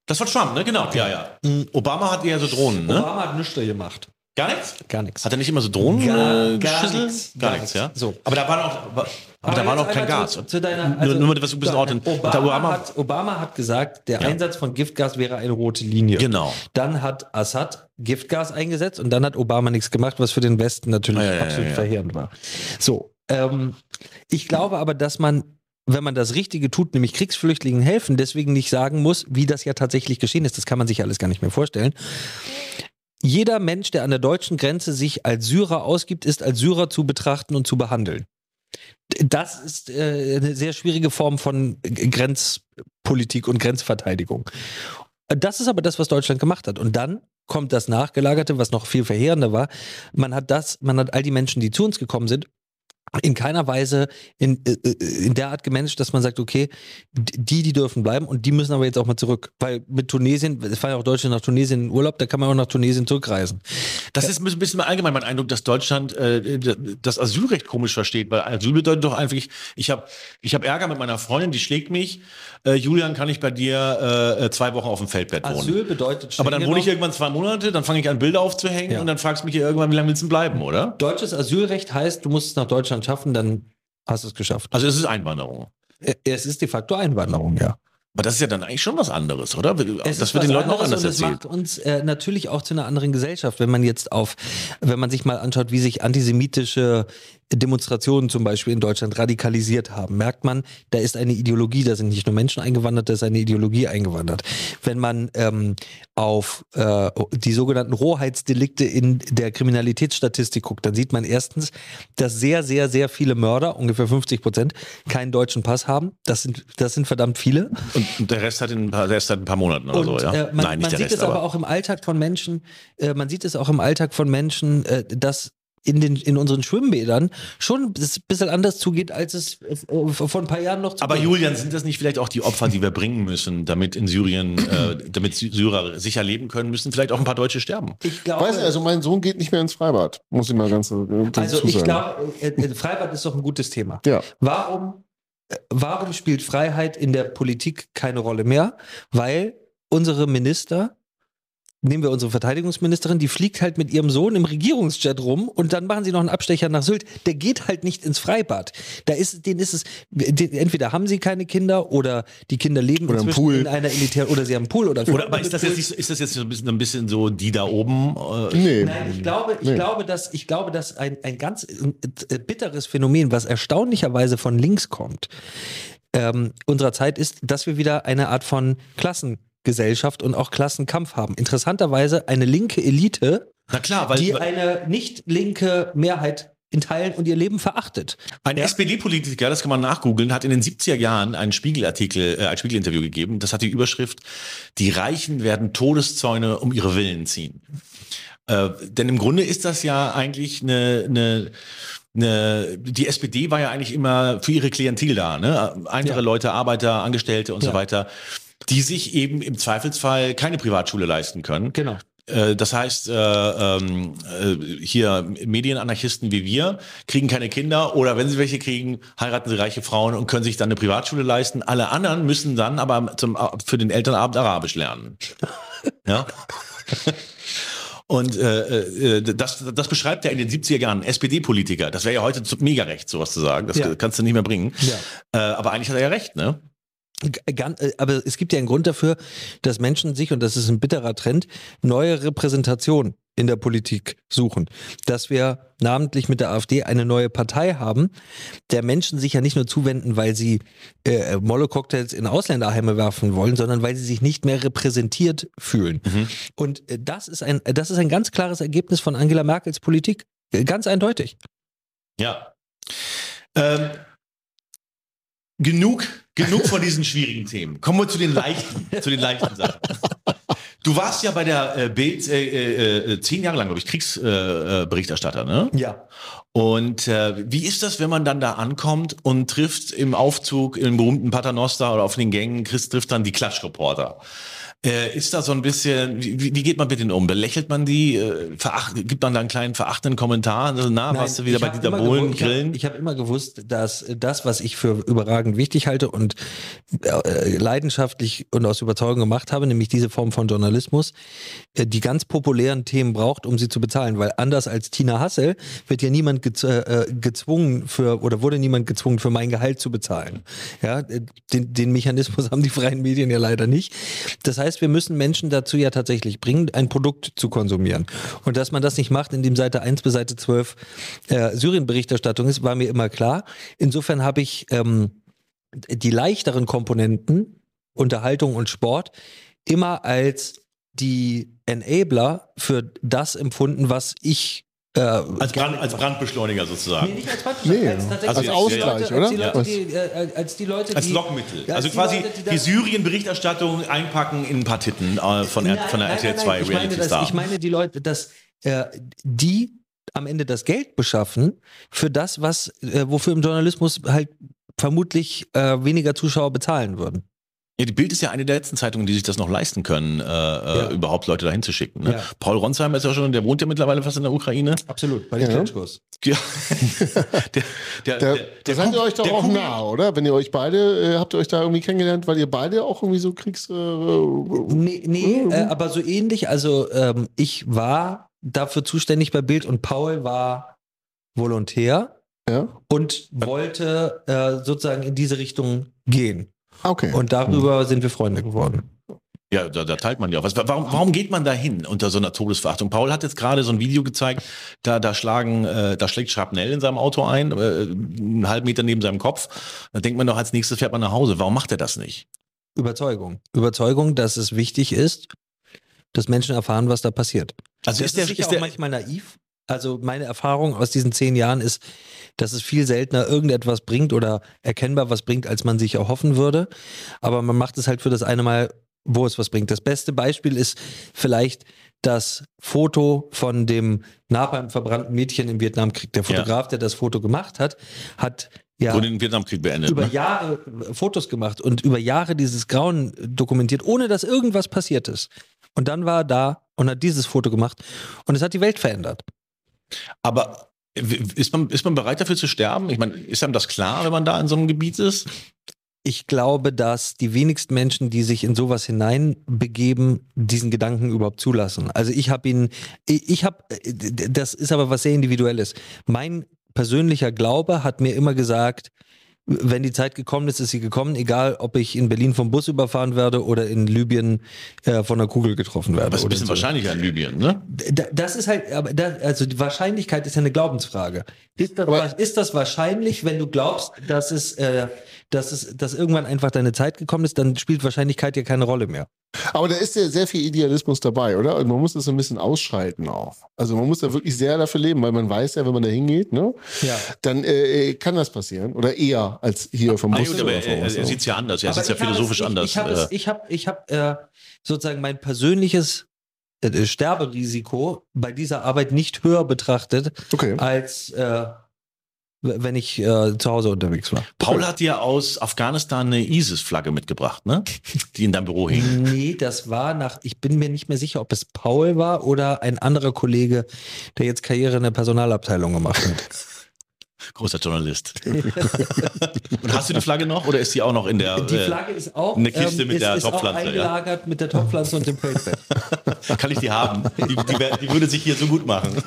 Das war Trump, ne? Genau. Ja, ja. Obama hat eher so Drohnen, ne? Obama hat nichts gemacht. Gar nichts? Gar nichts. Hat er nicht immer so Drohnen Gar- äh, gar nix. Gar Gar nichts, ja. So. Aber da war noch, aber, aber da war noch kein Gas. Zu, zu deiner, nur, also, nur damit was du ein bisschen ordnen. Obama, Obama, hat, Obama hat gesagt, der Ja. Einsatz von Giftgas wäre eine rote Linie. Genau. Dann hat Assad Giftgas eingesetzt und dann hat Obama nichts gemacht, was für den Westen natürlich Ja, ja, absolut verheerend war. So, ähm, ich glaube aber, dass man wenn man das Richtige tut, nämlich Kriegsflüchtlingen helfen, deswegen nicht sagen muss, wie das ja tatsächlich geschehen ist. Das kann man sich alles gar nicht mehr vorstellen. Jeder Mensch, der an der deutschen Grenze sich als Syrer ausgibt, ist als Syrer zu betrachten und zu behandeln. Das ist äh, eine sehr schwierige Form von Grenzpolitik und Grenzverteidigung. Das ist aber das, was Deutschland gemacht hat. Und dann kommt das Nachgelagerte, was noch viel verheerender war. Man hat das, man hat all die Menschen, die zu uns gekommen sind, in keiner Weise in, äh, äh, in der Art gemanagt, dass man sagt, okay, die, die dürfen bleiben und die müssen aber jetzt auch mal zurück. Weil mit Tunesien, es fahren ja auch Deutsche nach Tunesien in Urlaub, da kann man auch nach Tunesien zurückreisen. das ist ein bisschen allgemein mein Eindruck, dass Deutschland äh, das Asylrecht komisch versteht, weil Asyl bedeutet doch einfach, ich habe ich hab Ärger mit meiner Freundin, die schlägt mich. Äh, Julian, kann ich bei dir äh, zwei Wochen auf dem Feldbett wohnen? Asyl bedeutet Aber dann wohne ich genommen- irgendwann zwei Monate, dann fange ich an, Bilder aufzuhängen Ja. und dann fragst du mich irgendwann, wie lange willst du bleiben, oder? Deutsches Asylrecht heißt, du musst es nach Deutschland schaffen, dann hast du es geschafft. Also es ist Einwanderung. Äh, Es ist de facto Einwanderung, ja. Aber das ist ja dann eigentlich schon was anderes, oder? Es das wird den Leuten auch anders und erzählt. Es macht uns äh, natürlich auch zu einer anderen Gesellschaft, wenn man jetzt auf, wenn man sich mal anschaut, wie sich antisemitische Demonstrationen zum Beispiel in Deutschland radikalisiert haben, merkt man, da ist eine Ideologie, da sind nicht nur Menschen eingewandert, da ist eine Ideologie eingewandert. Wenn man ähm, auf äh, die sogenannten Rohheitsdelikte in der Kriminalitätsstatistik guckt, dann sieht man erstens, dass sehr, sehr, sehr viele Mörder, ungefähr 50 Prozent, keinen deutschen Pass haben. Das sind, das sind verdammt viele. Und, der Rest hat in ein paar, der Rest hat in ein paar Monaten oder Und so, ja? äh, man, Nein, nicht man der sieht Rest, es aber auch im Alltag von Menschen, äh, man sieht es auch im Alltag von Menschen, äh, dass in, den, in unseren Schwimmbädern schon ein bisschen anders zugeht, als es äh, vor ein paar Jahren noch Aber. Julian, sind das nicht vielleicht auch die Opfer, die wir bringen müssen, damit in Syrien, äh, *clears throat* damit Sy- Syrer sicher leben können, müssen vielleicht auch ein paar Deutsche sterben? ich glaube, Weiß nicht, also mein Sohn geht nicht mehr ins Freibad, muss ich mal ganz äh, dazu also ich glaube, äh, äh, Freibad ist doch ein gutes Thema. Ja. Warum, äh, warum spielt Freiheit in der Politik keine Rolle mehr? Weil unsere Minister, nehmen wir unsere Verteidigungsministerin, die fliegt halt mit ihrem Sohn im Regierungsjet rum und dann machen sie noch einen Abstecher nach Sylt. Der geht halt nicht ins Freibad. Da ist, denen ist es, den, entweder haben sie keine Kinder oder die Kinder leben Oder inzwischen Pool. in einer Elitär oder sie haben einen Pool oder Oder aber ist das jetzt, nicht, ist das jetzt so ein bisschen, ein bisschen so die da oben? Äh, Nee. Nein, ich glaube, ich Nee. glaube, dass, ich glaube, dass ein, ein ganz äh, bitteres Phänomen, was erstaunlicherweise von links kommt, ähm, unserer Zeit ist, dass wir wieder eine Art von Klassengesellschaft und auch Klassenkampf haben. Interessanterweise eine linke Elite, klar, weil, die weil eine nicht linke Mehrheit in Teilen und ihr Leben verachtet. ein Ja. SPD-Politiker, das kann man nachgoogeln, hat in den 70er Jahren einen Spiegelartikel, äh, ein Spiegelinterview gegeben. Das hat die Überschrift: Die Reichen werden Todeszäune um ihre Willen ziehen. Äh, denn im Grunde ist das ja eigentlich eine, eine, eine, die SPD war ja eigentlich immer für ihre Klientel da, ne? Einfache Ja. Leute, Arbeiter, Angestellte und so Ja. weiter, die sich eben im Zweifelsfall keine Privatschule leisten können. Genau. Äh, Das heißt, äh, ähm, äh, hier Medienanarchisten wie wir kriegen keine Kinder oder wenn sie welche kriegen, heiraten sie reiche Frauen und können sich dann eine Privatschule leisten. Alle anderen müssen dann aber zum, für den Elternabend Arabisch lernen. *laughs* Ja. Und äh, äh, das, das beschreibt ja in den 70er Jahren SPD-Politiker. Das wäre ja heute zu- mega recht, sowas zu sagen. Das Ja. kannst du nicht mehr bringen. Ja. Äh, aber eigentlich hat er ja recht, ne? Äh, Aber es gibt ja einen Grund dafür, dass Menschen sich, und das ist ein bitterer Trend, neue Repräsentation in der Politik suchen. Dass wir namentlich mit der AfD eine neue Partei haben, der Menschen sich ja nicht nur zuwenden, weil sie äh, Molle-Cocktails in Ausländerheime werfen wollen, sondern weil sie sich nicht mehr repräsentiert fühlen. Und äh, das ist ein, das ist ein ganz klares Ergebnis von Angela Merkels Politik. Äh, Ganz eindeutig. Ja. Ähm, genug, genug von diesen schwierigen Themen. Kommen wir zu den leichten, zu den leichten Sachen. Du warst ja bei der äh, Bild äh, äh, äh, zehn Jahre lang, glaube ich, Kriegsberichterstatter, äh, ne? Ja. Und äh, wie ist das, wenn man dann da ankommt und trifft im Aufzug, im berühmten Paternoster oder auf den Gängen, Chris trifft dann die Klatschreporter? Äh, ist da so ein bisschen, wie, wie geht man mit denen um? Belächelt man die? Äh, veracht, gibt man da einen kleinen verachtenden Kommentar? Also, na, warst du wieder bei hab Dieter Bohlen hab- grillen? Ich habe immer gewusst, dass das, was ich für überragend wichtig halte und äh, leidenschaftlich und aus Überzeugung gemacht habe, nämlich diese Form von Journalismus, äh, die ganz populären Themen braucht, um sie zu bezahlen. Weil anders als Tina Hassel wird ja niemand gez äh, gezwungen für oder wurde niemand gezwungen für mein Gehalt zu bezahlen. Ja, äh, den, den Mechanismus *laughs* haben die freien Medien ja leider nicht. Das heißt, wir müssen Menschen dazu ja tatsächlich bringen, ein Produkt zu konsumieren. Und dass man das nicht macht, indem Seite 1 bis Seite 12 äh, Syrien-Berichterstattung ist, war mir immer klar. Insofern habe ich ähm, die leichteren Komponenten, Unterhaltung und Sport, immer als die Enabler für das empfunden, was ich äh, Als, Brand, als Brandbeschleuniger sozusagen. Nee, nicht als Brandbeschleuniger, Nee, als, tatsächlich als die Ausgleich, Leute, oder? Als die Leute, die, äh, als die Leute, Als die, Lockmittel. Ja, also als quasi die, Leute, die die, Syrien-Berichterstattung einpacken in ein paar Titten äh, von, R- von der Nein, RTL nein, 2 nein, ich meine, Reality das, Star. ich meine die Leute, dass äh, die am Ende das Geld beschaffen für das, was äh, wofür im Journalismus halt vermutlich äh, weniger Zuschauer bezahlen würden. Ja, die Bild ist ja eine der letzten Zeitungen, die sich das noch leisten können, äh, äh, überhaupt Leute dahin zu schicken. Ne? Ja. Paul Ronsheimer ist ja schon, der wohnt ja mittlerweile fast in der Ukraine. Absolut, bei den Ja. Klitschkos. Ja. *laughs* der, der, Da, der, da seid ihr euch doch der auch nah, oder? Wenn ihr euch beide, äh, habt ihr euch da irgendwie kennengelernt, weil ihr beide auch irgendwie so Kriegs... Äh, Nee, nee äh, aber so ähnlich. Also ähm, ich war dafür zuständig bei Bild und Paul war Volontär ja? und wollte äh, sozusagen in diese Richtung gehen. Okay. Und darüber sind wir Freunde geworden. Ja, da, da teilt man ja was. Warum, warum geht man da hin unter so einer Todesverachtung? Paul hat jetzt gerade so ein Video gezeigt, da, da schlagen, äh, da schlägt Schrapnell in seinem Auto ein, äh, einen halben Meter neben seinem Kopf. Da denkt man doch, als nächstes fährt man nach Hause. Warum macht er das nicht? Überzeugung. Überzeugung, dass es wichtig ist, dass Menschen erfahren, was da passiert. Also das ist der, sicher ist auch der, manchmal naiv. Also meine Erfahrung aus diesen zehn Jahren ist, dass es viel seltener irgendetwas bringt oder erkennbar was bringt, als man sich erhoffen würde. Aber man macht es halt für das eine Mal, wo es was bringt. Das beste Beispiel ist vielleicht das Foto von dem Napalm verbrannten Mädchen im Vietnamkrieg. Der Fotograf, der das Foto gemacht hat, hat ja wurde den Vietnamkrieg beendet. über Ne? Jahre äh, Fotos gemacht und über Jahre dieses Grauen dokumentiert, ohne dass irgendwas passiert ist. Und dann war er da und hat dieses Foto gemacht und es hat die Welt verändert. Aber ist man, ist man bereit dafür zu sterben? Ich meine, ist einem das klar, wenn man da in so einem Gebiet ist? Ich glaube, dass die wenigsten Menschen, die sich in sowas hineinbegeben, diesen Gedanken überhaupt zulassen. Also ich habe ihn, ich, habe, das ist aber was sehr Individuelles. Mein persönlicher Glaube hat mir immer gesagt, wenn die Zeit gekommen ist, ist sie gekommen, egal ob ich in Berlin vom Bus überfahren werde oder in Libyen äh, von einer Kugel getroffen werde. Aber ist ein bisschen so. wahrscheinlicher in Libyen, ne? Da- Das ist halt, aber da, also die Wahrscheinlichkeit ist ja eine Glaubensfrage. Ist das, ist das wahrscheinlich, wenn du glaubst, dass es, äh, dass es, dass irgendwann einfach deine Zeit gekommen ist, dann spielt Wahrscheinlichkeit ja keine Rolle mehr. Aber da ist ja sehr viel Idealismus dabei, oder? Und man muss das so ein bisschen ausschalten auch. Also man muss da wirklich sehr dafür leben, weil man weiß ja, wenn man da hingeht, ne, Ja. dann äh, kann das passieren. Oder eher als hier vom Ah, Bus gut, aber oder er, er, ne? sieht es ja anders. Er sieht es ja philosophisch es, ich, anders. Ich habe äh, ich hab, ich hab, äh, sozusagen mein persönliches äh, Sterberisiko bei dieser Arbeit nicht höher betrachtet, Okay. als äh, wenn ich äh, zu Hause unterwegs war. Paul hat dir aus Afghanistan eine ISIS-Flagge mitgebracht, ne? Die in deinem Büro hing. Nee, das war nach, ich bin mir nicht mehr sicher, ob es Paul war oder ein anderer Kollege, der jetzt Karriere in der Personalabteilung gemacht hat. Großer Journalist. *laughs* Und hast du die Flagge noch oder ist die auch noch in der. Die äh, Flagge ist auch, eine Kiste mit ist, der ist auch Topfpflanze, ja. eingelagert mit der Topfpflanze und dem Feldbett. *laughs* kann ich die haben? Die, die, wär- die würde sich hier so gut machen. *laughs*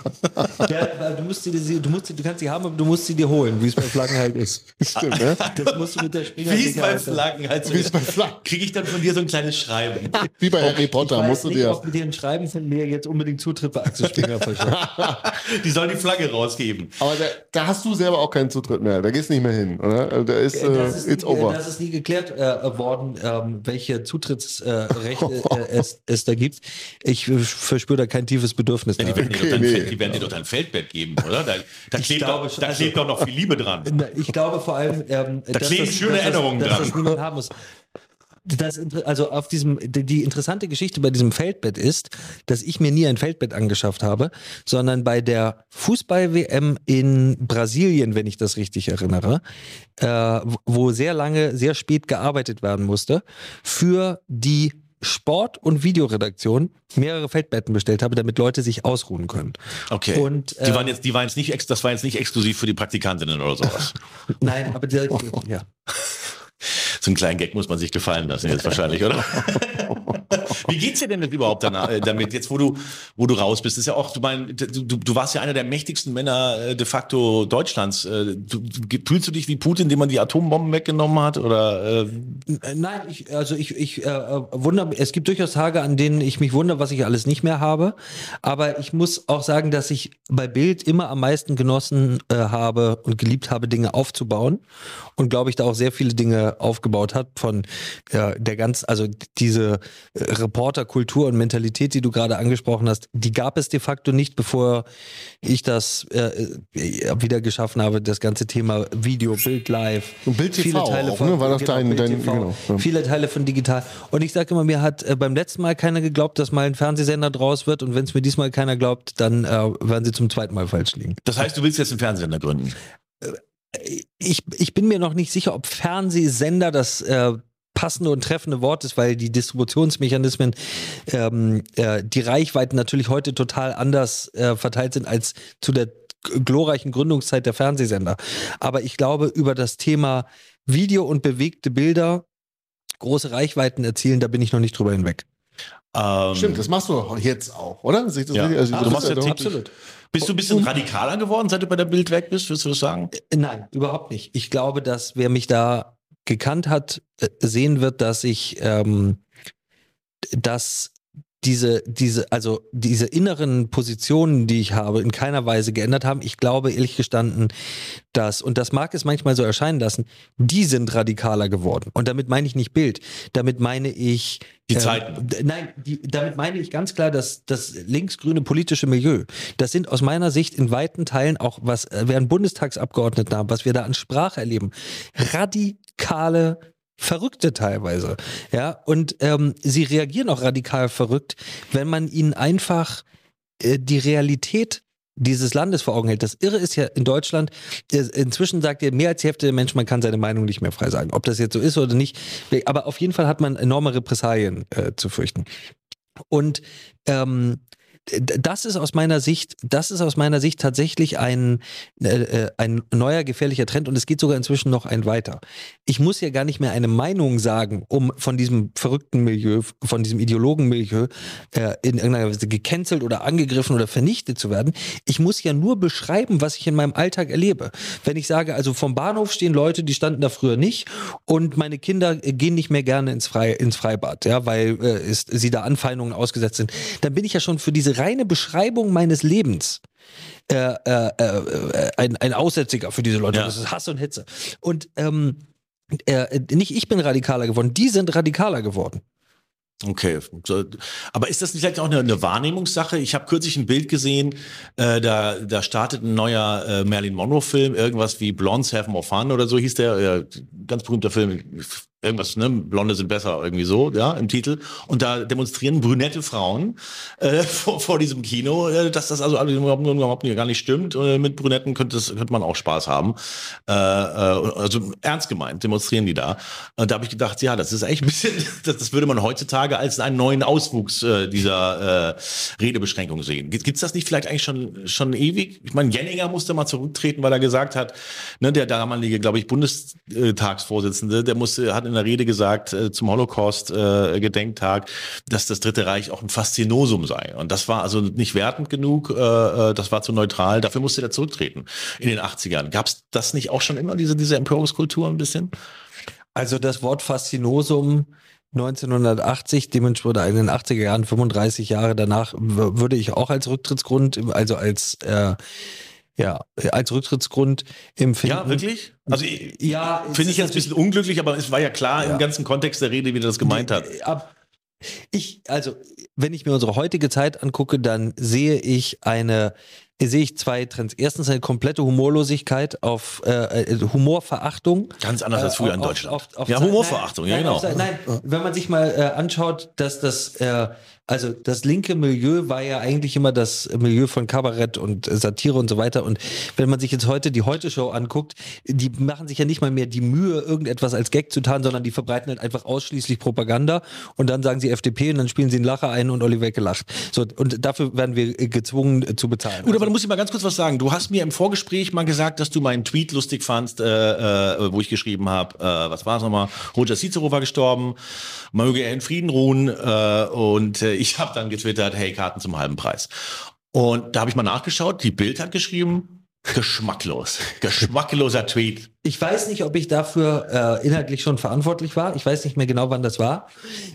Ja, du, musst sie, dir- du, musst du kannst sie haben, aber du musst sie dir holen, wie es bei Flaggen halt ist. Stimmt, ne? Das musst du mit der Springer Wie es bei Flaggen halt so Wie es bei Flaggen. Kriege ich dann von dir so ein kleines Schreiben. Wie bei Harry Potter, ich weiß musst du nicht, dir. ob mit dir ein Schreiben von mir jetzt unbedingt Zutritt bei Axel Springer. Die sollen die Flagge rausgeben. Aber da, da hast du selber auch keinen Zutritt mehr. Da gehst du nicht mehr hin, oder? Also Da ist, äh, Das ist, it's nie, over. das ist nie geklärt äh, worden, ähm, welche Zutrittsrechte *laughs* äh, es, es da gibt. Ich äh, verspüre da kein tiefes Bedürfnis. Ja, die, werden dir Okay, doch dein, nee. Feld- die werden dir doch dein Feldbett geben, oder? Da, da, klebt, glaube doch, da also- klebt doch noch viel Liebe dran. Na, Ich glaube vor allem, ähm, da kleben schöne Erinnerungen dass dran. das niemand haben muss. Das, also auf diesem, die, die interessante Geschichte bei diesem Feldbett ist, dass ich mir nie ein Feldbett angeschafft habe, sondern bei der Fußball-WM in Brasilien, wenn ich das richtig erinnere, äh, wo- sehr lange, sehr spät gearbeitet werden musste, für die Sport- und Videoredaktion mehrere Feldbetten bestellt habe, damit Leute sich ausruhen können. Okay. Und, die äh, waren jetzt, die waren jetzt nicht, das war jetzt nicht exklusiv für die Praktikantinnen oder sowas. *laughs* Nein, aber der, ja. So einen kleinen Gag muss man sich gefallen lassen jetzt wahrscheinlich, oder? *laughs* Wie geht's dir denn jetzt überhaupt danach, äh, damit, jetzt wo du, wo du raus bist? Das ist ja auch, du, mein, du, du warst ja einer der mächtigsten Männer äh, de facto Deutschlands. Äh, Du, fühlst du dich wie Putin, dem man die Atombomben weggenommen hat? Oder Äh, Nein, ich, also ich, ich äh, wundere, es gibt durchaus Tage, an denen ich mich wundere, was ich alles nicht mehr habe. Aber ich muss auch sagen, dass ich bei Bild immer am meisten genossen äh, habe und geliebt habe, Dinge aufzubauen. Und glaube ich, da auch sehr viele Dinge aufgebaut hat von äh, der ganz, also diese äh, Reporterkultur und Mentalität, die du gerade angesprochen hast, die gab es de facto nicht, bevor ich das äh, äh, wieder geschaffen habe, das ganze Thema Video, Bild live. Und Bild TV auch, ne? War das dein- Bild dein- TV, genau, ja. Viele Teile von digital. Und ich sage immer, mir hat äh, beim letzten Mal keiner geglaubt, dass mal ein Fernsehsender draus wird. Und wenn es mir diesmal keiner glaubt, dann äh, werden sie zum zweiten Mal falsch liegen. das heißt, du willst jetzt einen Fernsehsender gründen? Ich, ich bin mir noch nicht sicher, ob Fernsehsender das äh, passende und treffende Wort ist, weil die Distributionsmechanismen, ähm, äh, die Reichweiten natürlich heute total anders äh, verteilt sind als zu der glorreichen Gründungszeit der Fernsehsender. Aber ich glaube, über das Thema Video und bewegte Bilder große Reichweiten erzielen, da bin ich noch nicht drüber hinweg. Ähm, Stimmt, das machst du jetzt auch, oder? Das Ja. richtig? Also, Du machst ja täglich- Bist du ein bisschen radikaler geworden, seit du bei der Bild weg bist, würdest du das sagen? Äh, Nein, überhaupt nicht. Ich glaube, dass wer mich da gekannt hat, äh, sehen wird, dass ich ähm, dass diese, diese, also diese inneren Positionen, die ich habe, in keiner Weise geändert haben. Ich glaube, ehrlich gestanden, dass, und das mag es manchmal so erscheinen lassen, die sind radikaler geworden. Und damit meine ich nicht Bild. Damit meine ich. Die ähm, Zeiten. d- Nein, die, damit meine ich ganz klar, dass das linksgrüne politische Milieu, das sind aus meiner Sicht in weiten Teilen auch, was äh, wir an Bundestagsabgeordneten haben, was wir da an Sprache erleben, radikale Verrückte teilweise. Ja, und ähm, sie reagieren auch radikal verrückt, wenn man ihnen einfach äh, die Realität dieses Landes vor Augen hält. Das Irre ist ja in Deutschland, äh, inzwischen sagt ja mehr als die Hälfte der Menschen, man kann seine Meinung nicht mehr frei sagen. Ob das jetzt so ist oder nicht, aber auf jeden Fall hat man enorme Repressalien äh, zu fürchten. Und ähm, das ist aus meiner Sicht, das ist aus meiner Sicht tatsächlich ein, äh, äh, ein neuer gefährlicher Trend und es geht sogar inzwischen noch ein weiter. Ich muss ja gar nicht mehr eine Meinung sagen, um von diesem verrückten Milieu, von diesem Ideologenmilieu äh, in irgendeiner Weise gecancelt oder angegriffen oder vernichtet zu werden. Ich muss ja nur beschreiben, was ich in meinem Alltag erlebe. Wenn ich sage, also vom Bahnhof stehen Leute, die standen da früher nicht und meine Kinder äh, gehen nicht mehr gerne ins, Frei, ins Freibad, ja, weil äh, ist, sie da Anfeindungen ausgesetzt sind, dann bin ich ja schon für diese reine Beschreibung meines Lebens äh, äh, äh, ein, ein Aussätziger für diese Leute. Ja. Das ist Hass und Hitze. Und ähm, äh, nicht ich bin radikaler geworden, die sind radikaler geworden. Okay. Aber ist das nicht vielleicht auch eine, eine Wahrnehmungssache? Ich habe kürzlich ein Bild gesehen, äh, da, da startet ein neuer äh, Marilyn Monroe-Film, irgendwas wie Blondes Have More Fun oder so hieß der, äh, ganz berühmter Film. Irgendwas, ne, Blonde sind besser, irgendwie so, ja, im Titel. Und da demonstrieren brünette Frauen äh, *laughs* vor, vor diesem Kino, äh, dass das also überhaupt, überhaupt gar nicht stimmt. Äh, mit Brünetten könnte, das, könnte man auch Spaß haben. Äh, äh, also ernst gemeint, demonstrieren die da. Und da habe ich gedacht, ja, das ist echt ein bisschen, *laughs* das, das würde man heutzutage als einen neuen Auswuchs äh, dieser äh, Redebeschränkung sehen. Gibt es das nicht vielleicht eigentlich schon, schon ewig? Ich meine, Jenninger musste mal zurücktreten, weil er gesagt hat, ne, der damalige, glaube ich, Bundestagsvorsitzende, der musste, hat in der Rede gesagt äh, zum Holocaust-Gedenktag, dass das Dritte Reich auch ein Faszinosum sei. Und das war also nicht wertend genug, äh, äh das war zu neutral. Dafür musste er zurücktreten in den 80ern. Gab es das nicht auch schon immer, diese, diese Empörungskultur ein bisschen? Also das Wort Faszinosum 1980, dementsprechend in den 80er Jahren, 35 Jahre danach, würde ich auch als Rücktrittsgrund, also als äh, ja, als Rücktrittsgrund empfinden. Ja, wirklich? Also Ja, Finde ich jetzt ein bisschen unglücklich, aber es war ja klar im ganzen Kontext der Rede, wie er das gemeint hat. Ich, also, wenn ich mir unsere heutige Zeit angucke, dann sehe ich eine, sehe ich zwei Trends. Erstens eine komplette Humorlosigkeit auf äh, äh, Humorverachtung. Ganz anders als früher in Auf- Deutschland. auf- auf ja, Seiten- Humorverachtung, ja nein, genau. auf Seiten- Nein, wenn man sich mal äh, anschaut, dass das, äh, also das linke Milieu war ja eigentlich immer das Milieu von Kabarett und Satire und so weiter. Und wenn man sich jetzt heute die Heute-Show anguckt, die machen sich ja nicht mal mehr die Mühe, irgendetwas als Gag zu tarnen, sondern die verbreiten halt einfach ausschließlich Propaganda und dann sagen sie FDP und dann spielen sie einen Lacher ein und Olli Wecke lacht. So, und dafür werden wir gezwungen zu bezahlen. Gut, aber da muss ich mal ganz kurz was sagen. Du hast mir im Vorgespräch mal gesagt, dass du meinen Tweet lustig fandst, äh, äh, wo ich geschrieben habe, äh, was war es nochmal? Roger Cicero war gestorben, möge er in Frieden ruhen. Äh, und äh, ich habe dann getwittert, hey, Karten zum halben Preis. Und da habe ich mal nachgeschaut, die Bild hat geschrieben, geschmacklos. *laughs* Geschmackloser Tweet. Ich weiß nicht, ob ich dafür äh, inhaltlich schon verantwortlich war. Ich weiß nicht mehr genau, wann das war.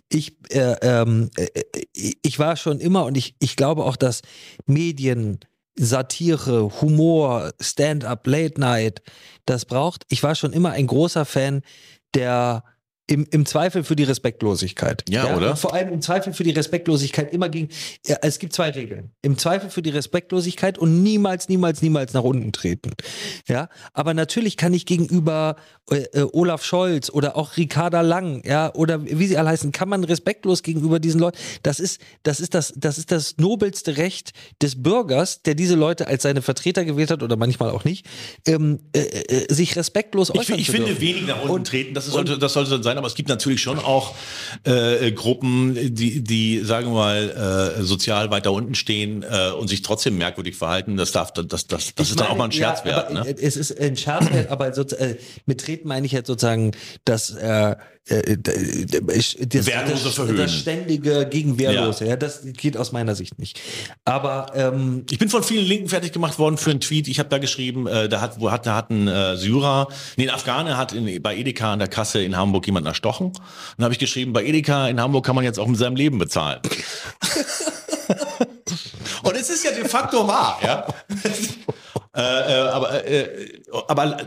Ich, äh, ähm, äh, äh, ich war schon immer und ich, ich glaube auch, dass Medien, Satire, Humor, Stand-up, Late Night, das braucht. Ich war schon immer ein großer Fan der im, im Zweifel für die Respektlosigkeit. Ja, oder? Und vor allem im Zweifel für die Respektlosigkeit immer gegen. Ja, es gibt zwei Regeln. Im Zweifel für die Respektlosigkeit und niemals, niemals, niemals nach unten treten. Ja, aber natürlich kann ich gegenüber äh, äh, Olaf Scholz oder auch Ricarda Lang, ja, oder wie sie alle heißen, kann man respektlos gegenüber diesen Leuten. Das ist, das ist das, das ist das nobelste Recht des Bürgers, der diese Leute als seine Vertreter gewählt hat oder manchmal auch nicht, ähm, äh, äh, sich respektlos Ich, äußern ich zu finde dürfen. wenig nach unten Und- treten, das, ist, sollte, das sollte dann sein, aber es gibt natürlich schon auch äh, äh, Gruppen, die, die, sagen wir mal, äh, sozial weiter unten stehen äh, und sich trotzdem merkwürdig verhalten. Das darf, das, das, das Ich ist dann auch mal ein meine, Scherz ja, wert. Ne? Es ist ein Scherz wert, aber so, äh, mit Treten meine ich jetzt sozusagen das, äh, äh, d- d- das, Wehrlose Verhöhnen. das ständige gegen Wehrlose. Ja. das geht aus meiner Sicht nicht. Aber ähm, Ich bin von vielen Linken fertig gemacht worden für einen Tweet. Ich habe da geschrieben, äh, da hat, wo hat, da hat ein äh, Syrer, nee, ein Afghane hat in, bei Edeka an der Kasse in Hamburg jemanden erstochen. Dann habe ich geschrieben, bei Edeka in Hamburg kann man jetzt auch mit seinem Leben bezahlen. *laughs* Und es ist ja de facto wahr, ja. *laughs* äh, äh, aber, äh, aber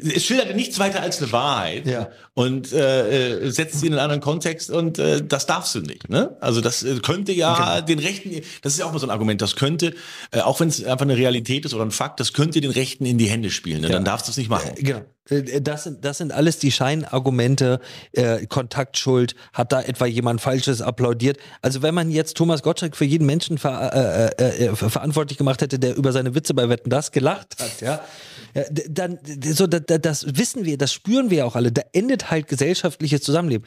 es schildert nichts weiter als eine Wahrheit Ja. und äh, äh, setzt sie in einen anderen Kontext und äh, das darfst du nicht. Ne? Also das äh, könnte ja den Rechten, das ist ja auch mal so ein Argument, das könnte, äh, auch wenn es einfach eine Realität ist oder ein Fakt, das könnte den Rechten in die Hände spielen. Ne? Dann darfst du es nicht machen. Genau. Äh, Das sind, das sind alles die Scheinargumente. Äh, Kontaktschuld, hat da etwa jemand Falsches applaudiert? Also wenn man jetzt Thomas Gottschalk für jeden Menschen ver, äh, äh, äh, verantwortlich gemacht hätte, der über seine Witze bei Wetten das gelacht hat, ja, dann so da, da, das wissen wir, das spüren wir auch alle. Da endet halt gesellschaftliches Zusammenleben.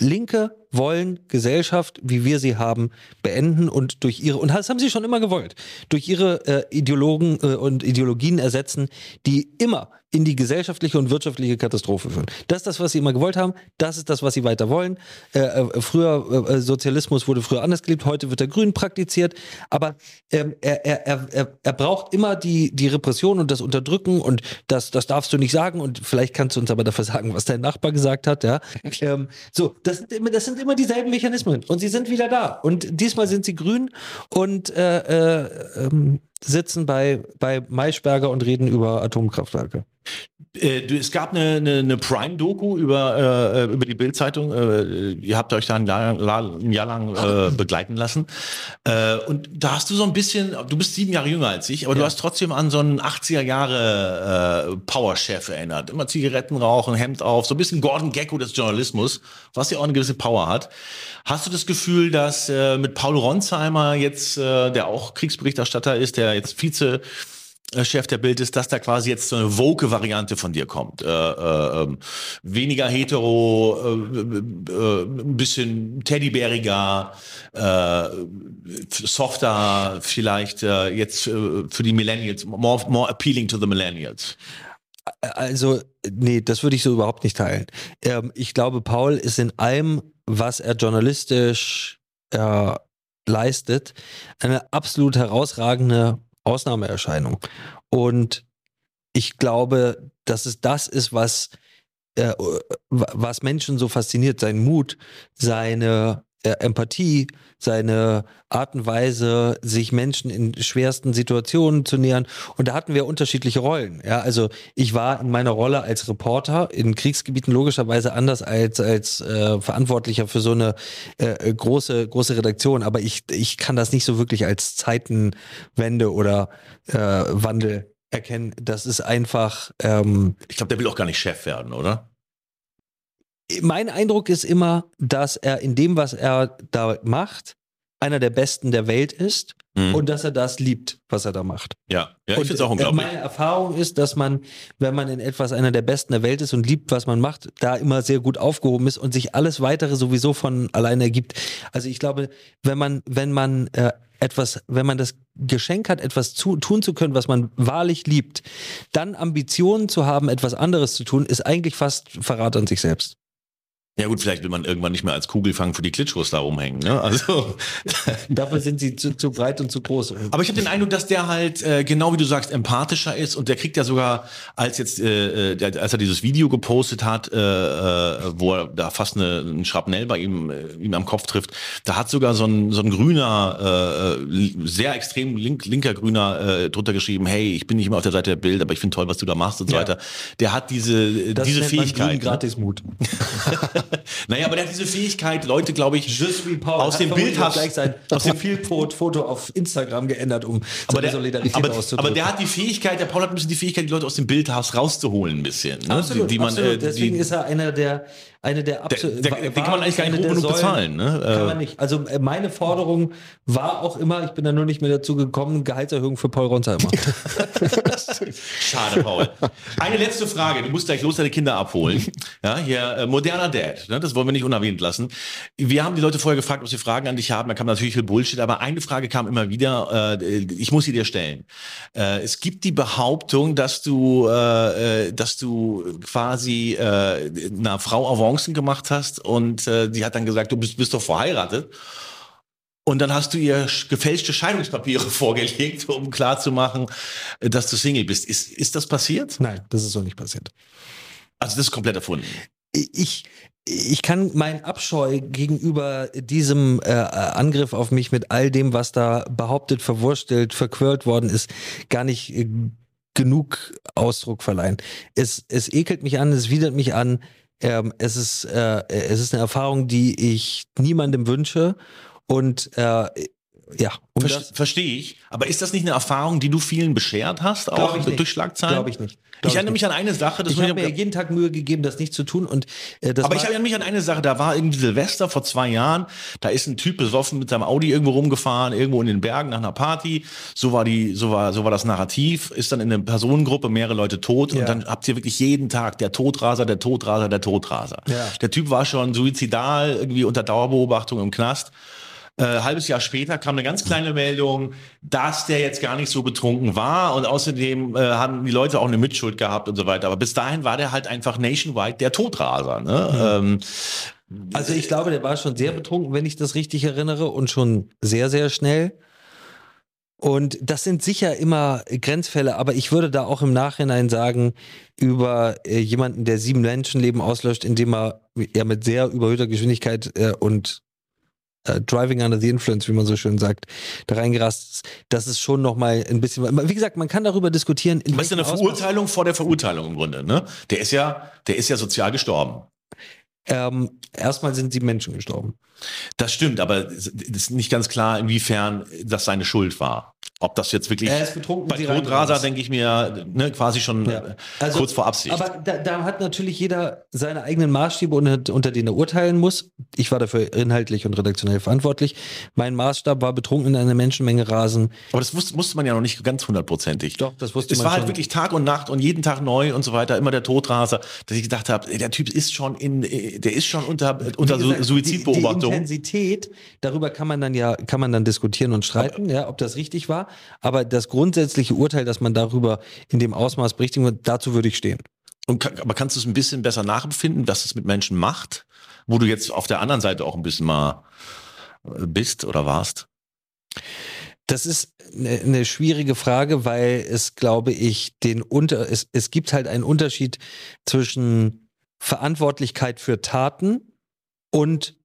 Linke wollen Gesellschaft, wie wir sie haben, beenden und durch ihre und das haben sie schon immer gewollt, durch ihre äh, Ideologen äh, und Ideologien ersetzen, die immer in die gesellschaftliche und wirtschaftliche Katastrophe führen. Das ist das, was sie immer gewollt haben. Das ist das, was sie weiter wollen. Äh, äh, früher äh, Sozialismus wurde früher anders gelebt. Heute wird der Grün praktiziert. Aber ähm, er, er, er, er- er braucht immer die, die Repression und das Unterdrücken und das, das darfst du nicht sagen. Und vielleicht kannst du uns aber dafür sagen, was dein Nachbar gesagt hat. Ja, ähm, so das sind immer, das sind immer dieselben Mechanismen und sie sind wieder da. Und diesmal sind sie grün und äh, äh, ähm, sitzen bei, bei Maischberger und reden über Atomkraftwerke. Äh, es gab eine, eine, eine Prime-Doku über, äh, über die Bild-Zeitung. Äh, ihr habt euch da ein Jahr, ein Jahr lang äh, *laughs* begleiten lassen. Äh, und da hast du so ein bisschen, du bist sieben Jahre jünger als ich, aber du hast trotzdem an so einen 80er Jahre äh, Power-Chef erinnert. Immer Zigaretten rauchen, Hemd auf, so ein bisschen Gordon Gecko des Journalismus, was ja auch eine gewisse Power hat. Hast du das Gefühl, dass äh, mit Paul Ronsheimer jetzt, äh, der auch Kriegsberichterstatter ist, der jetzt Vize äh, Chef der Bild ist, dass da quasi jetzt so eine woke Variante von dir kommt. Äh, äh, ähm, weniger hetero, äh, äh, ein bisschen teddybäriger, äh, softer vielleicht äh, jetzt äh, für die Millennials, more, more appealing to the Millennials. Also, nee, das würde ich so überhaupt nicht teilen. Ähm, ich glaube, Paul ist in allem, was er journalistisch äh, leistet, eine absolut herausragende Ausnahmeerscheinung. Und ich glaube, dass es das ist, was, äh, was Menschen so fasziniert, sein Mut, seine Empathie, seine Art und Weise, sich Menschen in schwersten Situationen zu nähern. Und da hatten wir unterschiedliche Rollen. Ja, also ich war in meiner Rolle als Reporter in Kriegsgebieten logischerweise anders als als äh, Verantwortlicher für so eine äh, große große Redaktion. Aber ich ich kann das nicht so wirklich als Zeitenwende oder äh, Wandel erkennen. Das ist einfach. Ähm, Ich glaube, der will auch gar nicht Chef werden, oder? Mein Eindruck ist immer, dass er in dem, was er da macht, einer der Besten der Welt ist Mhm. und dass er das liebt, was er da macht. Ja, ja ich finde es auch äh, unglaublich. Meine Erfahrung ist, dass man, wenn man in etwas einer der Besten der Welt ist und liebt, was man macht, da immer sehr gut aufgehoben ist und sich alles weitere sowieso von alleine ergibt. Also ich glaube, wenn man, wenn man äh, etwas, wenn man das Geschenk hat, etwas zu, tun zu können, was man wahrlich liebt, dann Ambitionen zu haben, etwas anderes zu tun, ist eigentlich fast Verrat an sich selbst. Ja gut, vielleicht will man irgendwann nicht mehr als Kugelfang für die Klitschkos da rumhängen. Ne? Also, *laughs* Dafür sind sie zu, zu breit und zu groß. aber ich habe den Eindruck, dass der halt äh, genau wie du sagst empathischer ist und der kriegt ja sogar, als jetzt, äh, äh, der, als er dieses Video gepostet hat, äh, äh, wo er da fast eine, ein Schrapnell bei ihm, äh, ihm am Kopf trifft, da hat sogar so ein, so ein grüner, äh, sehr extrem link, linker Grüner äh, drunter geschrieben, hey, ich bin nicht immer auf der Seite der Bild, aber ich finde toll, was du da machst und so Ja. weiter. Der hat diese, Das diese nennt man Fähigkeit. Ne? Gratismut. *laughs* *laughs* Naja, aber der hat diese Fähigkeit, Leute, glaube ich, aus dem Bild hat hast. gleich sein aus dem Profilfoto auf Instagram geändert, um aber der, Solidarität aber, auszudrücken. aber der hat die Fähigkeit, der Paul hat ein bisschen die Fähigkeit, die Leute aus dem Bildhaus rauszuholen, ein bisschen. Ne? Absolut, die, die man, absolut. äh, Deswegen die, ist er einer der, eine der absolut. der- den kann man eigentlich gar nicht hoch genug bezahlen, ne? Kann Äh. man nicht. Also äh, meine Forderung war auch immer, ich bin da nur nicht mehr dazu gekommen, Gehaltserhöhung für Paul Ronsheimer. *laughs* Schade, Paul. Eine letzte Frage. Du musst gleich los deine Kinder abholen. Ja, hier, äh, moderner Dad. Ne? Das wollen wir nicht unerwähnt lassen. Wir haben die Leute vorher gefragt, ob sie Fragen an dich haben. Da kam natürlich viel Bullshit, aber eine Frage kam immer wieder. Äh, ich muss sie dir stellen. Äh, es gibt die Behauptung, dass du, äh, äh, dass du quasi äh, einer Frau Avancen gemacht hast und äh, die hat dann gesagt, du bist, bist doch verheiratet. Und dann hast du ihr sch- gefälschte Scheidungspapiere *laughs* vorgelegt, um klarzumachen, äh, dass du Single bist. Ist, ist das passiert? Nein, das ist so nicht passiert. Also das ist komplett erfunden. ich, ich kann meinen Abscheu gegenüber diesem äh, Angriff auf mich mit all dem, was da behauptet, verwurstelt, verquirlt worden ist, gar nicht äh, genug Ausdruck verleihen. Es, es ekelt mich an, es widert mich an. Ähm, es, ist, äh, es ist eine Erfahrung, die ich niemandem wünsche. Und äh, ja, um Ver Verstehe ich. Aber ist das nicht eine Erfahrung, die du vielen beschert hast, auch ich nicht. durch Schlagzeilen? glaube ich nicht. Ich Glaub erinnere nicht. mich an eine Sache, Ich habe ich mir jeden Tag Mühe gegeben, das nicht zu tun. Und äh, aber ich erinnere mich an eine Sache, da war irgendwie Silvester vor zwei Jahren, da ist ein Typ besoffen mit seinem Audi irgendwo rumgefahren, irgendwo in den Bergen nach einer Party. So war die, so war, so war das Narrativ, ist dann in einer Personengruppe, mehrere Leute tot Ja. und dann habt ihr wirklich jeden Tag der Todraser, der Todraser, der Todraser. Ja. Der Typ war schon suizidal, irgendwie unter Dauerbeobachtung im Knast. Äh, halbes Jahr später kam eine ganz kleine Meldung, dass der jetzt gar nicht so betrunken war und außerdem äh, haben die Leute auch eine Mitschuld gehabt und so weiter. Aber bis dahin war der halt einfach nationwide der Todraser. Ne? Ähm, Also ich glaube, der war schon sehr betrunken, wenn ich das richtig erinnere, und schon sehr, sehr schnell. Und das sind sicher immer Grenzfälle, aber ich würde da auch im Nachhinein sagen, über äh, jemanden, der sieben Menschenleben auslöscht, indem er ja mit sehr überhöhter Geschwindigkeit äh, und äh, Driving Under the Influence, wie man so schön sagt, da reingerast ist, das ist schon nochmal ein bisschen, wie gesagt, man kann darüber diskutieren. Was ist denn eine Verurteilung vor der Verurteilung im Grunde, ne? Der ist ja, der ist ja sozial gestorben. Ähm, erstmal sind sieben Menschen gestorben. Das stimmt, aber es ist nicht ganz klar, inwiefern das seine Schuld war. Ob das jetzt wirklich Er ist betrunken, bei reingerast. denke ich mir ne, quasi schon Ja. äh, Also, kurz vor Absicht. Aber da, da hat natürlich jeder seine eigenen Maßstäbe, unter, unter denen er urteilen muss. Ich war dafür inhaltlich und redaktionell verantwortlich. Mein Maßstab war betrunken in einer Menschenmenge rasen. Aber das wusste, wusste man ja noch nicht ganz hundertprozentig. Doch, das wusste Es man war halt schon. wirklich Tag und Nacht und jeden Tag neu und so weiter, immer der Todraser, dass ich gedacht habe, der Typ ist schon in, der ist schon unter, unter gesagt, Die, die Suizidbeobachtung. Intensität, darüber kann man dann ja, kann man dann diskutieren und streiten, ja, ob das richtig war. Aber das grundsätzliche Urteil, dass man darüber in dem Ausmaß berichtigen wird, dazu würde ich stehen. Und, kann- aber kannst du es ein bisschen besser nachempfinden, was es mit Menschen macht, wo du jetzt auf der anderen Seite auch ein bisschen mal äh, bist oder warst? Das ist eine, eine schwierige Frage, weil es, glaube ich, den Unter, es, es gibt halt einen Unterschied zwischen Verantwortlichkeit für Taten und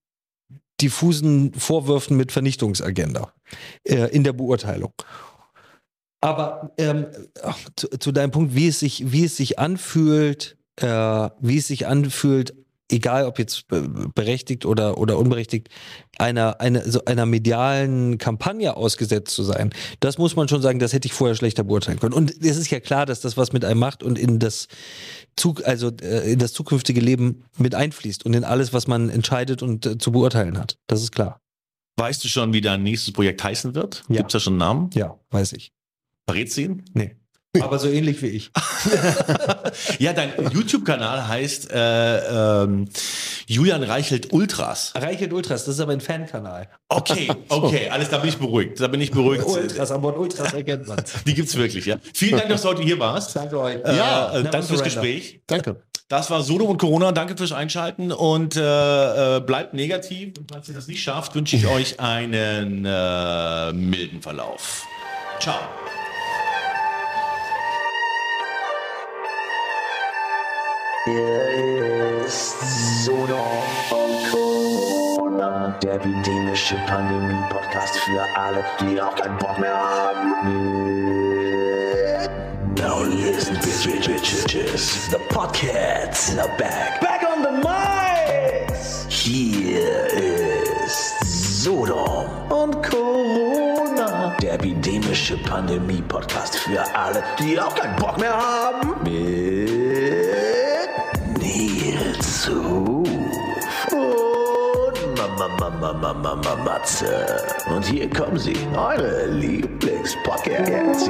diffusen Vorwürfen mit Vernichtungsagenda äh, in der Beurteilung. Aber ähm, zu, zu deinem Punkt, wie es sich, wie es sich anfühlt, äh, wie es sich anfühlt, egal ob jetzt be- berechtigt oder, oder unberechtigt, einer, einer, so einer medialen Kampagne ausgesetzt zu sein, das muss man schon sagen, das hätte ich vorher schlechter beurteilen können. Und es ist ja klar, dass das was mit einem macht und in das, Zug, also, äh, in das zukünftige Leben mit einfließt und in alles, was man entscheidet und äh, zu beurteilen hat. Das ist klar. Weißt du schon, wie dein nächstes Projekt heißen wird? Ja. Gibt's da schon einen Namen? Ja, weiß ich. Verrätst du ihn? Nee. Aber so ähnlich wie ich. *laughs* Ja, dein YouTube-Kanal heißt äh, ähm, Julian Reichelt Ultras. Reichelt Ultras, das ist aber ein Fankanal. Okay, okay, alles, da bin ich beruhigt. Da bin ich beruhigt. Ultras, am Wort Ultras erkennt man *laughs* Die gibt's wirklich, ja. Vielen Dank, dass du heute hier warst. Danke euch. Ja, äh, danke fürs. Gespräch. Danke. Das war Sodom und Corona. Danke fürs Einschalten und äh, äh, bleibt negativ. Und falls ihr das nicht schafft, wünsche ich *laughs* euch einen äh, milden Verlauf. Ciao. Hier ist und Corona, der epidemische Pandemie-Podcast für alle, die auch keinen Bock mehr haben. Now listen, bitches, bitches. The podcasts are back. Back on the mics. Hier ist Sodom und Corona, der epidemische Pandemie-Podcast für alle, die auch keinen Bock mehr haben. Mit Nils Ruf und Mama, Mama, Mama, Mama, Matze. Und hier kommen sie, eure Lieblingspodcasts.